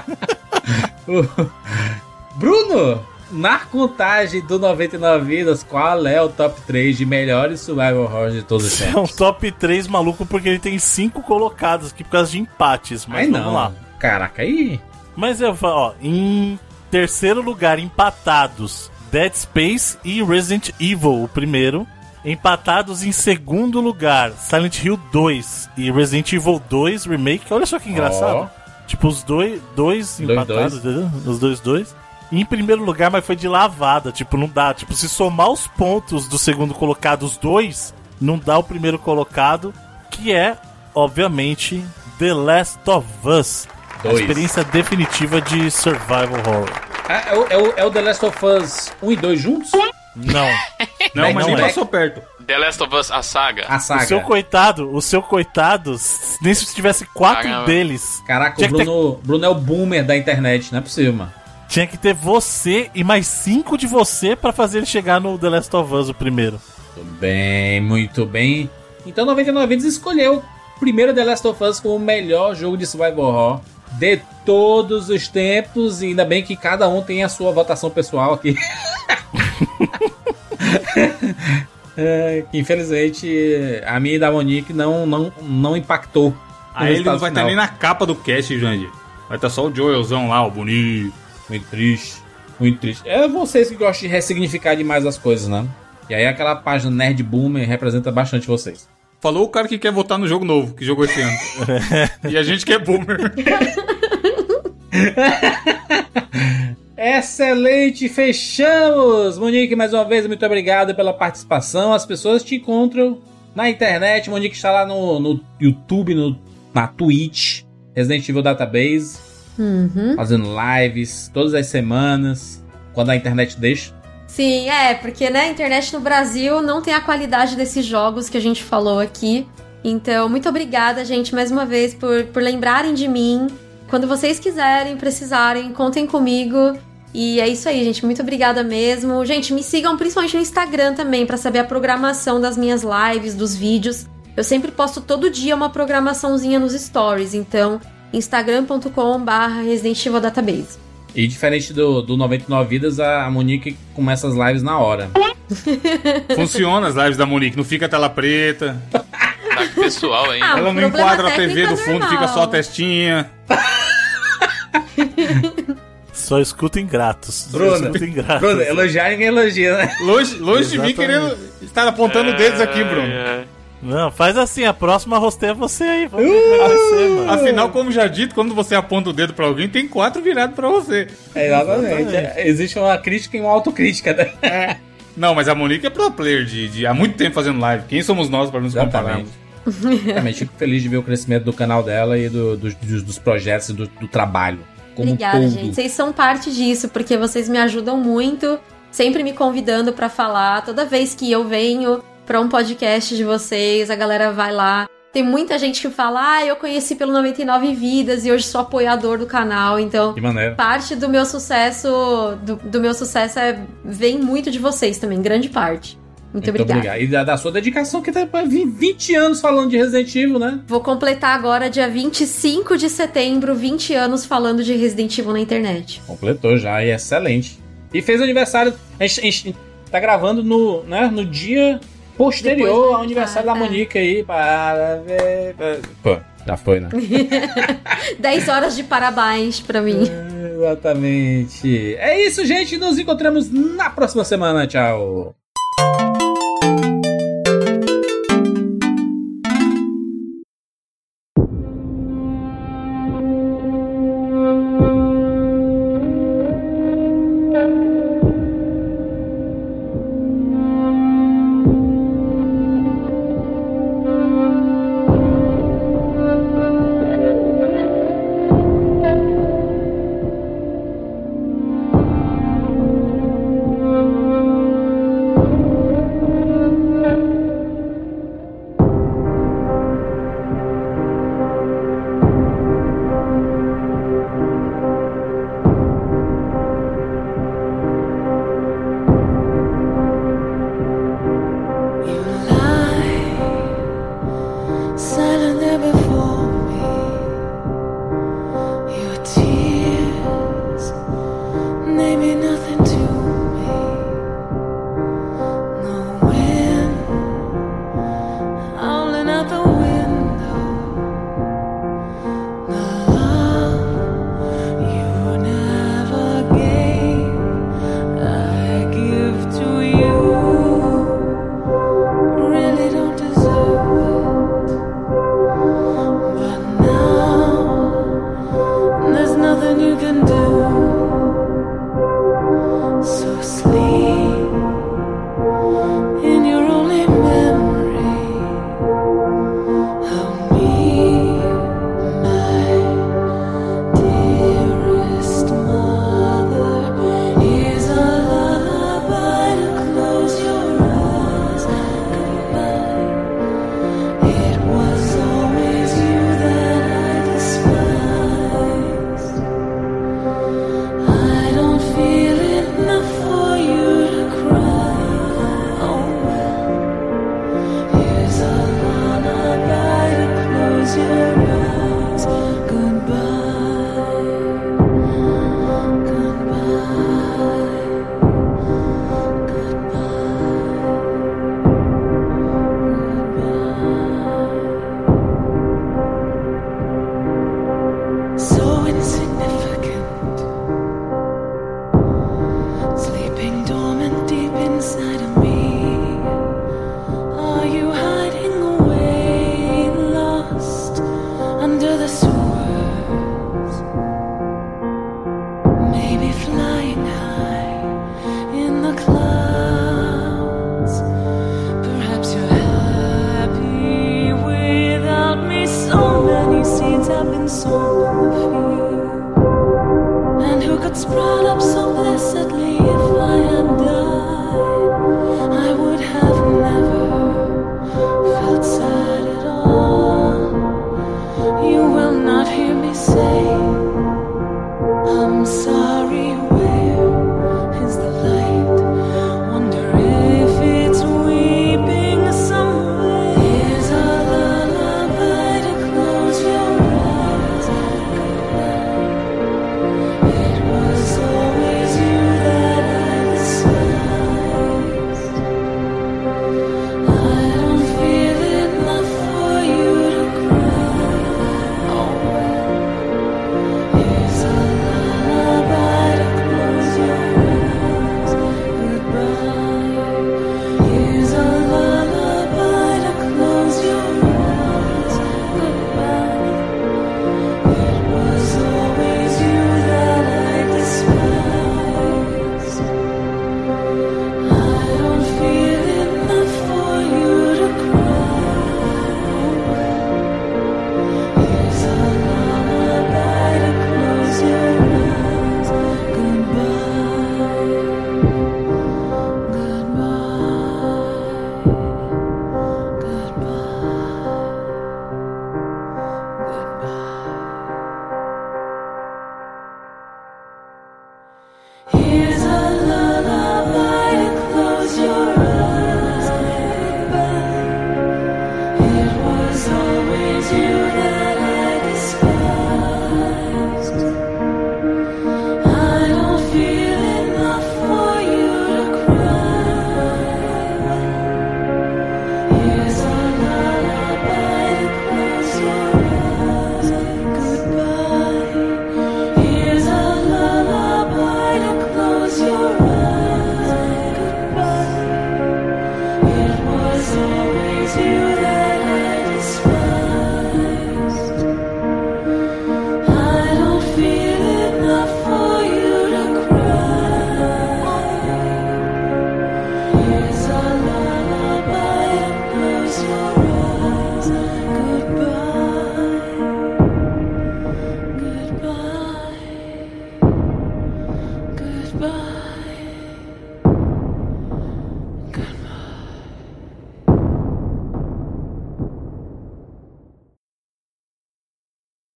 Bruno, na contagem do 99 Vidas, qual é o top 3 de melhores survival horror de todos os É um tempos? top 3 maluco porque ele tem 5 colocados aqui por causa de empates. Mas Ai vamos não. lá. Caraca, aí. Mas eu falo, ó, em terceiro lugar, empatados, Dead Space e Resident Evil, o primeiro. Empatados em segundo lugar, Silent Hill 2 e Resident Evil 2 Remake. Olha só que engraçado. Tipo, os dois, dois Dois, empatados, entendeu? Os dois, dois. E em primeiro lugar, mas foi de lavada. Tipo, não dá. Tipo, se somar os pontos do segundo colocado, os dois, não dá o primeiro colocado, que é, obviamente, The Last of Us. A experiência definitiva de survival horror. É, é o, é o- é o The Last of Us 1 e 2 juntos? Não. Não, mas não nem é. passou perto. The Last of Us, a saga. A O saga. seu coitado, o seu coitado, nem se tivesse quatro Caramba. deles. Caraca, o que ter- Bruno, Bruno é o boomer da internet, não é possível, mano. Tinha que ter você e mais cinco de você pra fazer ele chegar no The Last of Us, o primeiro. Muito bem, muito bem. Então 99 Vidas escolheu o primeiro The Last of Us como o melhor jogo de survival horror de todos os tempos. E ainda bem que cada um tem a sua votação pessoal aqui. É, que infelizmente a minha e da Monique não, não, não impactou. Aí ele não vai estar nem na capa do cast, Jandir. Vai estar só o Joelzão lá, o bonito. Muito triste. Muito triste. É vocês que gostam de ressignificar demais as coisas, né? E aí aquela página Nerd Boomer representa bastante vocês. Falou o cara que quer votar no jogo novo, que jogou esse ano. e a gente que é boomer. Excelente, fechamos! Monique, mais uma vez, muito obrigado pela participação. As pessoas te encontram na internet. Monique está lá no, no YouTube, no, na Twitch, Resident Evil Database, Uhum. fazendo lives todas as semanas, quando a internet deixa. Sim, é, porque né, a internet no Brasil não tem a qualidade desses jogos que a gente falou aqui. Então, muito obrigada, gente, mais uma vez, por, por lembrarem de mim. Quando vocês quiserem, precisarem, contem comigo. E é isso aí, gente. Muito obrigada mesmo. Gente, me sigam principalmente no Instagram também pra saber a programação das minhas lives, dos vídeos. Eu sempre posto todo dia uma programaçãozinha nos stories. Então, instagram.com/barra Resident Evil Database. E diferente do, do 99 Vidas, a a Monique começa as lives na hora. Funciona as lives da Monique, não fica tela preta. Com pessoal ainda. Ah, Ela não enquadra a TV técnico do é fundo, normal. fica só a testinha. Só escuta ingratos. Só Bruna, escuta ingratos. Bruno, elogiar ninguém elogia, né? Longe, longe de mim Exatamente. querendo estar apontando dedos aqui, Bruno. É, é. Não, faz assim, a próxima rosteia você aí. Vamos é ser, mano. Afinal, como já dito, quando você aponta o dedo pra alguém, tem quatro virados pra você. Exatamente. É, Existe uma crítica e uma autocrítica, né? Não, mas a Monique é pro player de, de há muito tempo fazendo live. Quem somos nós pra nos compararmos? Exatamente. Fico feliz de ver o crescimento do canal dela e do- dos- dos, dos projetos e do, do trabalho. Como Obrigada, todo. gente. Vocês são parte disso, porque vocês me ajudam muito, sempre me convidando pra falar. Toda vez que eu venho pra um podcast de vocês, a galera vai lá. Tem muita gente que fala, ah, eu conheci pelo 99 Vidas e hoje sou apoiador do canal, então parte do meu sucesso, do, do meu sucesso é, vem muito de vocês também, grande parte. Muito, obrigada. E da, da sua dedicação, que tá há 20 anos falando de Resident Evil, né? Vou completar agora, dia 25 de setembro, 20 anos falando de Resident Evil na internet. Completou já, e excelente. E fez aniversário. A gente, a gente tá gravando no, né, no dia posterior ao aniversário da é. Monique aí. Parabéns. Pô, já foi, né? 10 horas de parabéns pra mim. Exatamente. É isso, gente. Nos encontramos na próxima semana. Tchau.